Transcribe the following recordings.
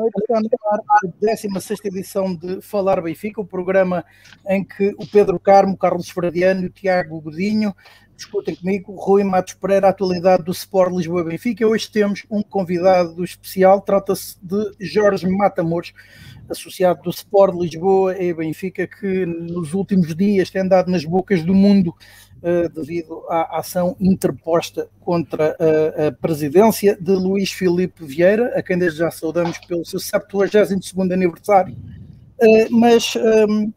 Noite. Está no ar a 16 edição de Falar Benfica, o programa em que o Pedro Carmo, Carlos Fradiano e o Tiago Godinho discutem comigo, Rui Matos Pereira, a atualidade do Sport Lisboa Benfica. Hoje temos um convidado especial, trata-se de Jorge Matamores, associado do Sport Lisboa e Benfica, que nos últimos dias tem andado nas bocas do mundo devido à ação interposta contra a, a, presidência de Luís Filipe Vieira, a quem desde já saudamos pelo seu 72 aniversário. Uh, mas um,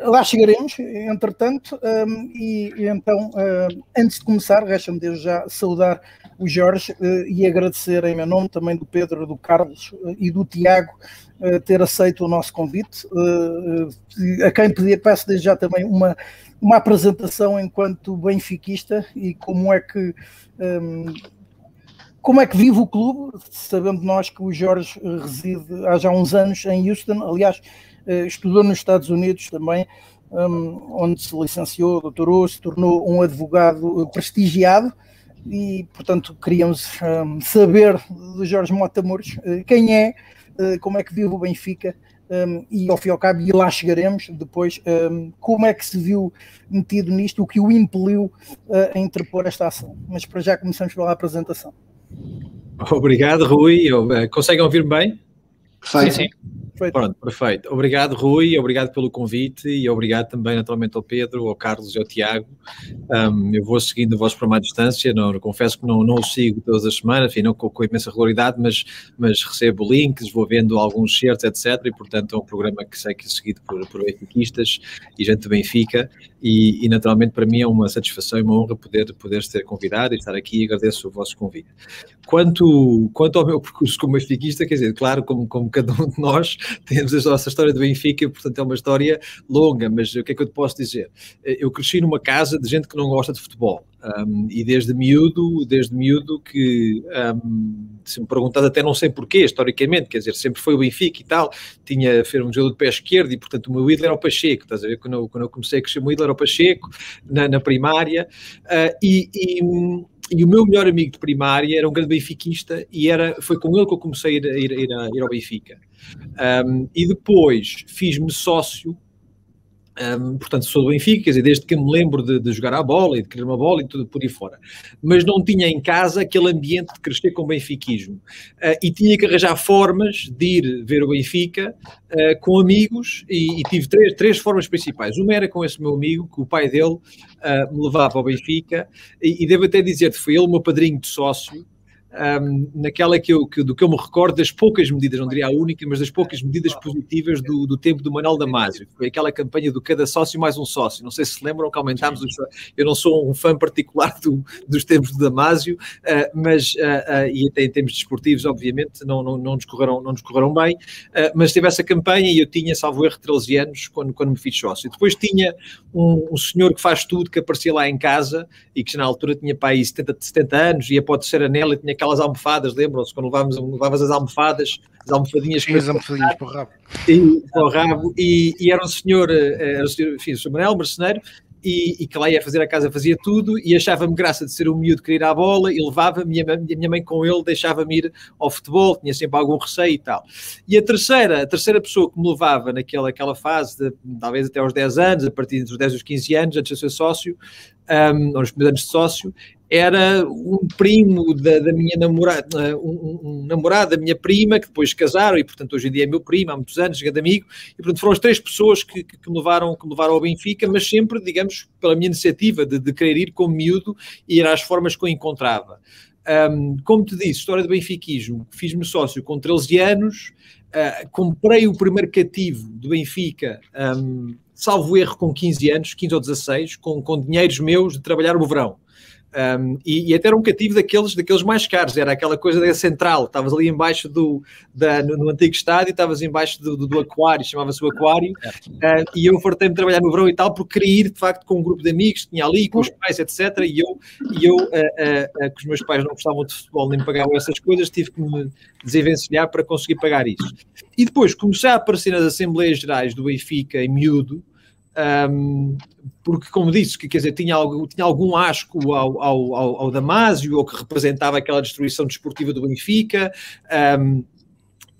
lá chegaremos, entretanto, um, e, então, uh, antes de começar, resta-me desde já saudar o Jorge uh, e agradecer em meu nome também do Pedro, do Carlos uh, e do Tiago ter aceito o nosso convite, a quem pedir, peço desde já também uma, uma apresentação enquanto benfiquista e como é que um, como é que vive o clube, sabendo nós que o Jorge reside há já uns anos em Houston, aliás, eh, estudou nos Estados Unidos também, um, onde se licenciou, doutorou, se tornou um advogado prestigiado e, portanto, queríamos um, saber do Jorge Mota Mouros uh, quem é, uh, como é que vive o Benfica um, e, ao fim e ao cabo, e lá chegaremos depois, como é que se viu metido nisto, o que o impeliu uh, a interpor esta ação. Mas para já começamos pela apresentação. Obrigado, Rui. Conseguem ouvir-me bem? Sim, sim. Perfeito. Pronto, perfeito. Obrigado, Rui, obrigado pelo convite e obrigado também, naturalmente, ao Pedro, ao Carlos e ao Tiago. Um, eu vou seguindo o vosso programa à distância, não, confesso que não, não o sigo todas as semanas, enfim, não com, com, imensa regularidade, mas, mas recebo links, vou vendo alguns certos, etc. E, portanto, é um programa que sei que é seguido por, por benfiquistas e gente do Benfica e, e, naturalmente, para mim é uma satisfação e uma honra poder, poder ser convidado e estar aqui e agradeço o vosso convite. Quanto, quanto ao meu percurso como benfiquista, quer dizer, claro, como, como cada um de nós, temos a nossa história do Benfica, portanto é uma história longa, mas o que é que eu te posso dizer? Eu cresci numa casa de gente que não gosta de futebol. Um, e desde miúdo, desde miúdo que um, se me perguntado até não sei porquê, historicamente, quer dizer, sempre foi o Benfica e tal, tinha feito um jogador de pé esquerdo e portanto o meu ídolo era o Pacheco, estás a ver, quando eu, quando eu comecei a crescer o meu ídolo era o Pacheco, na, na primária, uh, e, e e o meu melhor amigo de primária era um grande benfiquista e era, foi com ele que eu comecei a ir, a ir, a ir, ao Benfica. Um, e depois fiz-me sócio um, portanto, sou do Benfica, quer dizer, desde que me lembro de, de, jogar a bola e de querer uma bola e tudo por aí fora. Mas não tinha em casa aquele ambiente de crescer com benfiquismo. Uh, e tinha que arranjar formas de ir ver o Benfica uh, com amigos e, e, tive três, três formas principais. Uma era com esse meu amigo, que o pai dele uh, me levava ao Benfica e, e devo até dizer que foi ele o meu padrinho de sócio um, naquela que eu, que, do que eu me recordo das poucas medidas, não diria a única, mas das poucas medidas positivas do, do tempo do Manuel Damasio. Foi aquela campanha do cada sócio mais um sócio. Não sei se lembram que aumentámos os, Eu não sou um fã particular do, dos tempos do Damasio, uh, mas, uh, uh, e até em termos desportivos, obviamente, não, não, não, nos, correram, não nos correram bem, mas teve essa campanha e eu tinha, salvo erro, 13 anos quando, quando me fiz sócio. Depois tinha um, um senhor que faz tudo, que aparecia lá em casa e que na altura tinha para aí 70, 70 anos, ia para o terceiro anel e tinha aquelas almofadas, lembram-se? Quando levávamos, levavas as almofadas, as almofadinhas. Sim, as almofadinhas para o rabo. E, para o rabo. E, e era um senhor, eh, era o senhor, enfim, o senhor Manuel, marceneiro, e, e, que lá ia fazer a casa, fazia tudo, e achava-me graça de ser um miúdo que ir à bola, e levava-me, a minha mãe com ele deixava-me ir ao futebol, tinha sempre algum receio e tal. E a terceira, a terceira pessoa que me levava naquela aquela fase, de, talvez até aos 10 anos, a partir dos 10 aos 15 anos, antes de ser sócio, um, ou nos primeiros anos de sócio, era um primo da, da minha namorada, um, um, namorado da minha prima, que depois casaram e, portanto, hoje em dia é meu primo, há muitos anos, grande amigo, e, portanto, foram as três pessoas que, que, que me, levaram, que me levaram ao Benfica, mas sempre, digamos, pela minha iniciativa de, de querer ir como miúdo e ir às formas que eu encontrava. Um, como te disse, história do benfiquismo, fiz-me sócio com 13 anos, uh, comprei o primeiro cativo do Benfica, um, salvo erro, com 15 anos, 15 ou 16, com, com dinheiros meus de trabalhar no verão. Um, e, e, até era um cativo daqueles, daqueles mais caros, era aquela coisa da central, estavas ali embaixo do, da, no, no antigo estádio, estavas embaixo do, do, do aquário, chamava-se o aquário, uh, e eu fartei-me trabalhar no verão e tal, porque queria ir de facto com um grupo de amigos, tinha ali, com os pais, etc, e eu, e eu uh, uh, que os meus pais não gostavam de futebol nem pagavam essas coisas, tive que me desenvencilhar para conseguir pagar isso. E depois comecei a aparecer nas Assembleias Gerais do Benfica, em miúdo, um, porque, como disse, que, quer dizer, tinha, algo, tinha algum asco ao, ao, ao, Damásio, ou que representava aquela destruição desportiva do Benfica, um,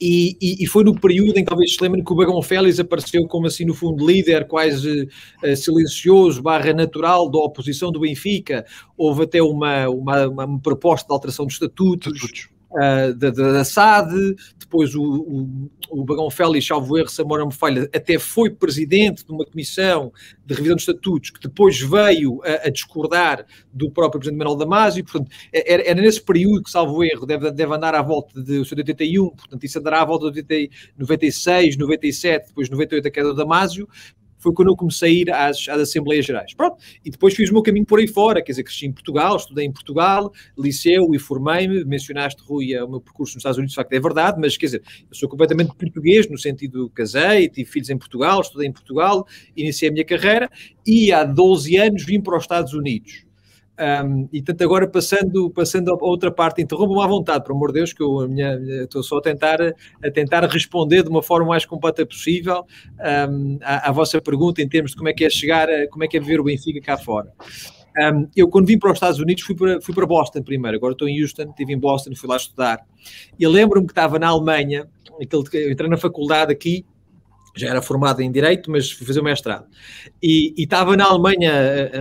E, e, e, foi no período em que talvez se lembrem que o Bagão Félix apareceu como assim no fundo líder quase uh, silencioso, barra natural da oposição do Benfica. Houve até uma, uma, uma proposta de alteração dos estatutos. estatutos uh, da, da, SAD, depois o, o, o Bagão Félix, salvo erro, Samora me falha, até foi presidente de uma comissão de revisão de estatutos que depois veio a, a discordar do próprio presidente Manuel Damasio, portanto, era, era, nesse período que, salvo erro, deve, deve andar à volta de, de 81, portanto, isso andará à volta de 96, 97, depois 98 a queda do Damasio, foi quando eu comecei a ir às, às Assembleias Gerais. Pronto, e depois fiz o meu caminho por aí fora, quer dizer, cresci em Portugal, estudei em Portugal, liceu e formei-me, mencionaste, Rui, o meu percurso nos Estados Unidos, de facto é verdade, mas quer dizer, eu sou completamente português, no sentido casei, tive filhos em Portugal, estudei em Portugal, iniciei a minha carreira e há 12 anos vim para os Estados Unidos. Um, e tanto agora passando, passando a outra parte, interrompam-me à vontade, por amor de Deus, que eu estou só a tentar, a tentar responder de uma forma mais completa possível um, à, à, vossa pergunta em termos de como é que é chegar, a, como é que é viver o Benfica cá fora. Um, eu, quando vim para os Estados Unidos, fui para, fui para Boston primeiro. Agora estou em Houston, estive em Boston, fui lá estudar. E lembro-me que estava na Alemanha, aquele, eu entrei na faculdade aqui, já era formado em Direito, mas fui fazer o mestrado. E, estava na Alemanha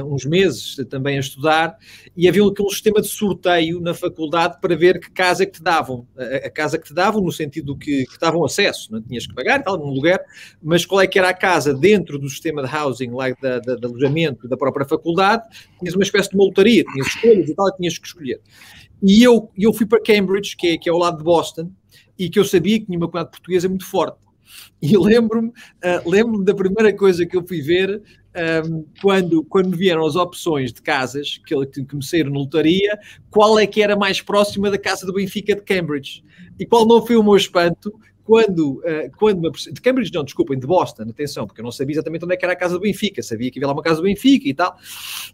uh, uns meses também a estudar e havia aquele sistema de sorteio na faculdade para ver que casa é que te davam. A, a casa que te davam, no sentido que, que davam acesso, não tinhas que pagar tal, num lugar, mas qual é que era a casa dentro do sistema de housing, lá da, da, de alojamento da própria faculdade, tinhas uma espécie de uma lotaria, tinhas escolhas e tal, e tinhas que escolher. E eu, eu fui para Cambridge, que é, que é ao lado de Boston, e que eu sabia que tinha uma comunidade portuguesa muito forte E lembro-me uh, lembro da primeira coisa que eu fui ver um, quando, quando vieram as opções de casas que, que, que me saíram na lotaria, qual é que era mais próxima da casa do Benfica de Cambridge. E qual não foi o meu espanto quando, uh, quando de Cambridge, não, desculpem, de Boston, atenção, porque eu não sabia exatamente onde é era a casa do Benfica, sabia que havia lá uma casa do Benfica e tal.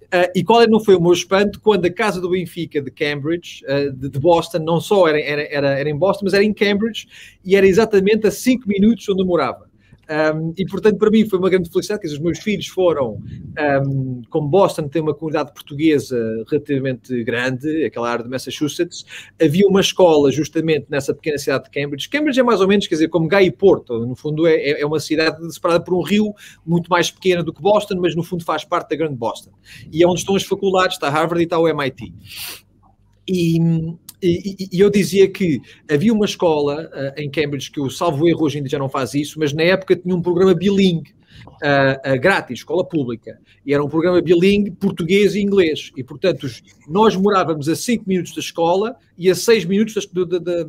Uh, e qual não foi o meu espanto quando a casa do Benfica de Cambridge, uh, de, de, Boston, não só era, era, era, era em Boston, mas era em Cambridge e era exatamente a 5 minutos onde eu morava. Um, e portanto, para mim foi uma grande felicidade que os meus filhos foram, um, como Boston tem uma comunidade portuguesa relativamente grande, aquela área de Massachusetts, havia uma escola justamente nessa pequena cidade de Cambridge. Cambridge é mais ou menos, quer dizer, como Gaia e Porto, no fundo é, é, é uma cidade separada por um rio muito mais pequena do que Boston, mas no fundo faz parte da grande Boston. E é onde estão as faculdades, está Harvard e está o MIT. E, e, e, eu dizia que havia uma escola uh, em Cambridge que o salvo erro hoje ainda já não faz isso, mas na época tinha um programa bilingue uh, grátis, escola pública, e era um programa bilingue português e inglês, e portanto nós morávamos a 5 minutos da escola e a 6 minutos da, da, da,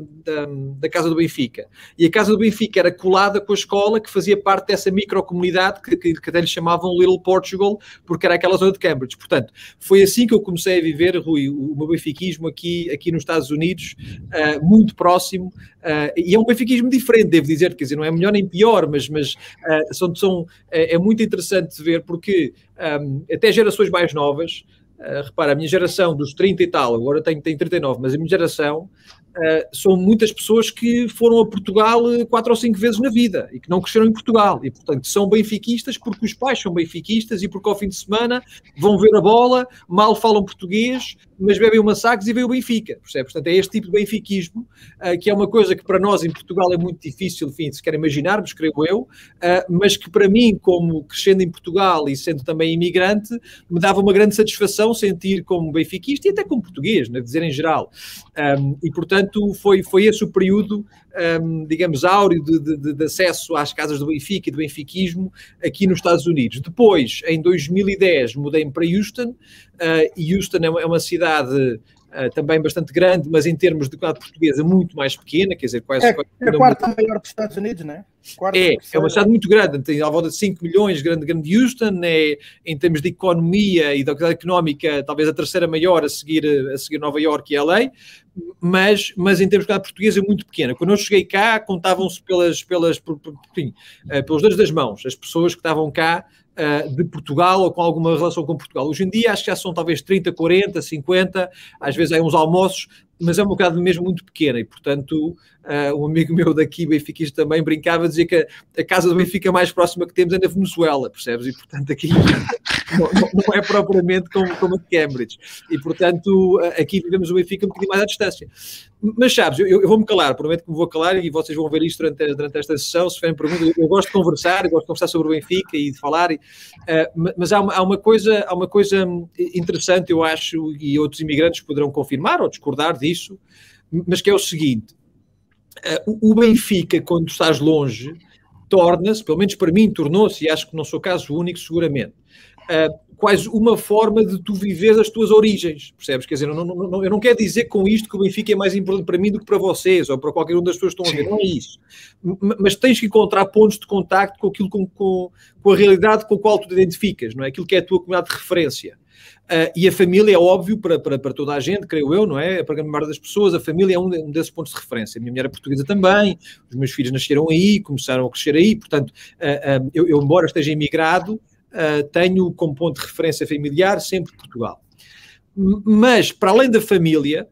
da, casa do Benfica. E a casa do Benfica era colada com a escola que fazia parte dessa microcomunidade que, que, que até lhe chamavam Little Portugal, porque era aquela zona de Cambridge. Portanto, foi assim que eu comecei a viver, Rui, o, o meu benfiquismo aqui, aqui nos Estados Unidos, uh, muito próximo, uh, e é um benfiquismo diferente, devo dizer, quer dizer, não é melhor nem pior, mas, mas uh, são, são, é, é, muito interessante ver, porque um, até gerações mais novas, Uh, repara, a minha geração dos 30 e tal, agora tenho, tenho 39, mas a minha geração uh, são muitas pessoas que foram a Portugal eh, quatro ou cinco vezes na vida e que não cresceram em Portugal. E, portanto, são benfiquistas porque os pais são benfiquistas e porque ao fim de semana vão ver a bola, mal falam português, mas bebem uma Sagres e veem o Benfica. Percebe? Portanto, é este tipo de benfiquismo uh, que é uma coisa que para nós em Portugal é muito difícil, enfim, se quer imaginarmos, creio eu, uh, mas que para mim, como crescendo em Portugal e sendo também imigrante, me dava uma grande satisfação sentir como benfiquista e até como português, né, dizer em geral. Um, e, portanto, foi, foi esse o período, um, digamos, áureo de, de, de, acesso às casas do Benfica e do benfiquismo aqui nos Estados Unidos. Depois, em 2010, mudei-me para Houston, uh, e Houston é uma, é uma cidade Uh, também bastante grande, mas em termos de quadro portuguesa muito mais pequena, quer dizer, quase... É, é a quarta maior dos Estados Unidos, não é? Quarta é, é uma cidade muito grande, tem à volta de 5 milhões, grande, grande Houston, é, em termos de economia e da atividade económica, talvez a terceira maior a seguir, a seguir Nova York e LA, mas, mas em termos de quadro portuguesa é muito pequena. Quando eu cheguei cá, contavam-se pelas, pelas, por, por, enfim, uh, pelos dedos das mãos, as pessoas que estavam cá uh, de Portugal ou com alguma relação com Portugal. Hoje em dia acho que já são talvez 30, 40, 50, às vezes há uns almoços, mas é um bocado mesmo muito pequena e, portanto, uh, um amigo meu daqui, benfiquista, também brincava, dizia que a, a, casa do Benfica mais próxima que temos é na Venezuela, percebes? E, portanto, aqui não, não, é propriamente como, como a de Cambridge. E, portanto, aqui vivemos o Benfica um bocadinho mais à distância. Mas, sabes, eu, eu vou-me calar, prometo que me vou calar e vocês vão ver isto durante, durante esta sessão, se tiverem perguntas. Eu, gosto de conversar, gosto de conversar sobre o Benfica e de falar, e, uh, mas há uma, há, uma coisa, há uma coisa interessante, eu acho, e outros imigrantes poderão confirmar ou discordar mas que é o seguinte: uh, o Benfica, quando estás longe, torna-se, pelo menos para mim, tornou-se, e acho que não sou caso único, seguramente, uh, quase uma forma de tu viver as tuas origens, percebes? Quer dizer, não, não, não, eu não quero dizer com isto que o Benfica é mais importante para mim do que para vocês ou para qualquer um das pessoas que estão a ver, não é isso. Mas tens que encontrar pontos de contacto com aquilo, com, com, com a realidade com a qual tu te identificas, não é? Aquilo que é a tua comunidade de referência. Uh, e a família é óbvio para, para, para, toda a gente, creio eu, não é? Para a grande maioria das pessoas, a família é um, desses pontos de referência. A minha mulher é portuguesa também, os meus filhos nasceram aí, começaram a crescer aí, portanto, uh, uh, eu, eu, embora esteja emigrado, tenho como ponto de referência familiar sempre Portugal. Mas, para além da família,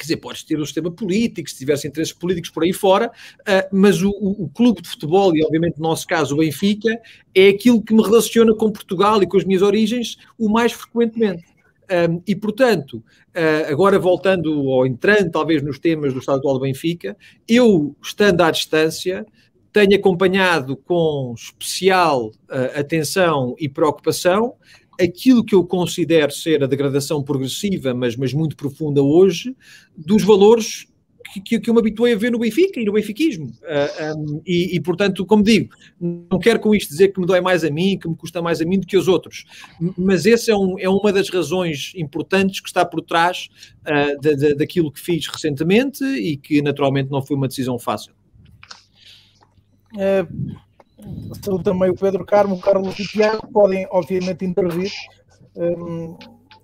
quer dizer, podes ter o sistema político, se tivesse interesses políticos por aí fora, uh, mas o, o, o, clube de futebol, e obviamente no nosso caso o Benfica, é aquilo que me relaciona com Portugal e com as minhas origens o mais frequentemente. Um, e, portanto, uh, agora voltando ou entrando talvez nos temas do estado atual do Benfica, eu, estando à distância, tenho acompanhado com especial uh, atenção e preocupação aquilo que eu considero ser a degradação progressiva, mas, mas muito profunda hoje, dos valores que, que, eu me habituei a ver no Benfica e no benfiquismo. Uh, ah, um, e, e, portanto, como digo, não quero com isto dizer que me dói mais a mim, que me custa mais a mim do que aos outros, mas essa é, um, é uma das razões importantes que está por trás uh, da, da, daquilo que fiz recentemente e que naturalmente não foi uma decisão fácil. É, Saúde também o Pedro Carmo, o Carlos e o Tiago podem, obviamente, intervir um,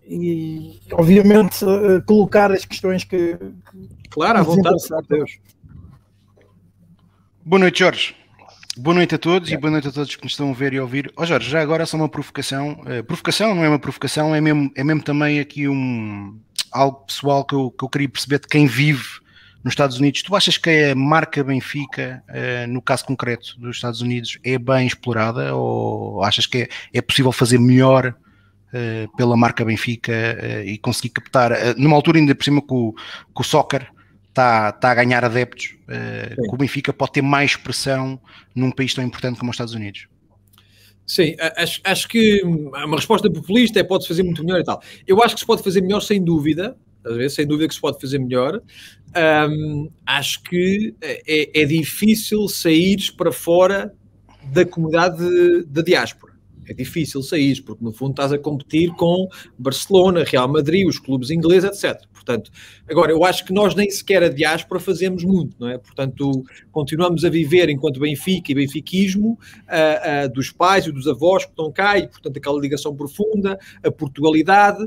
e, obviamente, uh, colocar as questões que. que claro, à vontade. Deus. Boa noite, Jorge. Boa noite a todos é. e boa noite a todos que nos estão a ver e a ouvir. Ó oh, Jorge, já agora só uma provocação. Uh, provocação não é uma provocação, é mesmo, é mesmo também aqui um algo pessoal que eu, que eu queria perceber de quem vive nos Estados Unidos. Tu achas que a marca Benfica, uh, no caso concreto dos Estados Unidos, é bem explorada ou achas que é, é possível fazer melhor uh, pela marca Benfica uh, e conseguir captar, numa altura ainda por cima que o, que o soccer está, tá a ganhar adeptos, que o Benfica pode ter mais pressão num país tão importante como os Estados Unidos? Sim, acho, acho que uma resposta populista é pode fazer muito melhor e tal. Eu acho que se pode fazer melhor sem dúvida, sem dúvida que se pode fazer melhor. Um, acho que é, é, difícil sair para fora da comunidade da diáspora. É difícil sair, porque no fundo estás a competir com Barcelona, Real Madrid, os clubes ingleses, etc. Portanto, agora, eu acho que nós nem sequer a diáspora fazemos muito, não é? Portanto, continuamos a viver enquanto Benfica e benfiquismo uh, uh, dos pais e dos avós que estão cá e, portanto, aquela ligação profunda, a Portugalidade,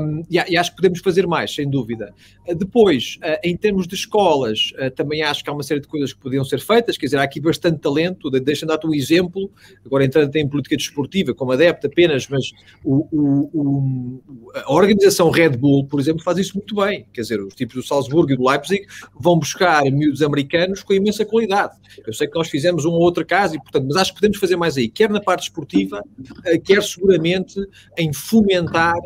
um, e, e, acho que podemos fazer mais, sem dúvida. Uh, depois, em termos de escolas, também acho que há uma série de coisas que podiam ser feitas, quer dizer, há aqui bastante talento, deixa-me dar-te um exemplo, agora entrando em política desportiva, como adepto apenas, mas o, o, o, a organização Red Bull, por exemplo, faz isso muito bem. Quer dizer, os tipos do Salzburgo e do Leipzig vão buscar miúdos americanos com imensa qualidade. Eu sei que nós fizemos um ou outro caso, e, portanto, mas acho que podemos fazer mais aí, quer na parte esportiva, eh, quer seguramente em fomentar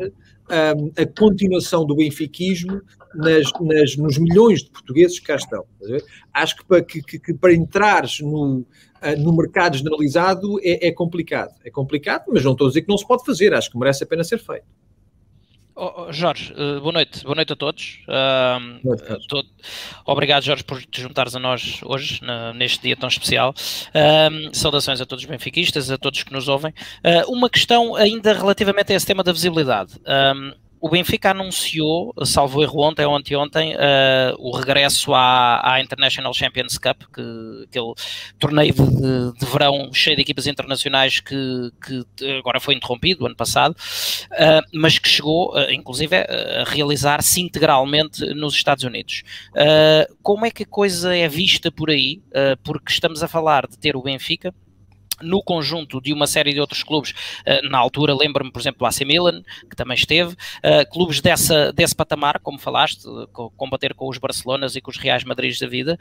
ehm, a continuação do benfiquismo nas, nas, nos milhões de portugueses que cá estão. Acho que para, que, que, para entrares no, eh, no mercado generalizado é, é complicado. É complicado, mas não estou a dizer que não se pode fazer, acho que merece a pena ser feito. Oh, Jorge, uh, boa noite, boa noite a todos. Uh, noite, todo... Obrigado, Jorge, por te juntares a nós hoje, neste dia tão especial. Uh, saudações a todos os benfiquistas, a todos que nos ouvem. Ah, uma questão ainda relativamente a esse tema da visibilidade o Benfica anunciou, salvo erro ontem ou anteontem, uh, o regresso à, à, International Champions Cup, que, aquele torneio de, de, verão cheio de equipas internacionais que, que agora foi interrompido ano passado, uh, mas que chegou, uh, inclusive, a realizar-se integralmente nos Estados Unidos. como é que a coisa é vista por aí? porque estamos a falar de ter o Benfica no conjunto de uma série de outros clubes, uh, na altura lembro-me, por exemplo, do AC Milan, que também esteve, uh, clubes dessa, desse patamar, como falaste, combater com os Barcelonas e com os Reais Madrid da vida,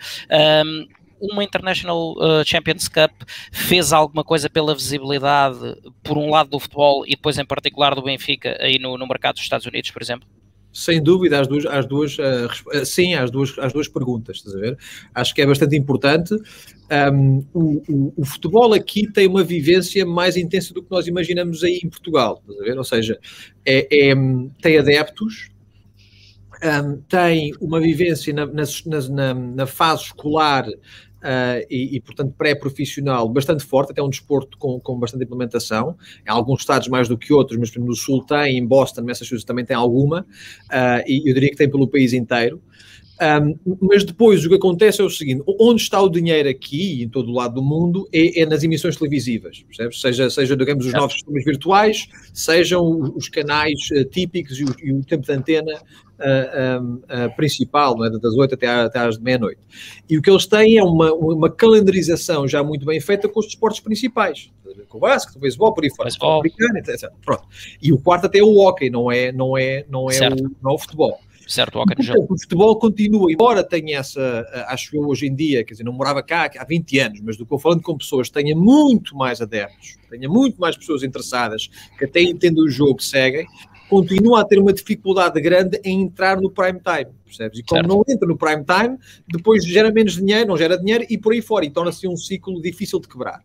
um, uma International uh, Champions Cup fez alguma coisa pela visibilidade, por um lado do futebol e depois em particular do Benfica aí no, no mercado dos Estados Unidos, por exemplo? Sem dúvida, as duas, as duas uh, sim, às duas, as duas perguntas, estás a ver? Acho que é bastante importante. Um, o, o, o, futebol aqui tem uma vivência mais intensa do que nós imaginamos aí em Portugal, estás a ver? Ou seja, é, é tem adeptos, um, tem uma vivência na, na, na, na fase escolar Uh, e, e, portanto, pré-profissional bastante forte, até um desporto com, com bastante implementação. Em alguns estados mais do que outros, mas no Sul tem, em Boston, Massachusetts também tem alguma, uh, e eu diria que tem pelo país inteiro. Um, mas depois o que acontece é o seguinte: onde está o dinheiro aqui, em todo o lado do mundo, é, é nas emissões televisivas, percebes? Seja, seja digamos, os novos sistemas virtuais, sejam os, canais uh, típicos e o, e o, tempo de antena uh, uh, principal, é? das 8 até, até às meia-noite. E o que eles têm é uma, uma calendarização já muito bem feita com os desportos principais. Com o basquete, o beisebol, por aí fora, o americano, etc. Pronto. E o quarto até é o hockey, não é, não é, não é, o, não é o futebol. Certo, o hockey no O futebol continua, embora tenha essa, acho eu hoje em dia, quer dizer, não morava cá há 20 anos, mas do que eu falando com pessoas, tenha muito mais adeptos, tenha muito mais pessoas interessadas, que até entendem o jogo, seguem, continua a ter uma dificuldade grande em entrar no prime time, percebes? E como certo. não entra no prime time, depois gera menos dinheiro, não gera dinheiro e por aí fora, e torna-se um ciclo difícil de quebrar.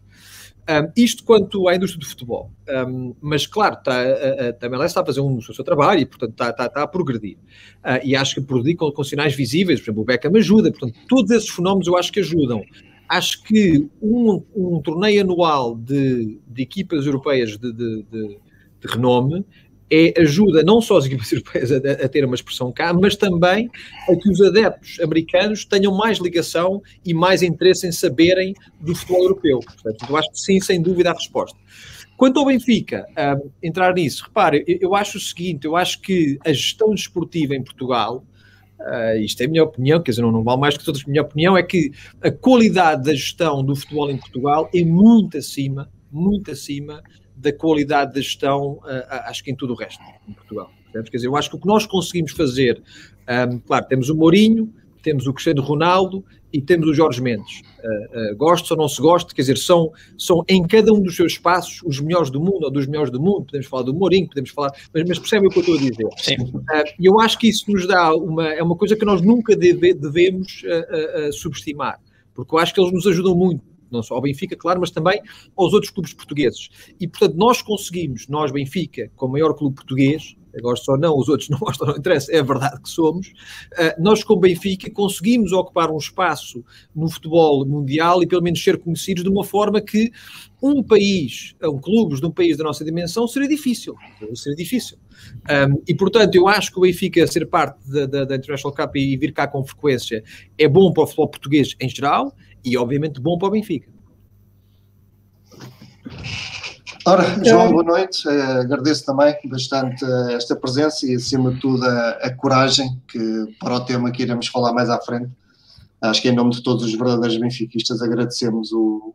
Um, isto quanto à indústria do futebol. Um, mas, claro, tá, a, a, MLS está a fazer um, o seu trabalho e, portanto, está, está, está a progredir. Uh, e acho que progredir com, com, sinais visíveis, por exemplo, o Beckham ajuda. Portanto, todos esses fenómenos eu acho que ajudam. Acho que um, um torneio anual de, de equipas europeias de, de, de, de renome é, ajuda não só as equipas europeias a, a, ter uma expressão cá, mas também a que os adeptos americanos tenham mais ligação e mais interesse em saberem do futebol europeu. Portanto, eu acho que sim, sem dúvida, a resposta. Quanto ao Benfica, um, entrar nisso, repare, eu, eu, acho o seguinte: eu acho que a gestão desportiva em Portugal, uh, isto é a minha opinião, quer dizer, não, não vale mais que todas, a minha opinião é que a qualidade da gestão do futebol em Portugal é muito acima, muito acima da qualidade da gestão, uh, acho que em tudo o resto, em Portugal. Quer dizer, eu acho que o que nós conseguimos fazer, um, claro, temos o Mourinho, temos o Cristiano Ronaldo e temos o Jorge Mendes. Uh, uh, gosto ou não se goste, quer dizer, são, são em cada um dos seus espaços os melhores do mundo ou dos melhores do mundo. Podemos falar do Mourinho, podemos falar, mas, mas percebem o que eu estou a dizer. E eu acho que isso nos dá uma, é uma coisa que nós nunca deve, devemos subestimar, porque eu acho que eles nos ajudam muito não só ao Benfica, claro, mas também aos outros clubes portugueses. E, portanto, nós conseguimos, nós, Benfica, como maior clube português, agora só não, os outros não gostam, não interessa, é verdade que somos, uh, nós, como Benfica, conseguimos ocupar um espaço no futebol mundial e, pelo menos, ser conhecidos de uma forma que um país, um clubes de um país da nossa dimensão, seria difícil. Seria difícil. Um, e, portanto, eu acho que o Benfica ser parte da, da, da International Cup e vir cá com frequência é bom para o futebol português em geral, e obviamente bom para o Benfica. Ora, João, boa noite. Uh, agradeço também bastante uh, esta presença e, acima de tudo, a, a, coragem que para o tema que iremos falar mais à frente. Acho que, em nome de todos os verdadeiros benfiquistas, agradecemos o,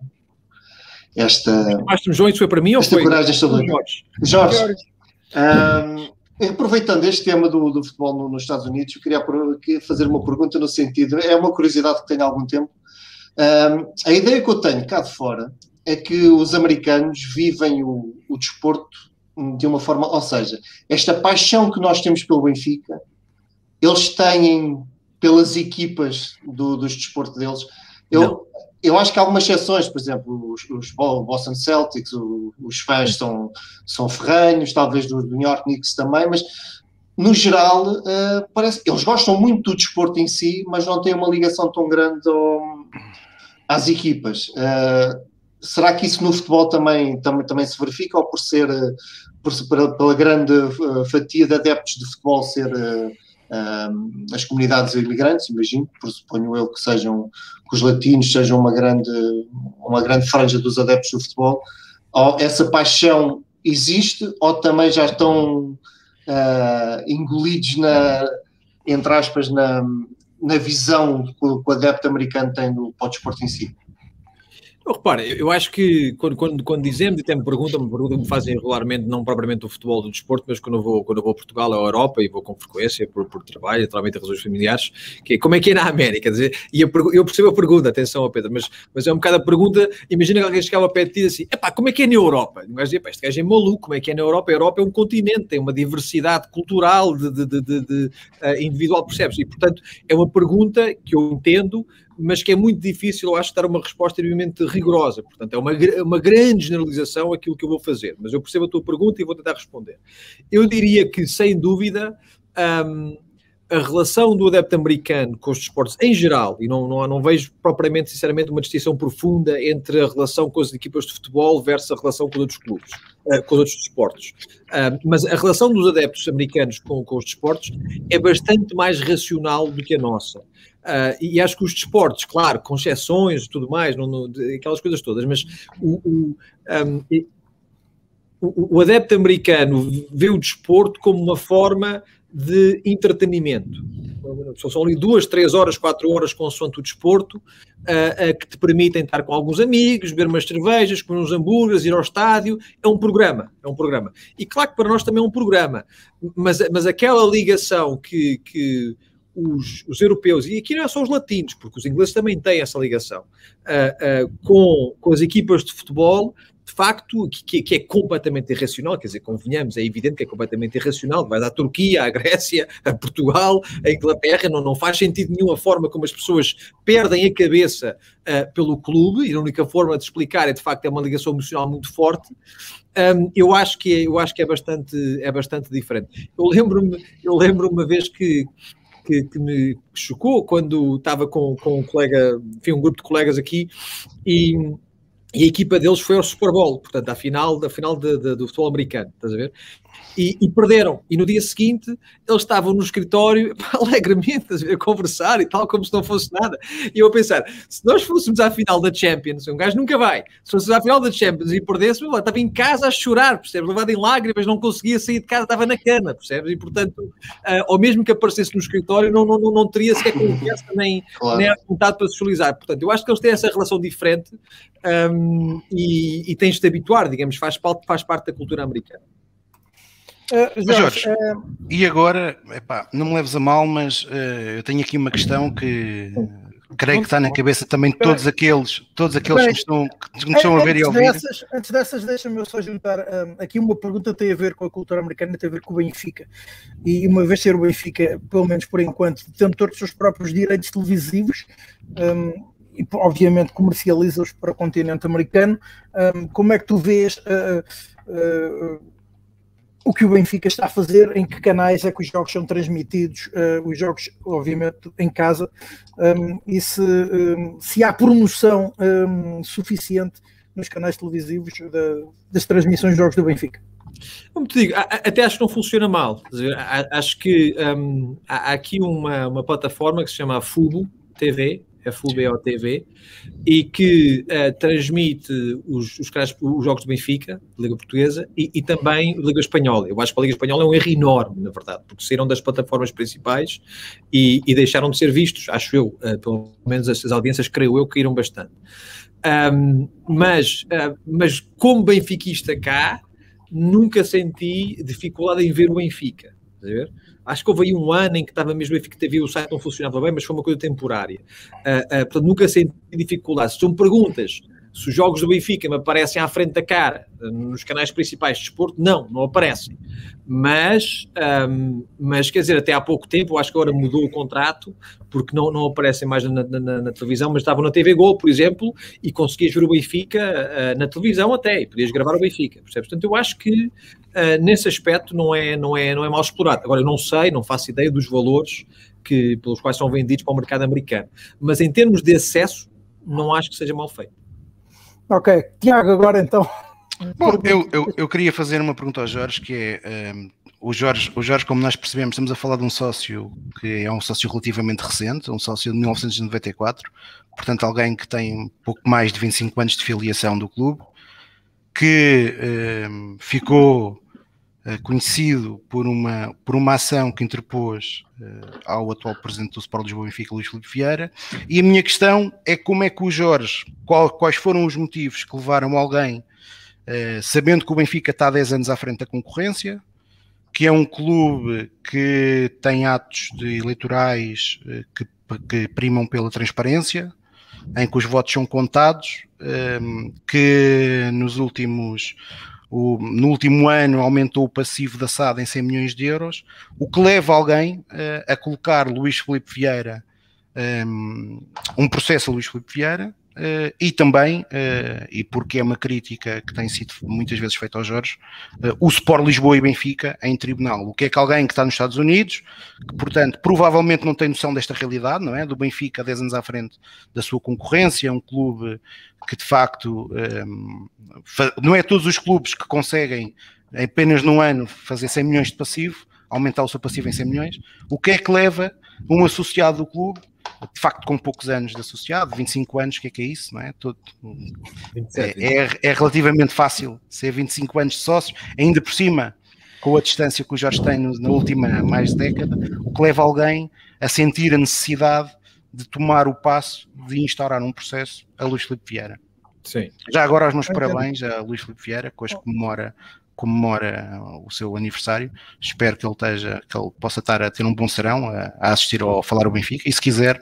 esta. Mas, João, isso foi para mim ou foi? coragem sobre Jorge. Jorge. Jorge. Um, aproveitando este tema do, do futebol no, nos Estados Unidos, eu queria fazer uma pergunta no sentido. É uma curiosidade que tenho há algum tempo um, a ideia que eu tenho cá de fora é que os americanos vivem o, o desporto de uma forma, ou seja, esta paixão que nós temos pelo Benfica, eles têm pelas equipas do, dos desportos deles. Eu, eu acho que há algumas exceções, por exemplo, os, os Boston Celtics, os, os fãs são, são ferranhos, talvez do New York Knicks também, mas no geral, uh, parece eles gostam muito do desporto em si, mas não têm uma ligação tão grande ao, às equipas. Uh, será que isso no futebol também, também, também se verifica ou por ser por, pela, grande uh, fatia de adeptos de futebol ser as comunidades imigrantes, imagino, suponho eu que sejam que os latinos sejam uma grande uma grande franja dos adeptos do futebol, ou essa paixão existe ou também já estão uh, engolidos na, entre aspas, na, na visão que o, adepto americano tem do, para o desporto em si? Eu repare, eu acho que quando, quando, quando dizemos, e até me perguntam, me me fazem regularmente, não propriamente o futebol do desporto, mas quando eu vou, quando eu vou a Portugal, à Europa, e vou com frequência por, por trabalho, naturalmente razões familiares, que é, como é que é na América? Quer dizer, e eu, eu percebo a pergunta, atenção, Pedro, mas, mas é um bocado a pergunta, imagina que alguém chegava a pé de ti assim, epá, como é que é na Europa? E um gajo este gajo é maluco, como é que é na Europa? A Europa é um continente, tem uma diversidade cultural, de, de, de, de uh, individual, percebes? E, portanto, é uma pergunta que eu entendo, mas que é muito difícil, eu acho, dar uma resposta extremamente rigorosa. Portanto, é uma, uma grande generalização aquilo que eu vou fazer. Mas eu percebo a tua pergunta e vou tentar responder. Eu diria que, sem dúvida, um, a relação do adepto americano com os desportos em geral, e não, não, não, vejo propriamente, sinceramente, uma distinção profunda entre a relação com as equipas de futebol versus a relação com os outros clubes, uh, com os outros desportos. Uh, mas a relação dos adeptos americanos com, com os desportos é bastante mais racional do que a nossa. Uh, e acho que os desportos, claro, com exceções e tudo mais, não, não, aquelas coisas todas, mas o, o, um, o, o adepto americano vê o desporto como uma forma de entretenimento. São ali duas, três horas, quatro horas consoante o desporto, uh, uh, que te permitem estar com alguns amigos, beber umas cervejas, comer uns hambúrgueres, ir ao estádio. É um programa, é um programa. E claro que para nós também é um programa, mas, mas aquela ligação que, que os, os, europeus, e aqui não é só os latinos, porque os ingleses também têm essa ligação, uh, uh, com, com as equipas de futebol, de facto, que, que, é completamente irracional, quer dizer, convenhamos, é evidente que é completamente irracional, vai à Turquia, à Grécia, a Portugal, a Inglaterra, não, não faz sentido nenhuma forma como as pessoas perdem a cabeça uh, pelo clube, e a única forma de explicar é, de facto, é uma ligação emocional muito forte, um, eu acho que é, eu acho que é bastante, é bastante diferente. Eu lembro-me, lembro uma vez que que, que, me chocou quando estava com, com um colega, enfim, um grupo de colegas aqui e, e a equipa deles foi ao Super Bowl, portanto, à final, da final de, de, do futebol americano, estás a ver? E, e, perderam. E no dia seguinte eles estavam no escritório alegremente a conversar e tal, como se não fosse nada. E eu a pensar: se nós fôssemos à final da Champions, um gajo nunca vai, se fôssemos à final da Champions e perdêssemos, estava em casa a chorar, percebes? Levado em lágrimas, não conseguia sair de casa, estava na cana, percebes? E portanto, uh, ou mesmo que aparecesse no escritório, não, não, não, não teria sequer confiança nem, claro. nem a vontade para socializar. Portanto, eu acho que eles têm essa relação diferente um, e, e tens de te habituar, digamos, faz, faz parte da cultura americana. Uh, Jorge, uh... e agora, epá, não me leves a mal, mas uh, eu tenho aqui uma questão que creio que está na cabeça também de todos aqueles, todos aqueles que estão, que nos estão a ver e a ouvir. Dessas, antes dessas, deixa-me só juntar um, aqui uma pergunta tem a ver com a cultura americana, tem a ver com o Benfica. E uma vez ser o Benfica, pelo menos por enquanto, detentor dos seus próprios direitos televisivos, um, e obviamente comercializa-os para o continente americano, um, como é que tu vês uh, uh, o que o Benfica está a fazer, em que canais é que os jogos são transmitidos, uh, os jogos, obviamente, em casa, um, e se, um, se há promoção um, suficiente nos canais televisivos da, das transmissões de jogos do Benfica. Como te digo, até acho que não funciona mal. Acho que há aqui uma, uma plataforma que se chama Fubo TV, FUBO TV, e que uh, transmite os, os, os, jogos do Benfica, Liga Portuguesa, e, e, também Liga Espanhola. Eu acho que a Liga Espanhola é um erro enorme, na verdade, porque saíram das plataformas principais e, e deixaram de ser vistos, acho eu, uh, pelo menos as, as, audiências, creio eu, caíram bastante. Um, mas, uh, mas como benfiquista cá, nunca senti dificuldade em ver o Benfica. Estás a ver? Acho que houve aí um ano em que estava mesmo a Benfica TV, o site não funcionava bem, mas foi uma coisa temporária. Uh, uh, portanto, nunca senti dificuldade. Se são perguntas se os jogos do Benfica me aparecem à frente da cara nos canais principais de desporto, não, não aparecem. Mas, um, mas quer dizer, até há pouco tempo, eu acho que agora mudou o contrato, porque não, não aparecem mais na, na, na televisão, mas estavam na TV Gol, por exemplo, e conseguias ver o Benfica uh, na televisão até, e podias gravar o Benfica, percebes? Portanto, eu acho que uh, nesse aspecto não é, não, é, não é mal explorado. Agora, eu não sei, não faço ideia dos valores que, pelos quais são vendidos para o mercado americano, mas em termos de acesso, não acho que seja mal feito. Ok, Tiago, agora então. Bom, eu, eu, eu, queria fazer uma pergunta ao Jorge, que é um, o Jorge, o Jorge, como nós percebemos, estamos a falar de um sócio que é um sócio relativamente recente, um sócio de 1994, portanto alguém que tem pouco mais de 25 anos de filiação do clube, que um, ficou conhecido por uma, por uma ação que interpôs ao atual presidente do Sport Lisboa Benfica, Luís Filipe Vieira, e a minha questão é como é que o Jorge, qual, quais foram os motivos que levaram alguém, sabendo que o Benfica está há 10 anos à frente da concorrência, que é um clube que tem atos eleitorais que, que primam pela transparência, em que os votos são contados, que nos últimos o, no último ano aumentou o passivo da SAD em 100 milhões de euros, o que leva alguém uh, a colocar Luís Felipe Vieira um, ehm, um processo a Luís Felipe Vieira Uh, e também, uh, e porque é uma crítica que tem sido muitas vezes feita ao Jorge, uh, o Sport Lisboa e Benfica em tribunal. O que é que alguém que está nos Estados Unidos, que portanto provavelmente não tem noção desta realidade, não é? Do Benfica 10 anos à frente da sua concorrência, um clube que de facto um, não é todos os clubes que conseguem apenas num ano fazer 100 milhões de passivo, aumentar o seu passivo em 100 milhões. O que é que leva um associado do clube de facto com poucos anos de associado, 25 anos, o que é que é isso, não é? Todo, 27, é, é, é, relativamente fácil ser 25 anos de sócio, ainda por cima, com a distância que o Jorge tem na última mais década, o que leva alguém a sentir a necessidade de tomar o passo de instaurar um processo a Luís Filipe Vieira. Sim. Já agora os meus parabéns a Luís Filipe Vieira, que hoje comemora comemora o seu aniversário. Espero que ele esteja, que ele possa estar a ter um bom serão, a, a assistir ao Falar o Benfica. E se quiser,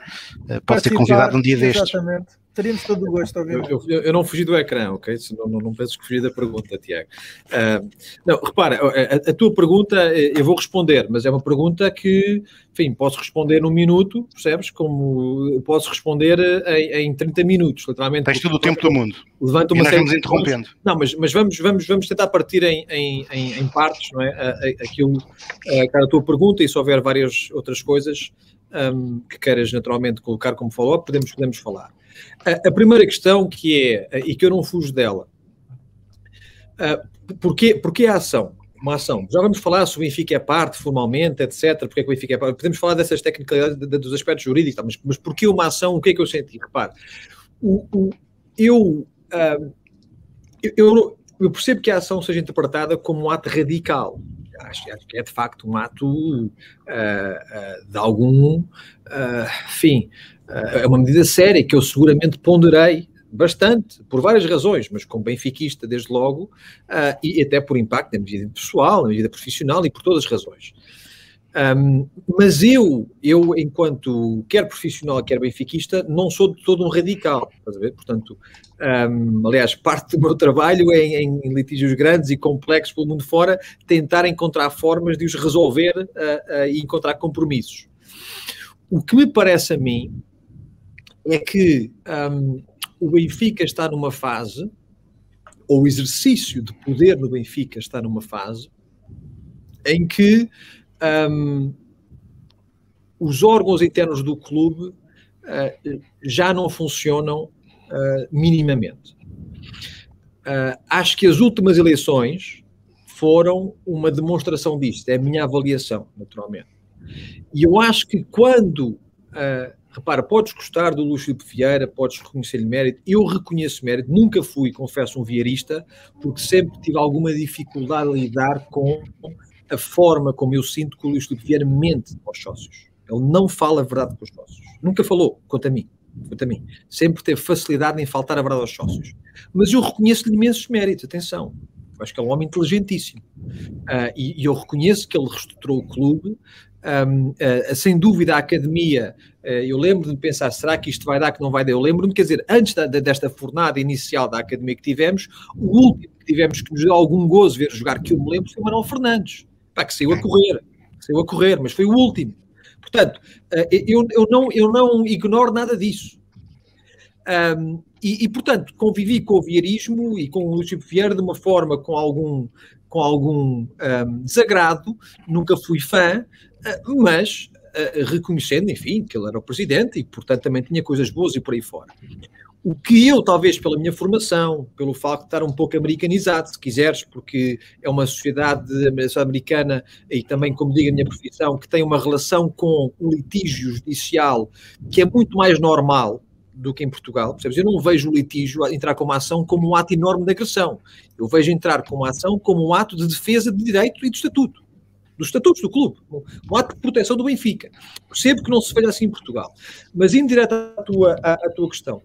eh, pode ser convidado um dia destes. Exatamente. Teríamos todo o gosto, eu, eu, eu, não fugi do ecrã, ok? Não, não, não penso que fugi da pergunta, Tiago. Uh, não, repara, a, a, tua pergunta eh, eu vou responder, mas é uma pergunta que, enfim, posso responder num minuto, percebes? Como posso responder em, em 30 minutos, literalmente. Tens todo o tempo do mundo. Levanta uma e nós vamos interrompendo. Não, mas, mas vamos, vamos, vamos tentar partir em, em, em, em partes, não é? Aquilo, a, a tua pergunta, e se houver várias outras coisas um, que queiras naturalmente colocar como follow-up, podemos, podemos falar. A, a, primeira questão que é, e que eu não fujo dela, uh, porquê, porquê a ação? Uma ação. Já vamos falar se o Benfica é parte formalmente, etc. Porque é que o Benfica é parte. Podemos falar dessas técnicas, dos aspectos jurídicos, tá, mas, mas porquê uma ação? O que é que eu senti? Repare, o, o, eu, uh, eu, eu percebo que a ação seja interpretada como um ato radical. Acho, acho, que é de facto um ato uh, uh, de algum, uh, é uma medida séria que eu seguramente ponderei bastante, por várias razões, mas como benfiquista desde logo, e até por impacto na vida pessoal, na vida profissional e por todas as razões. Um, mas eu, eu, enquanto quer profissional, quer benfiquista, não sou de todo um radical, estás a ver? Portanto, um, aliás, parte do meu trabalho é em, em, litígios grandes e complexos pelo mundo fora, tentar encontrar formas de os resolver uh, uh, e encontrar compromissos. O que me parece a mim é que um, o Benfica está numa fase, ou o exercício de poder no Benfica está numa fase, em que um, os órgãos internos do clube uh, já não funcionam uh, minimamente. Uh, acho que as últimas eleições foram uma demonstração disto, é a minha avaliação, naturalmente. E eu acho que quando uh, Repara, podes gostar do Lúcio de Vieira, podes reconhecer-lhe mérito. Eu reconheço mérito, nunca fui, confesso, um vieirista, porque sempre tive alguma dificuldade a lidar com a forma como eu sinto que o Lúcio de Vieira mente aos sócios. Ele não fala a verdade com os sócios. Nunca falou, quanto a mim. Quanto a mim. Sempre teve facilidade em faltar a verdade aos sócios. Mas eu reconheço-lhe imensos méritos, atenção. Acho que é um homem inteligentíssimo. Uh, e, e, eu reconheço que ele reestruturou o clube, um, uh, sem dúvida, a academia, uh, eu lembro-me de pensar, será que isto vai dar, que não vai dar? Eu lembro-me, quer dizer, antes da, desta fornada inicial da academia que tivemos, o último que tivemos que nos deu algum gozo ver jogar, que eu me lembro, foi o Manuel Fernandes, pá, que saiu a correr, saiu a correr, mas foi o último. Portanto, uh, eu, eu, não, eu não ignoro nada disso. Um, e, e, portanto, convivi com o vieirismo e com o Lúcio Vieira de uma forma com algum, com algum um, desagrado, nunca fui fã, uh, mas uh, reconhecendo, enfim, que ele era o presidente e, portanto, também tinha coisas boas e por aí fora. O que eu, talvez pela minha formação, pelo facto de estar um pouco americanizado, se quiseres, porque é uma sociedade americana e também, como digo, a minha profissão, que tem uma relação com o litígio judicial que é muito mais normal do que em Portugal, percebes? Eu não vejo o litígio entrar como ação como um ato enorme de agressão. Eu vejo entrar como ação como um ato de defesa de direito e de estatuto. Dos estatutos do clube, um ato de proteção do Benfica. Percebo que não se faz assim em Portugal. Mas, indireto à tua, à, à tua questão,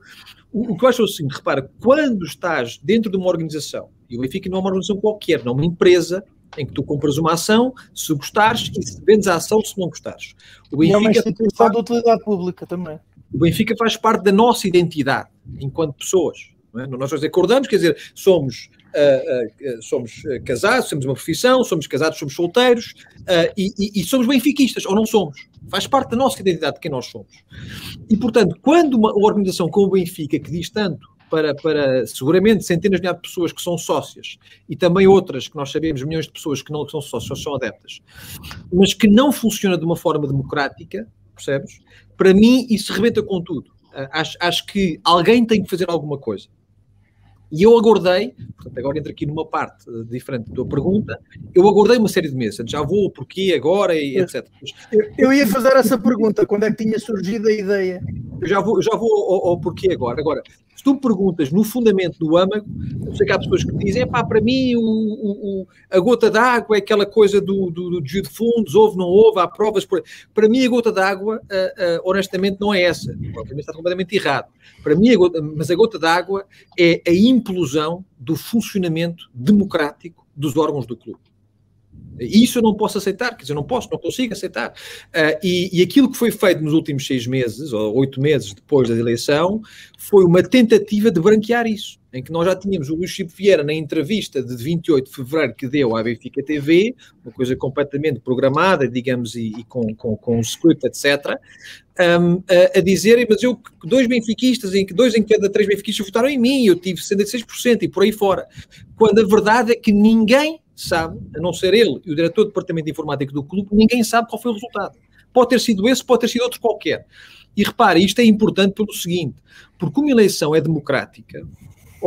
o, o que eu acho é o seguinte: repara, quando estás dentro de uma organização, e o Benfica não é uma organização qualquer, não é uma empresa, em que tu compras uma ação, se gostares, e se vendes a ação se não gostares. O Benfica, e é uma instituição de utilidade pública também. O Benfica faz parte da nossa identidade enquanto pessoas. Não é? Nós acordamos, quer dizer, somos, uh, uh, somos casados, temos uma profissão, somos casados, somos solteiros e, e, e, somos benfiquistas, ou não somos. Faz parte da nossa identidade de quem nós somos. E, portanto, quando uma organização como o Benfica, que diz tanto para, para seguramente centenas de pessoas que são sócias e também outras que nós sabemos, milhões de pessoas que não são sócias, são adeptas, mas que não funciona de uma forma democrática, percebes? Para mim, isso rebenta com tudo. Acho, acho que alguém tem que fazer alguma coisa. E eu aguardei, portanto, agora entro aqui numa parte diferente da tua pergunta, eu aguardei uma série de meses, já vou, porquê, agora, e etc. Eu, eu, ia fazer essa pergunta, quando é que tinha surgido a ideia? Eu já vou, já vou ao, ao porquê agora. Agora, se tu perguntas no fundamento do âmago, eu sei que há pessoas que dizem, pá, para mim o, o, a gota d'água é aquela coisa do, do, do desvio de fundos, houve, não houve, há provas. Por... Para mim a gota d'água, uh, uh, honestamente, não é essa. Obviamente está completamente errado. Para mim, a gota, mas a gota d'água é a implosão do funcionamento democrático dos órgãos do clube. Isso eu não posso aceitar, quer dizer, não posso, não consigo aceitar. Uh, e, e, aquilo que foi feito nos últimos seis meses, ou oito meses depois da eleição, foi uma tentativa de branquear isso, em que nós já tínhamos o Luís Chico Vieira na entrevista de 28 de fevereiro que deu à Benfica TV, uma coisa completamente programada, digamos, e, e com, com, com um script, etc., um, a, a dizer, mas eu, dois benfiquistas, em que dois em cada três benfiquistas votaram em mim, eu tive 66% e por aí fora. Quando a verdade é que ninguém sabe, a não ser ele e o diretor do departamento de informática do clube, ninguém sabe qual foi o resultado. Pode ter sido esse, pode ter sido outro qualquer. E repare, isto é importante pelo seguinte, porque uma eleição é democrática,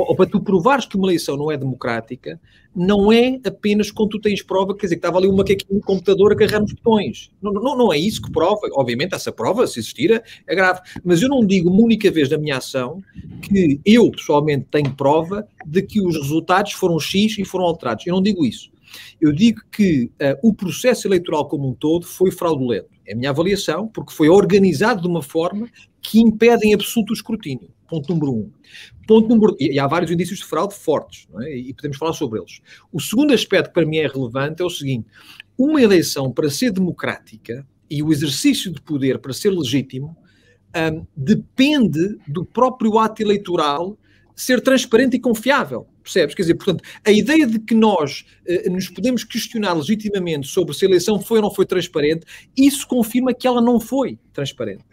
ou, para tu provares que uma eleição não é democrática, não é apenas quando tu tens prova, quer dizer, que estava ali um macaquinho no computador a carregar nos botões. Não, não, não é isso que prova. Obviamente, essa prova, se existir, é grave. Mas eu não digo uma única vez na minha ação que eu, pessoalmente, tenho prova de que os resultados foram X e foram alterados. Eu não digo isso. Eu digo que uh, o processo eleitoral como um todo foi fraudulento. É a minha avaliação, porque foi organizado de uma forma que impede em absoluto o escrutínio. Ponto número um. Ponto número, e há vários indícios de fraude fortes, é? e podemos falar sobre eles. O segundo aspecto que para mim é relevante é o seguinte: uma eleição para ser democrática e o exercício de poder para ser legítimo um, depende do próprio ato eleitoral ser transparente e confiável. Percebes? Quer dizer, portanto, a ideia de que nós uh, nos podemos questionar legitimamente sobre se a eleição foi ou não foi transparente, isso confirma que ela não foi transparente.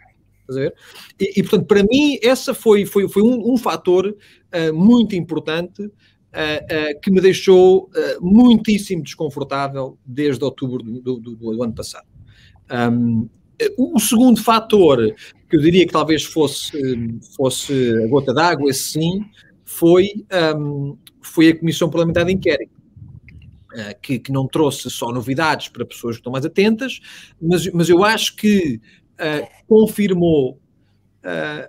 E, e, portanto, para mim, essa foi, foi, foi um, um fator uh, muito importante uh, uh, que me deixou muitíssimo desconfortável desde outubro do, do, do ano passado. Um, o segundo fator, que eu diria que talvez fosse, fosse a gota d'água, sim, foi, um, foi a Comissão Parlamentar de Inquérito. Que, que, não trouxe só novidades para pessoas que estão mais atentas, mas, mas eu acho que uh, confirmou, uh,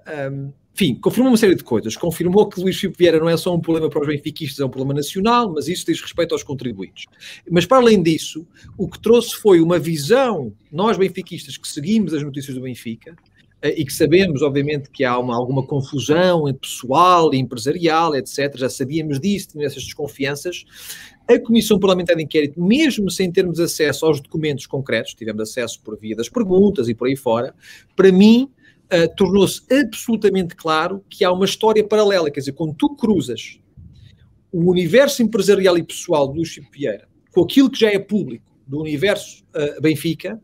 eh, um, enfim, confirmou uma série de coisas. Confirmou que Luís Filipe Vieira não é só um problema para os benfiquistas, é um problema nacional, mas isso diz respeito aos contribuintes. Mas para além disso, o que trouxe foi uma visão, nós benfiquistas que seguimos as notícias do Benfica, e que sabemos, obviamente, que há uma, alguma confusão pessoal e empresarial, etc. Já sabíamos disso, tínhamos essas desconfianças, a Comissão Parlamentar de Inquérito, mesmo sem termos acesso aos documentos concretos, tivemos acesso por via das perguntas e por aí fora, para mim, uh, tornou-se absolutamente claro que há uma história paralela. Quer dizer, quando tu cruzas o universo empresarial e pessoal do Luís Vieira com aquilo que já é público do universo uh, Benfica,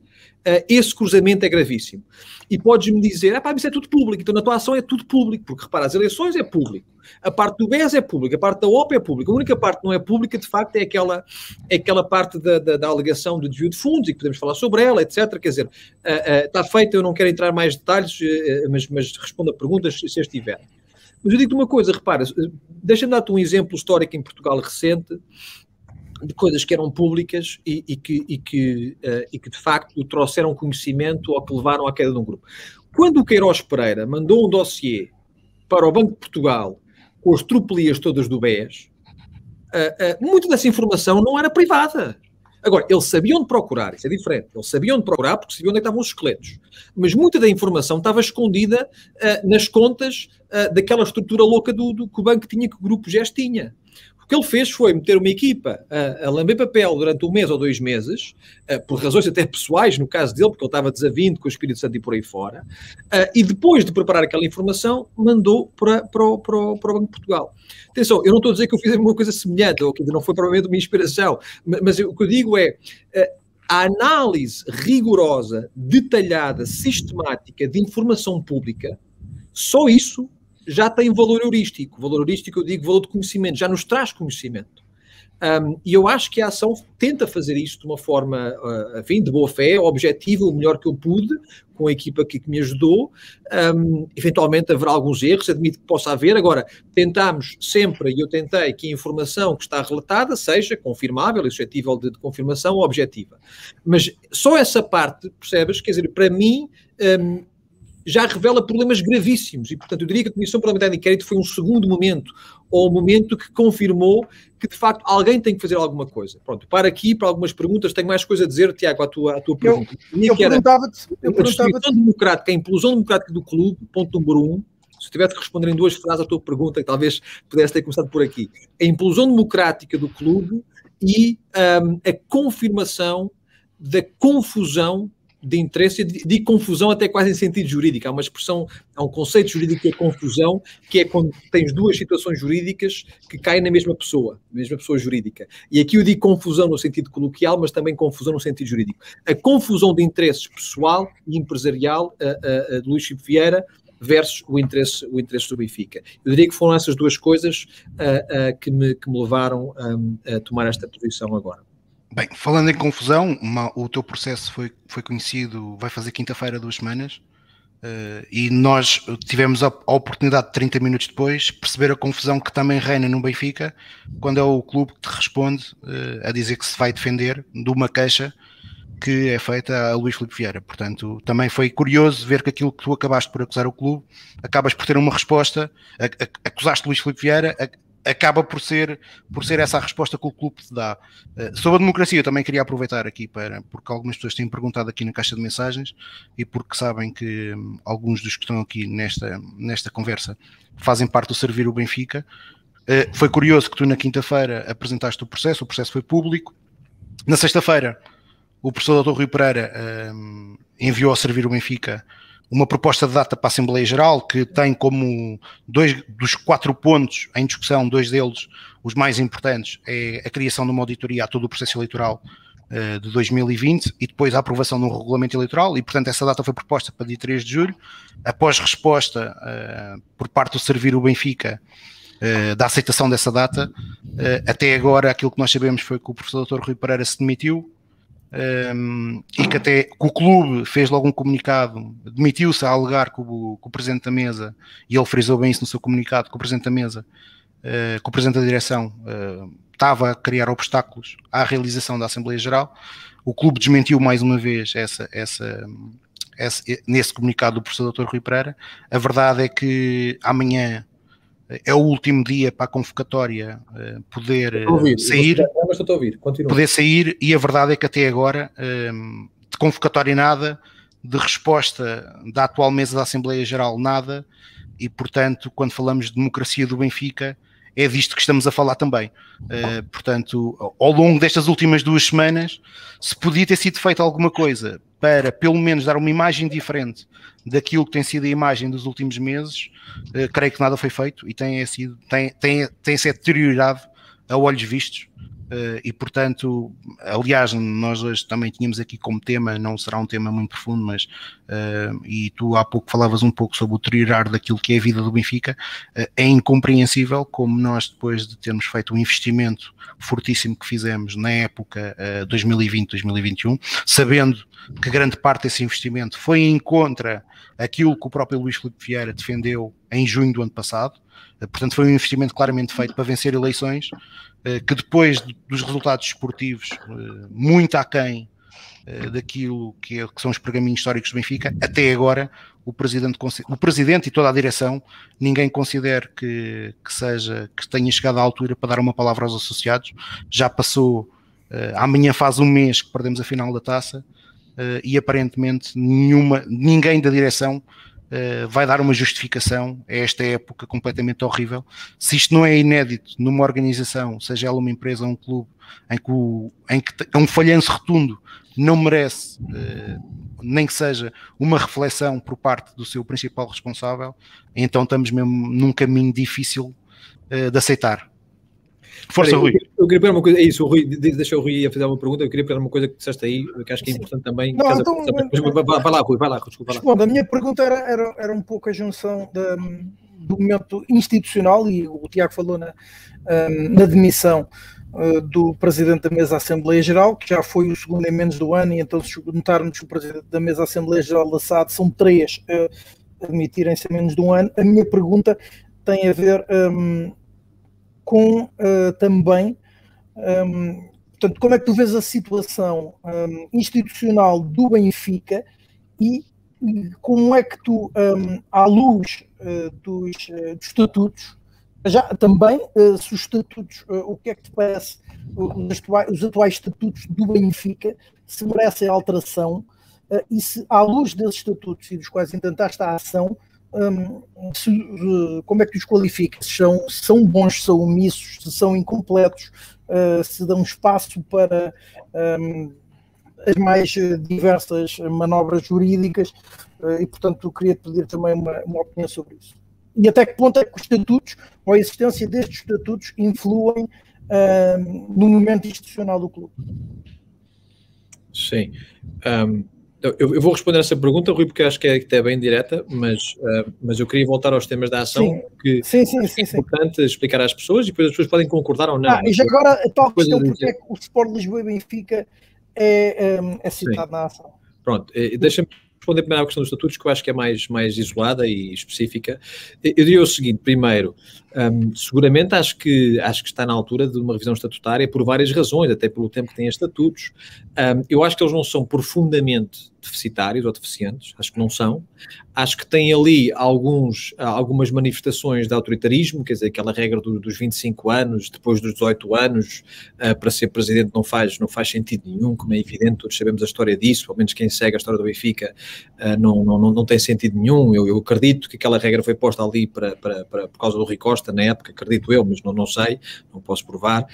esse cruzamento é gravíssimo. E podes-me dizer, ah pá, isso é tudo público, então na tua ação é tudo público, porque repara, as eleições é público, a parte do BES é pública, a parte da OP é pública, a única parte que não é pública, de facto, é aquela, é aquela parte da, da, da alegação de desvio de fundos, e que podemos falar sobre ela, etc. Quer dizer, uh, uh, está feito, eu não quero entrar mais detalhes, uh, mas, mas respondo a perguntas se as tiver. Mas eu digo-te uma coisa, repara, deixa-me dar-te um exemplo histórico em Portugal recente, de coisas que eram públicas e, e, que, e, que, uh, e que de facto trouxeram conhecimento ou que levaram à queda de um grupo. Quando o Queiroz Pereira mandou um dossiê para o Banco de Portugal com as tropelias todas do BES, uh, uh, muita dessa informação não era privada. Agora, ele sabia onde procurar, isso é diferente. Ele sabia onde procurar porque sabia onde é estavam os esqueletos. Mas muita da informação estava escondida uh, nas contas uh, daquela estrutura louca do, do, que o banco tinha, que o grupo GES tinha. O que ele fez foi meter uma equipa a, a lamber papel durante um mês ou dois meses, uh, por razões até pessoais, no caso dele, porque ele estava desavindo com o Espírito Santo e por aí fora, uh, e depois de preparar aquela informação, mandou para, para, para, para o Banco de Portugal. Atenção, eu não estou a dizer que eu fiz uma coisa semelhante, ou que não foi provavelmente uma inspiração, mas, mas o que eu digo é. Uh, a análise rigorosa, detalhada, sistemática de informação pública, só isso já tem valor heurístico. Valor heurístico, eu digo valor de conhecimento, já nos traz conhecimento. Um, e eu acho que a ação tenta fazer isso de uma forma, uh, enfim, de boa fé, objetiva, o melhor que eu pude, com a equipa que, que me ajudou. Um, eventualmente haverá alguns erros, admito que possa haver. Agora, tentamos sempre, e eu tentei, que a informação que está relatada seja confirmável, suscetível de, de confirmação objetiva. Mas só essa parte, percebes? Quer dizer, para mim, um, já revela problemas gravíssimos e, portanto, eu diria que a Comissão Parlamentar de Inquérito foi um segundo momento, ou um momento que confirmou que, de facto, alguém tem que fazer alguma coisa. Pronto, para aqui, para algumas perguntas, tenho mais coisa a dizer, Tiago, à tua, à tua pergunta. Eu, eu perguntava-te... A democrática, a implosão democrática do clube, ponto número um, se tivesse que responder em duas frases à tua pergunta, que talvez pudesse ter começado por aqui. A implosão democrática do clube e um, a confirmação da confusão de interesse de, de confusão até quase em sentido jurídico. Há uma expressão, há um conceito jurídico que é confusão, que é quando tens duas situações jurídicas que caem na mesma pessoa, na mesma pessoa jurídica. E aqui eu digo confusão no sentido coloquial, mas também confusão no sentido jurídico. A confusão de interesses pessoal e empresarial de Luís Chico Vieira versus o interesse, o interesse do Benfica. Eu diria que foram essas duas coisas uh, uh, que, me, que me levaram um, a tomar esta posição agora. Bem, falando em confusão, uma, o teu processo foi, foi conhecido, vai fazer quinta-feira, duas semanas, uh, e nós tivemos a, a, oportunidade, 30 minutos depois, perceber a confusão que também reina no Benfica, quando é o clube que te responde uh, a dizer que se vai defender de uma queixa que é feita a Luís Filipe Vieira. Portanto, também foi curioso ver que aquilo que tu acabaste por acusar o clube, acabas por ter uma resposta, acusaste Luís Filipe Vieira, acaba por ser, por ser essa a resposta que o clube te dá. Uh, sobre a democracia, eu também queria aproveitar aqui para, porque algumas pessoas têm perguntado aqui na caixa de mensagens e porque sabem que um, alguns dos que estão aqui nesta, nesta conversa fazem parte do Servir o Benfica. Uh, foi curioso que tu na quinta-feira apresentaste o processo, o processo foi público. Na sexta-feira, o professor Dr. Rui Pereira um, enviou ao Servir o Benfica uma proposta de data para a Assembleia Geral que tem como dois dos quatro pontos em discussão, dois deles, os mais importantes, é a criação de uma auditoria a todo o processo eleitoral uh, de 2020 e depois a aprovação de um regulamento eleitoral e, portanto, essa data foi proposta para dia 3 de julho. Após resposta uh, por parte do Servir o Benfica, Uh, da aceitação dessa data. Até agora, aquilo que nós sabemos foi que o professor Dr. Rui Pereira se demitiu, um, e que até que o clube fez logo um comunicado, demitiu-se a alegar que o, que o, presidente da mesa, e ele frisou bem isso no seu comunicado, que o presidente da mesa, uh, que o presidente da direção uh, estava a criar obstáculos à realização da Assembleia Geral. O clube desmentiu mais uma vez essa, essa, nesse comunicado do professor Dr. Rui Pereira. A verdade é que amanhã é o último dia para a convocatória uh, poder ouvir, sair, ouvir, poder sair, e a verdade é que até agora um, de convocatória nada, de resposta da atual mesa da Assembleia Geral nada, e portanto, quando falamos de democracia do Benfica, é disto que estamos a falar também. Uh, portanto, ao longo destas últimas duas semanas, se podia ter sido feita alguma coisa para pelo menos dar uma imagem diferente daquilo que tem sido a imagem dos últimos meses, uh, creio que nada foi feito e tem sido tem, tem, tem se deteriorado a olhos vistos Uh, e portanto, aliás, nós hoje também tínhamos aqui como tema, não será um tema muito profundo, mas uh, e tu há pouco falavas um pouco sobre o deteriorar daquilo que é a vida do Benfica, uh, é incompreensível como nós, depois de termos feito um investimento fortíssimo que fizemos na época 2020-2021, sabendo que grande parte desse investimento foi em contra aquilo que o próprio Luís Filipe Vieira defendeu em junho do ano passado, portanto foi um investimento claramente feito para vencer eleições, eh, que depois dos resultados esportivos, eh, muito aquém daquilo que, é, que, são os pergaminhos históricos do Benfica, até agora o presidente, o presidente e toda a direção, ninguém considera que, que seja, que tenha chegado à altura para dar uma palavra aos associados, já passou, amanhã faz um mês que perdemos a final da taça, e aparentemente nenhuma, ninguém da direção Uh, vai dar uma justificação a esta época completamente horrível. Se isto não é inédito numa organização, seja ela uma empresa ou um clube, em que, o, em que um falhanço rotundo não merece, uh, nem que seja uma reflexão por parte do seu principal responsável, então estamos mesmo num caminho difícil uh, de aceitar. Força, Rui. Eu, queria pegar uma coisa, é isso, o Rui, deixa o Rui fazer uma pergunta, eu queria pegar uma coisa que disseste aí, que acho que é importante também. Não, então, vai, vai, lá, Rui, vai lá, desculpa. Responda, a minha pergunta era, era, era um pouco a junção da, do momento institucional, e o Tiago falou na, um, na demissão uh, do Presidente da Mesa Assembleia Geral, que já foi o segundo em menos do ano, e então se notarmos o Presidente da Mesa Assembleia Geral laçado, são três admitirem-se em menos de um ano. A minha pergunta tem a ver... Um, com uh, também, um, portanto, como é que tu vês a situação um, institucional do Benfica e, como é que tu, um, à luz uh, dos, uh, dos, estatutos, já também, se os estatutos, o que é que te parece, os atuais, os atuais estatutos do Benfica, se merecem alteração e se, à luz desses estatutos e dos quais intentaste a ação, um, se, uh, como é que os qualifica? Se são, são bons, se são omissos, se são incompletos, uh, se dão espaço para um, as mais diversas manobras jurídicas uh, e, portanto, queria pedir também uma, uma opinião sobre isso. E até que ponto é que os estatutos ou a existência destes estatutos influem no momento institucional do clube? Sim. Um, eu, eu, vou responder essa pergunta, Rui, porque acho que é, que é bem direta, mas, uh, mas eu queria voltar aos temas da ação, sim. que sim, sim, sim, é importante explicar às pessoas e depois as pessoas podem concordar ou não. Ah, e já agora a tal questão, porque é que o Sport Lisboa e Benfica é, é, é citado na ação. Pronto, deixa-me responder primeiro à questão dos estatutos, que eu acho que é mais, mais isolada e específica. Eu diria o seguinte: primeiro, um, seguramente acho que, acho que está na altura de uma revisão estatutária por várias razões, até pelo tempo que tem estatutos. Um, eu acho que eles não são profundamente deficitários ou deficientes, acho que não são. Acho que tem ali alguns, algumas manifestações de autoritarismo, quer dizer, aquela regra do, dos 25 anos, depois dos 18 anos, uh, para ser presidente não faz, não faz sentido nenhum, como é evidente, todos sabemos a história disso, pelo menos quem segue a história do Benfica uh, não, não, não, não tem sentido nenhum. Eu, eu acredito que aquela regra foi posta ali para, para, para, por causa do Rui Costa, na época, acredito eu, mas não, não sei, não posso provar.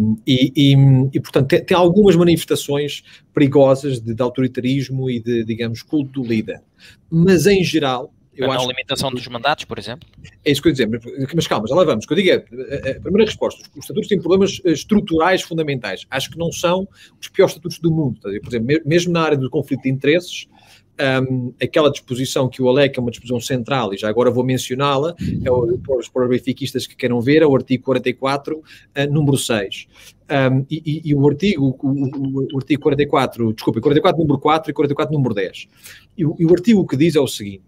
Um, e, e, e, portanto, tem, tem algumas manifestações perigosas de, de autoritarismo e de, digamos, culto do líder. Mas, em geral, eu a acho limitação dos mandatos, por exemplo? É isso que eu ia dizer, mas calma, já lá vamos. O que eu digo é, a primeira resposta, os estatutos têm problemas eh, estruturais fundamentais. Acho que não são os piores estatutos do mundo. Por exemplo, mesmo na área do conflito de interesses, um, aquela disposição que o ALEC é uma disposição central, e já agora vou mencioná-la, é o, para, os, para benfiquistas que queiram ver, é o artigo 44, uh, número 6. Um, e, e, o artigo, o, o, o, artigo 44, desculpa, 44 número 4 e 44 número 10. E, e o artigo que diz é o seguinte,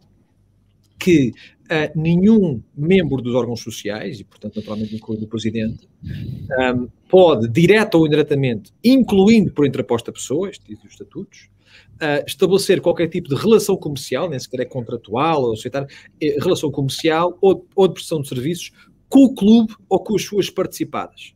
que uh, nenhum membro dos órgãos sociais, e portanto naturalmente incluindo o Presidente, um, pode, direta ou indiretamente, incluindo por interposta pessoa, este diz os estatutos, uh, estabelecer qualquer tipo de relação comercial, nem sequer é contratual ou aceitar, é, relação comercial ou, ou de prestação de serviços com o clube ou com as suas participadas.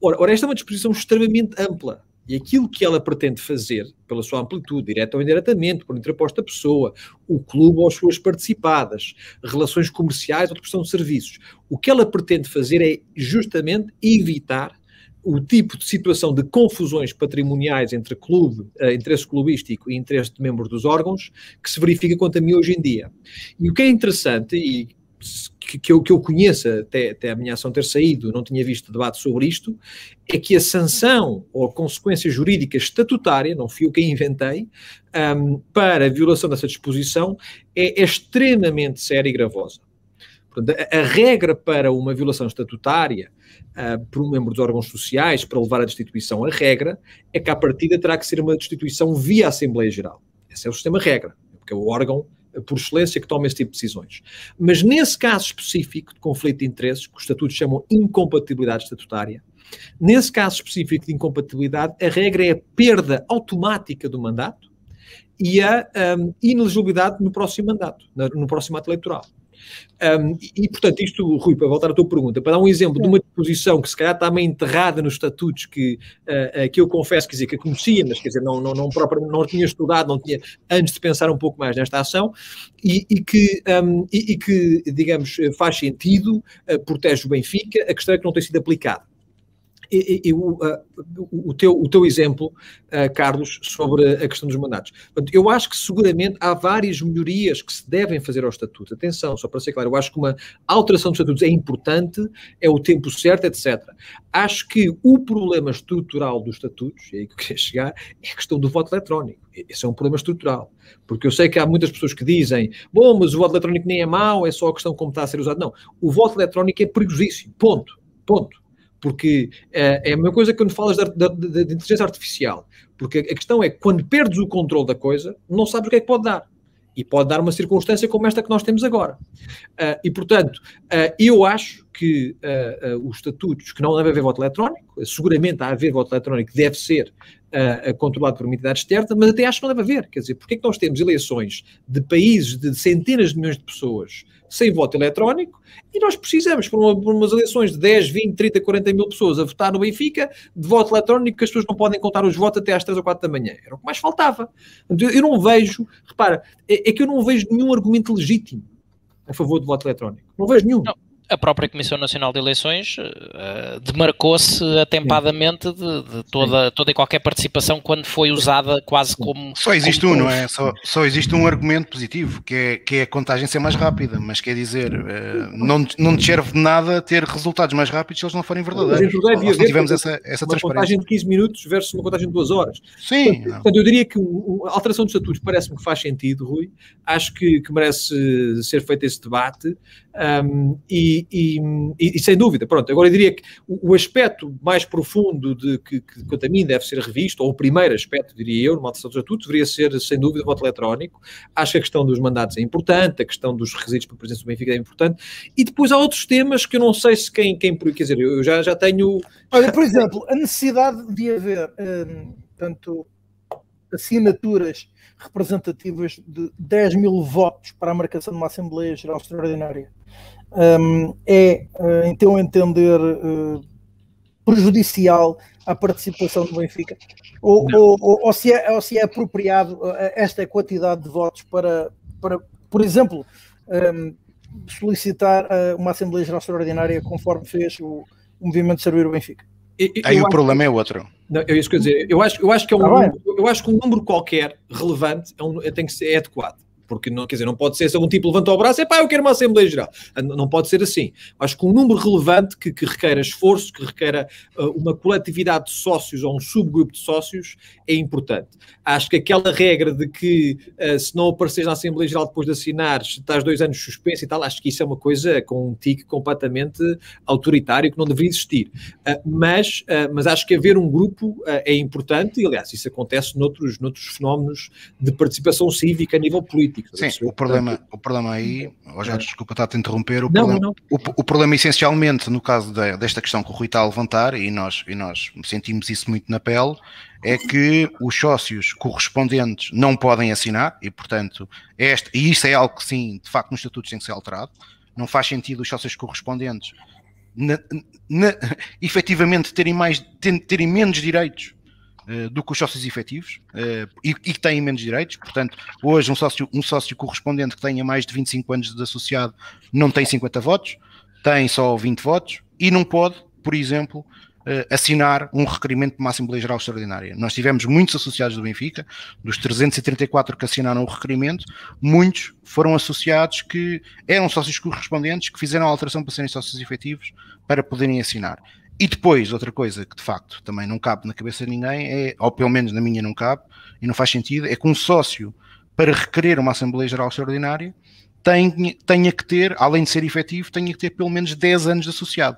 Ora, ora, esta é uma disposição extremamente ampla. E aquilo que ela pretende fazer, pela sua amplitude, direta ou indiretamente, por interposta pessoa, o clube ou as suas participadas, relações comerciais ou de prestação de serviços, o que ela pretende fazer é justamente evitar o tipo de situação de confusões patrimoniais entre clube, uh, interesse clubístico e interesse de membros dos órgãos que se verifica quanto a mim hoje em dia. E o que é interessante, e que, que, eu, que eu conheça até, até a minha ação ter saído, não tinha visto debate sobre isto, é que a sanção ou a consequência jurídica estatutária, não fui eu quem inventei, um, para a violação dessa disposição é extremamente séria e gravosa. Portanto, a, a, regra para uma violação estatutária uh, por um membro dos órgãos sociais para levar a destituição, a regra é que, à partida, terá que ser uma destituição via Assembleia Geral. Esse é o sistema regra, porque é o órgão por excelência que toma esse tipo de decisões. Mas nesse caso específico de conflito de interesses, que os estatutos chamam incompatibilidade estatutária, Nesse caso específico de incompatibilidade, a regra é a perda automática do mandato e a um, inelegibilidade no próximo mandato, no próximo ato eleitoral. Um, e, portanto, isto, Rui, para voltar à tua pergunta, para dar um exemplo de uma disposição que se calhar está meio enterrada nos estatutos, que, uh, uh, que eu confesso, quer dizer, que conhecia, mas quer dizer, não, não, não, próprio, não tinha estudado, não tinha, antes de pensar um pouco mais nesta ação, e, e que, um, e, e, que, digamos, faz sentido, uh, protege o Benfica, a questão é que não tem sido aplicada e, e, o, uh, o, teu, o teu exemplo, uh, Carlos, sobre a questão dos mandatos. Portanto, eu acho que seguramente há várias melhorias que se devem fazer ao Estatuto. Atenção, só para ser claro, eu acho que uma alteração dos Estatutos é importante, é o tempo certo, etc. Acho que o problema estrutural dos Estatutos, e é aí que eu queria chegar, é a questão do voto eletrónico. Esse é um problema estrutural. Porque eu sei que há muitas pessoas que dizem, bom, mas o voto eletrónico nem é mau, é só a questão como está a ser usado. Não, o voto eletrónico é perigosíssimo. Ponto. Ponto porque é, é a mesma coisa quando falas de, de, de, inteligência artificial, porque a questão é quando perdes o controle da coisa, não sabes o que é que pode dar. E pode dar uma circunstância como esta que nós temos agora. Uh, e, portanto, uh, eu acho que uh, os estatutos, que não deve haver voto eletrónico, seguramente há haver voto eletrónico, deve ser controlado por uma entidade externa, mas até acho que não deve haver. Quer dizer, porque é que nós temos eleições de países de centenas de milhões de pessoas sem voto eletrónico, e nós precisamos, por, uma, por, umas eleições de 10, 20, 30, 40 mil pessoas a votar no Benfica, de voto eletrónico, que as pessoas não podem contar os votos até às 3 ou 4 da manhã. Era o que mais faltava. Eu não vejo, repara, é, é que eu não vejo nenhum argumento legítimo a favor do voto eletrónico. Não vejo nenhum. Não a própria Comissão Nacional de Eleições uh, demarcou-se atempadamente de, de, toda, toda e qualquer participação quando foi usada quase como. Só existe como um, não é? Só, só existe um argumento positivo, que é, que é a contagem ser mais rápida, mas quer dizer, uh, não, não te serve de nada ter resultados mais rápidos se eles não forem verdadeiros. Mas, não tivemos essa, essa uma contagem de 15 minutos versus uma contagem de 2 horas. Sim. Portanto, portanto eu diria que a alteração dos estatutos parece-me que faz sentido, Rui. Acho que, que merece ser feito esse debate. Um, e, e, e, sem dúvida, pronto, agora eu diria que o, o aspecto mais profundo de que, que, quanto a mim deve ser revisto, ou o primeiro aspecto, diria eu, numa alteração dos estatutos, deveria ser, sem dúvida, o voto eletrónico. Acho que a questão dos mandatos é importante, a questão dos requisitos para a presença do Benfica é importante, e depois há outros temas que eu não sei se quem, quem quer dizer, eu já, já tenho... Olha, por exemplo, a necessidade de haver, um, tanto assinaturas representativas de 10 mil votos para a marcação de uma Assembleia Geral Extraordinária um, é, em teu entender, uh, prejudicial à participação do Benfica? Ou, ou, ou, ou, se é, ou se é apropriado uh, esta quantidade de votos para, para por exemplo, um, solicitar uma Assembleia Geral Extraordinária conforme fez o, o movimento de servir o Benfica? Aí o problema é outro. Não, é isso que eu dizer. Eu acho, eu acho que é um ah, número, eu acho que um número qualquer relevante é um, tem que ser é adequado porque não, quer dizer, não pode ser se um tipo levantou o braço e pá, eu quero uma Assembleia Geral. Ah, não pode ser assim. Acho que um número relevante que, que requeira esforço, que requeira uh, uma coletividade de sócios ou um subgrupo de sócios é importante. Acho que aquela regra de que uh, se não apareceres na Assembleia Geral depois de assinares, estás dois anos suspenso e tal, acho que isso é uma coisa com um tique completamente autoritário que não deveria existir. Uh, mas, mas acho que haver um grupo é importante e, aliás, isso acontece noutros, noutros fenómenos de participação cívica a nível político político. Sim, o problema, o problema aí, oh, já desculpa estar a interromper, o, não, problema, não. O, o, problema essencialmente no caso de, desta questão que o Rui está a levantar, e nós, e nós sentimos isso muito na pele, é que os sócios correspondentes não podem assinar, e portanto, este, e isso é algo que sim, de facto, nos estatutos tem que ser alterado, não faz sentido os sócios correspondentes na, na, efetivamente terem, mais, terem menos direitos do que os sócios efetivos uh, e, que têm menos direitos. Portanto, hoje um sócio, um sócio correspondente que tenha mais de 25 anos de associado não tem 50 votos, tem só 20 votos e não pode, por exemplo, uh, assinar um requerimento de uma Assembleia Geral Extraordinária. Nós tivemos muitos associados do Benfica, dos 334 que assinaram o requerimento, muitos foram associados que eram sócios correspondentes que fizeram a alteração para serem sócios efetivos para poderem assinar. E depois, outra coisa que de facto também não cabe na cabeça de ninguém, é, ou pelo menos na minha não cabe, e não faz sentido, é que um sócio, para requerer uma Assembleia Geral Extraordinária, tenha, tenha que ter, além de ser efetivo, tenha que ter pelo menos 10 anos de associado.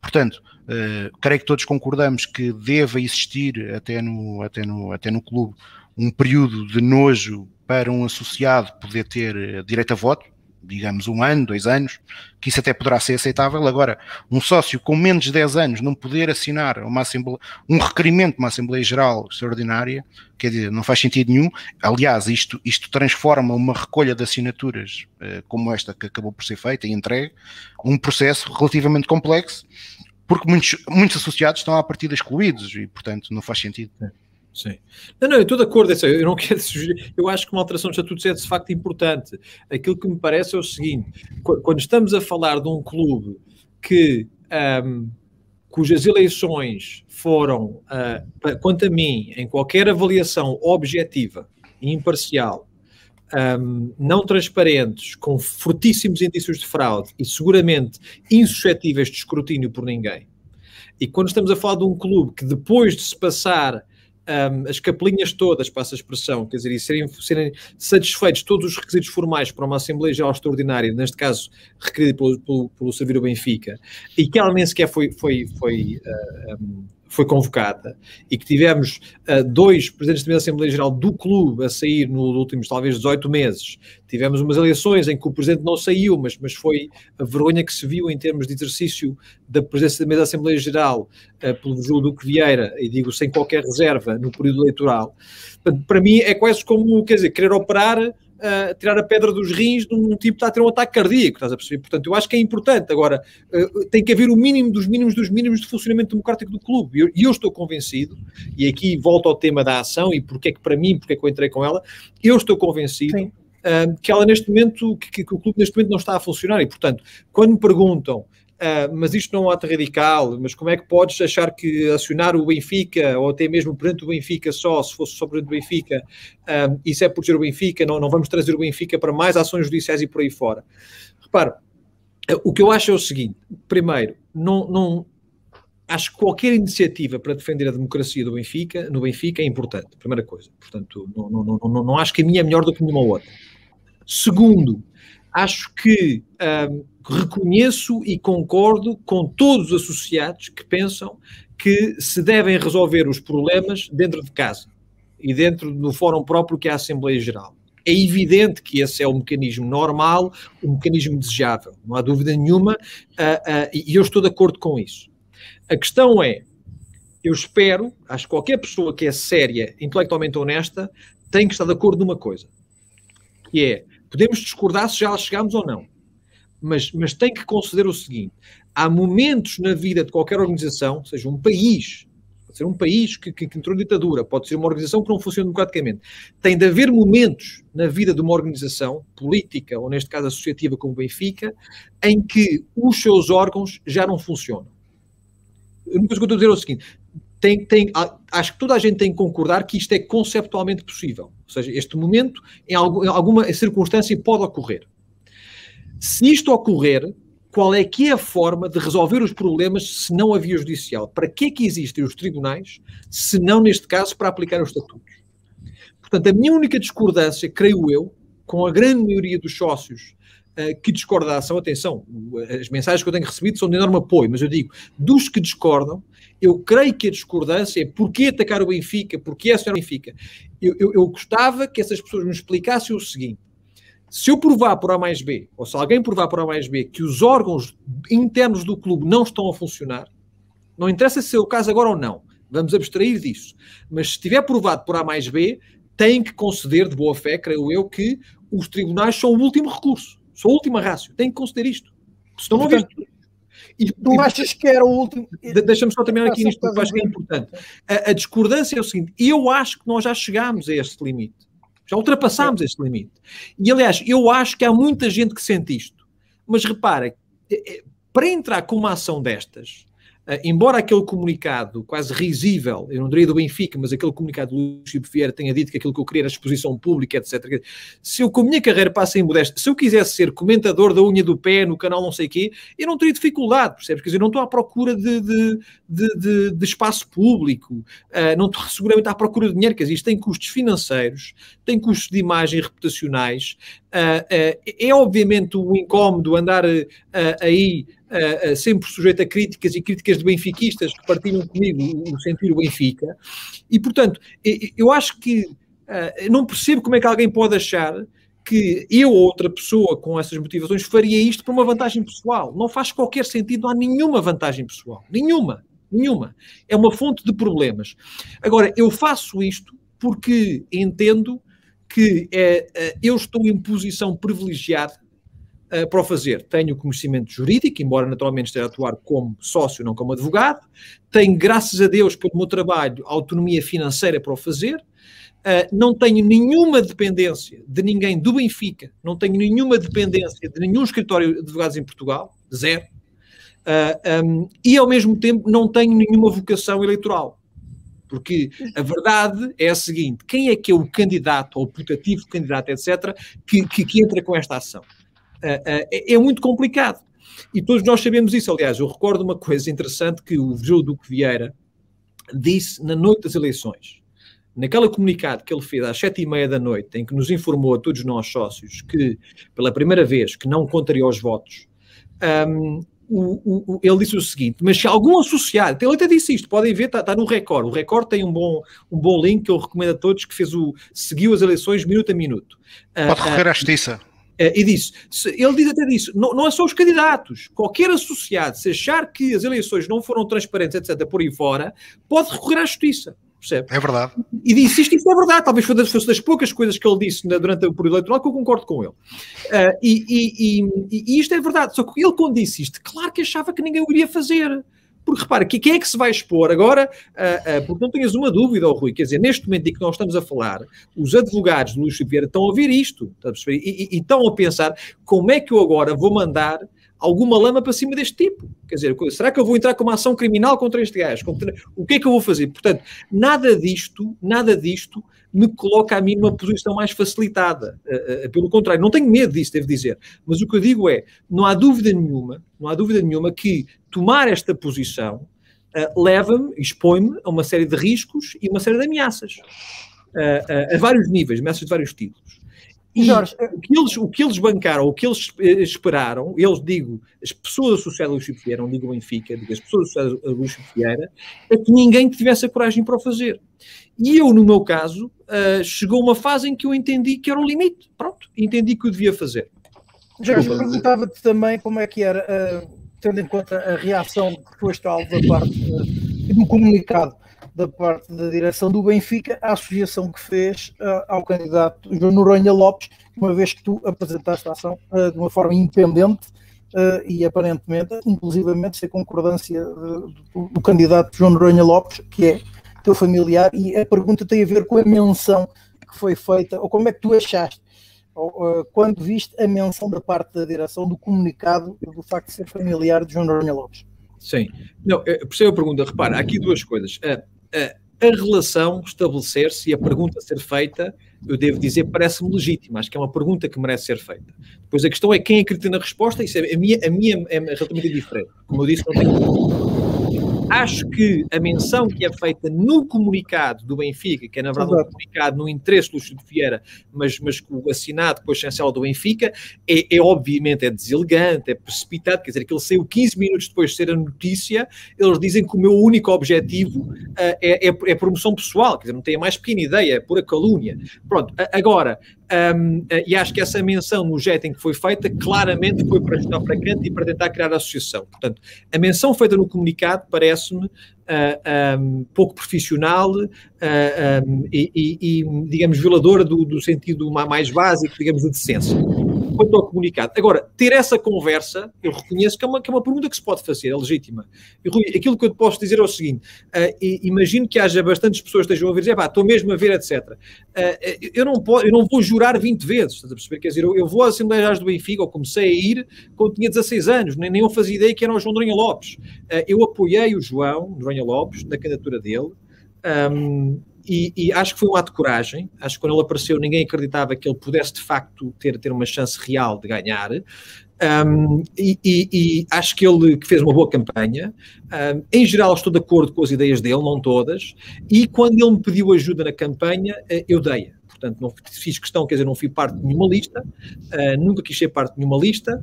Portanto, uh, creio que todos concordamos que deva existir até no, até, no, até no clube um período de nojo para um associado poder ter uh, direito a voto, digamos, um ano, dois anos, que isso até poderá ser aceitável. Agora, um sócio com menos de 10 anos não poder assinar uma um requerimento de uma Assembleia Geral Extraordinária, quer dizer, não faz sentido nenhum. Aliás, isto, isto transforma uma recolha de assinaturas eh, como esta que acabou por ser feita e entregue, um processo relativamente complexo, porque muitos, muitos associados estão à partida excluídos e, portanto, não faz sentido. Sim. Não, não, eu estou de acordo, eu não quero sugerir, eu acho que uma alteração de estatutos é de facto importante. Aquilo que me parece é o seguinte: quando estamos a falar de um clube que um, cujas eleições foram, uh, quanto a mim, em qualquer avaliação objetiva e imparcial, um, não transparentes, com fortíssimos indícios de fraude e seguramente insuscetíveis de escrutínio por ninguém. E quando estamos a falar de um clube que depois de se passar um, as capelinhas todas, para essa expressão, quer dizer, e serem, serem satisfeitos todos os requisitos formais para uma Assembleia Geral Extraordinária, neste caso requerida pelo, pelo, pelo Servir o Benfica, e que ela nem sequer foi, foi, foi uh, foi convocada e que tivemos uh, dois presidentes da Assembleia Geral do clube a sair nos últimos talvez 18 meses. Tivemos umas eleições em que o presidente não saiu, mas, mas foi a vergonha que se viu em termos de exercício da presença da Assembleia Geral uh, pelo Júlio Duque Vieira, e digo sem qualquer reserva, no período eleitoral. Portanto, para mim é quase como, quer dizer, querer operar uh, tirar a pedra dos rins de um tipo que está a ter um ataque cardíaco, estás a perceber? Portanto, eu acho que é importante. Agora, uh, tem que haver o mínimo dos mínimos dos mínimos de funcionamento democrático do clube. E eu, eu, estou convencido, e aqui volto ao tema da ação e porque é que para mim, porque é que eu entrei com ela, eu estou convencido uh, que ela neste momento, que, que, que o clube neste momento não está a funcionar. E, portanto, quando me perguntam Uh, mas isto não é um ato radical, mas como é que podes achar que acionar o Benfica, ou até mesmo perante o Benfica só, se fosse só perante o Benfica, uh, isso é proteger o Benfica, não, não vamos trazer o Benfica para mais ações judiciais e por aí fora. Repare, o que eu acho é o seguinte, primeiro, não, não, acho que qualquer iniciativa para defender a democracia do Benfica, no Benfica é importante, primeira coisa, portanto, não, não, não, não acho que a minha é melhor do que nenhuma outra. Segundo, acho que um, reconheço e concordo com todos os associados que pensam que se devem resolver os problemas dentro de casa e dentro do fórum próprio que é a Assembleia Geral. É evidente que esse é o mecanismo normal, o mecanismo desejável, não há dúvida nenhuma, uh, uh, e eu estou de acordo com isso. A questão é, eu espero, acho que qualquer pessoa que é séria, intelectualmente honesta, tem que estar de acordo numa coisa, que é Podemos discordar se já lá chegámos ou não, mas, mas tem que conceder o seguinte: há momentos na vida de qualquer organização, seja um país, pode ser um país que, que, que entrou em ditadura, pode ser uma organização que não funciona democraticamente, tem de haver momentos na vida de uma organização política, ou neste caso associativa como o Benfica, em que os seus órgãos já não funcionam. A única coisa que eu estou a dizer é o seguinte: tem, tem, acho que toda a gente tem que concordar que isto é conceptualmente possível. Ou seja, este momento, em, em alguma circunstância, pode ocorrer. Se isto ocorrer, qual é que é a forma de resolver os problemas se não havia judicial? Para que é que existem os tribunais, se não, neste caso, para aplicar os estatutos? Portanto, a minha única discordância, creio eu, com a grande maioria dos sócios uh, que discordam atenção, as mensagens que eu tenho recebido são de enorme apoio, mas eu digo, dos que discordam, eu creio que a discordância é porquê atacar o Benfica, porquê acionar o Benfica. Eu, eu, eu gostava que essas pessoas me explicassem o seguinte: se eu provar por A mais B, ou se alguém provar por A mais B, que os órgãos internos do clube não estão a funcionar, não interessa se é o caso agora ou não, vamos abstrair disso. Mas se estiver provado por A mais B, tem que conceder de boa fé, creio eu, que os tribunais são o último recurso, são a última rácio. Tem que conceder isto. Senão não Portanto, e tu achas que era o último. Deixa-me só terminar aqui nisto, porque acho que é importante. A, a, discordância é o seguinte: eu acho que nós já chegámos a este limite. Já ultrapassámos é. este limite. E aliás, eu acho que há muita gente que sente isto. Mas repara, é, é, para entrar com uma ação destas, embora aquele comunicado quase risível, eu não diria do Benfica, mas aquele comunicado do Luís Vieira tenha dito que aquilo que eu queria era exposição pública, etc. Se eu com a minha carreira passo em modéstia, se eu quisesse ser comentador da unha do pé no canal não sei quê, eu não teria dificuldade, percebes? Quer dizer, não estou à procura de, de, de, de espaço público, uh, não estou seguramente à procura de dinheiro, quer dizer, isto tem custos financeiros, tem custos de imagem reputacionais, uh, é obviamente um incómodo andar aí uh, sempre sujeito a críticas e críticas de benfiquistas que partilham comigo o, sentir o Benfica. E, portanto, eu acho que uh, não percebo como é que alguém pode achar que eu ou outra pessoa com essas motivações faria isto por uma vantagem pessoal. Não faz qualquer sentido, não há nenhuma vantagem pessoal. Nenhuma. Nenhuma. É uma fonte de problemas. Agora, eu faço isto porque entendo que é, é eu estou em posição privilegiada uh, para o fazer. Tenho conhecimento jurídico, embora naturalmente esteja a atuar como sócio, não como advogado. Tenho, graças a Deus, pelo meu trabalho, autonomia financeira para o fazer. Uh, não tenho nenhuma dependência de ninguém do Benfica, não tenho nenhuma dependência de nenhum escritório de advogados em Portugal, zero. Uh, ah, um, e ao mesmo tempo não tenho nenhuma vocação eleitoral. Porque a verdade é a seguinte: quem é que é o candidato, ou o putativo candidato, etc., que, que, que entra com esta ação? Uh, uh, é, é, muito complicado. E todos nós sabemos isso. Aliás, eu recordo uma coisa interessante que o João Duque Vieira disse na noite das eleições. Naquela comunicado que ele fez às sete e meia da noite, em que nos informou a todos nós sócios que, pela primeira vez, que não contaria os votos, um, o, o, ele disse o seguinte, mas se algum associado, ele até disse isto, podem ver, está, está no Record, o Record tem um bom, um bom link que eu recomendo a todos, que fez o, seguiu as eleições minuto a minuto. Ah, Pode recorrer à justiça. Uh, e disse, ele diz até disso, não, não é só os candidatos, qualquer associado, se achar que as eleições não foram transparentes, etc., por aí fora, pode recorrer à justiça. Percebe? É verdade. E disse isto, isto é verdade. Talvez fosse das, fosse das poucas coisas que ele disse durante o período eleitoral que eu concordo com ele. Uh, e, e, e, e, isto é verdade. Só que ele, quando disse isto, claro que achava que ninguém o iria fazer. Porque repara, quem é que se vai expor agora? Uh, uh, porque não tenhas uma dúvida, oh, Rui, quer dizer, neste momento em que nós estamos a falar, os advogados do Luís Vieira estão a ouvir isto, e, e, estão a pensar como é que eu agora vou mandar alguma lama para cima deste tipo. Quer dizer, será que eu vou entrar com uma ação criminal contra este gajo? O que é que eu vou fazer? Portanto, nada disto, nada disto me coloca a mim numa posição mais facilitada. Uh, uh, pelo contrário, não tenho medo disso, devo dizer. Mas o que eu digo é, não há dúvida nenhuma, não há dúvida nenhuma que tomar esta posição uh, leva-me, expõe-me a uma série de riscos e uma série de ameaças. a vários níveis, ameaças de vários tipos. E Jorge, o, que eles, o que eles bancaram, o que eles eh, esperaram, eles digo, as pessoas associadas ao Luís Vieira, não digo Benfica, digo as pessoas associadas ao Luís Vieira, é que ninguém tivesse a coragem para o fazer. E eu, no meu caso, uh, chegou uma fase em que eu entendi que era o limite. Pronto, entendi que o devia fazer. Jorge, perguntava-te também como é que era, uh, tendo em conta a reação que foste alvo da parte uh, do comunicado da parte da direção do Benfica à associação que fez uh, ao candidato João Noronha Lopes, uma vez que tu apresentaste a ação uh, de uma forma independente uh, e aparentemente, inclusivamente, sem concordância do, do candidato João Noronha Lopes, que é teu familiar, e a pergunta tem a ver com a menção que foi feita, ou como é que tu achaste, ou, quando viste a menção da parte da direção do comunicado do facto de ser familiar de João Noronha Lopes. Sim, não, percebo a pergunta. Repara, há aqui duas coisas a relação estabelecer-se e a pergunta ser feita, eu devo dizer, parece-me legítima. Acho que é uma pergunta que merece ser feita. Depois a questão é quem acredita na resposta, isso é, a, minha, a minha é relativamente diferente. Como eu disse, não tenho acho que a menção que é feita no comunicado do Benfica, que é na verdade um comunicado no interesse do Chico Vieira, mas, mas o assinado com a chancela do Benfica, é, é, obviamente é deselegante, é precipitado, quer dizer, que ele saiu 15 minutos depois de ser a notícia, eles dizem que o meu único objetivo uh, é, é, é, promoção pessoal, quer dizer, não tem a mais pequena ideia, é pura calúnia. Pronto, agora, um, e acho que essa menção no jeito em que foi feita claramente foi para ajudar para canto e para tentar criar a associação. Portanto, a menção feita no comunicado parece-me uh, ah, um, pouco profissional uh, um, e, e, e, digamos, violadora do, do sentido mais básico, digamos, de decência quanto ao comunicado. Agora, ter essa conversa, eu reconheço que é uma, que é uma pergunta que se pode fazer, é legítima. E, Rui, aquilo que eu te posso dizer é o seguinte: uh, imagino que haja bastantes pessoas que estejam a ouvir dizer, estou mesmo a ver, etc. Uh, eu, não posso, eu não vou jurar 20 vezes, estás a perceber? Quer dizer, eu, eu vou à Assembleia do Benfica, ou comecei a ir quando tinha 16 anos, nem, nem eu fazia ideia que era o João Noronha Lopes. Uh, eu apoiei o João Noronha Lopes na candidatura dele. Um, e, e, acho que foi um ato de coragem. Acho que quando ele apareceu, ninguém acreditava que ele pudesse de facto ter, ter uma chance real de ganhar. Um, e, e, e, acho que ele que fez uma boa campanha. Um, em geral, estou de acordo com as ideias dele, não todas. E quando ele me pediu ajuda na campanha, eh, eu dei. Portanto, não fiz questão, quer dizer, não fui parte de nenhuma lista, uh, nunca quis ser parte de nenhuma lista,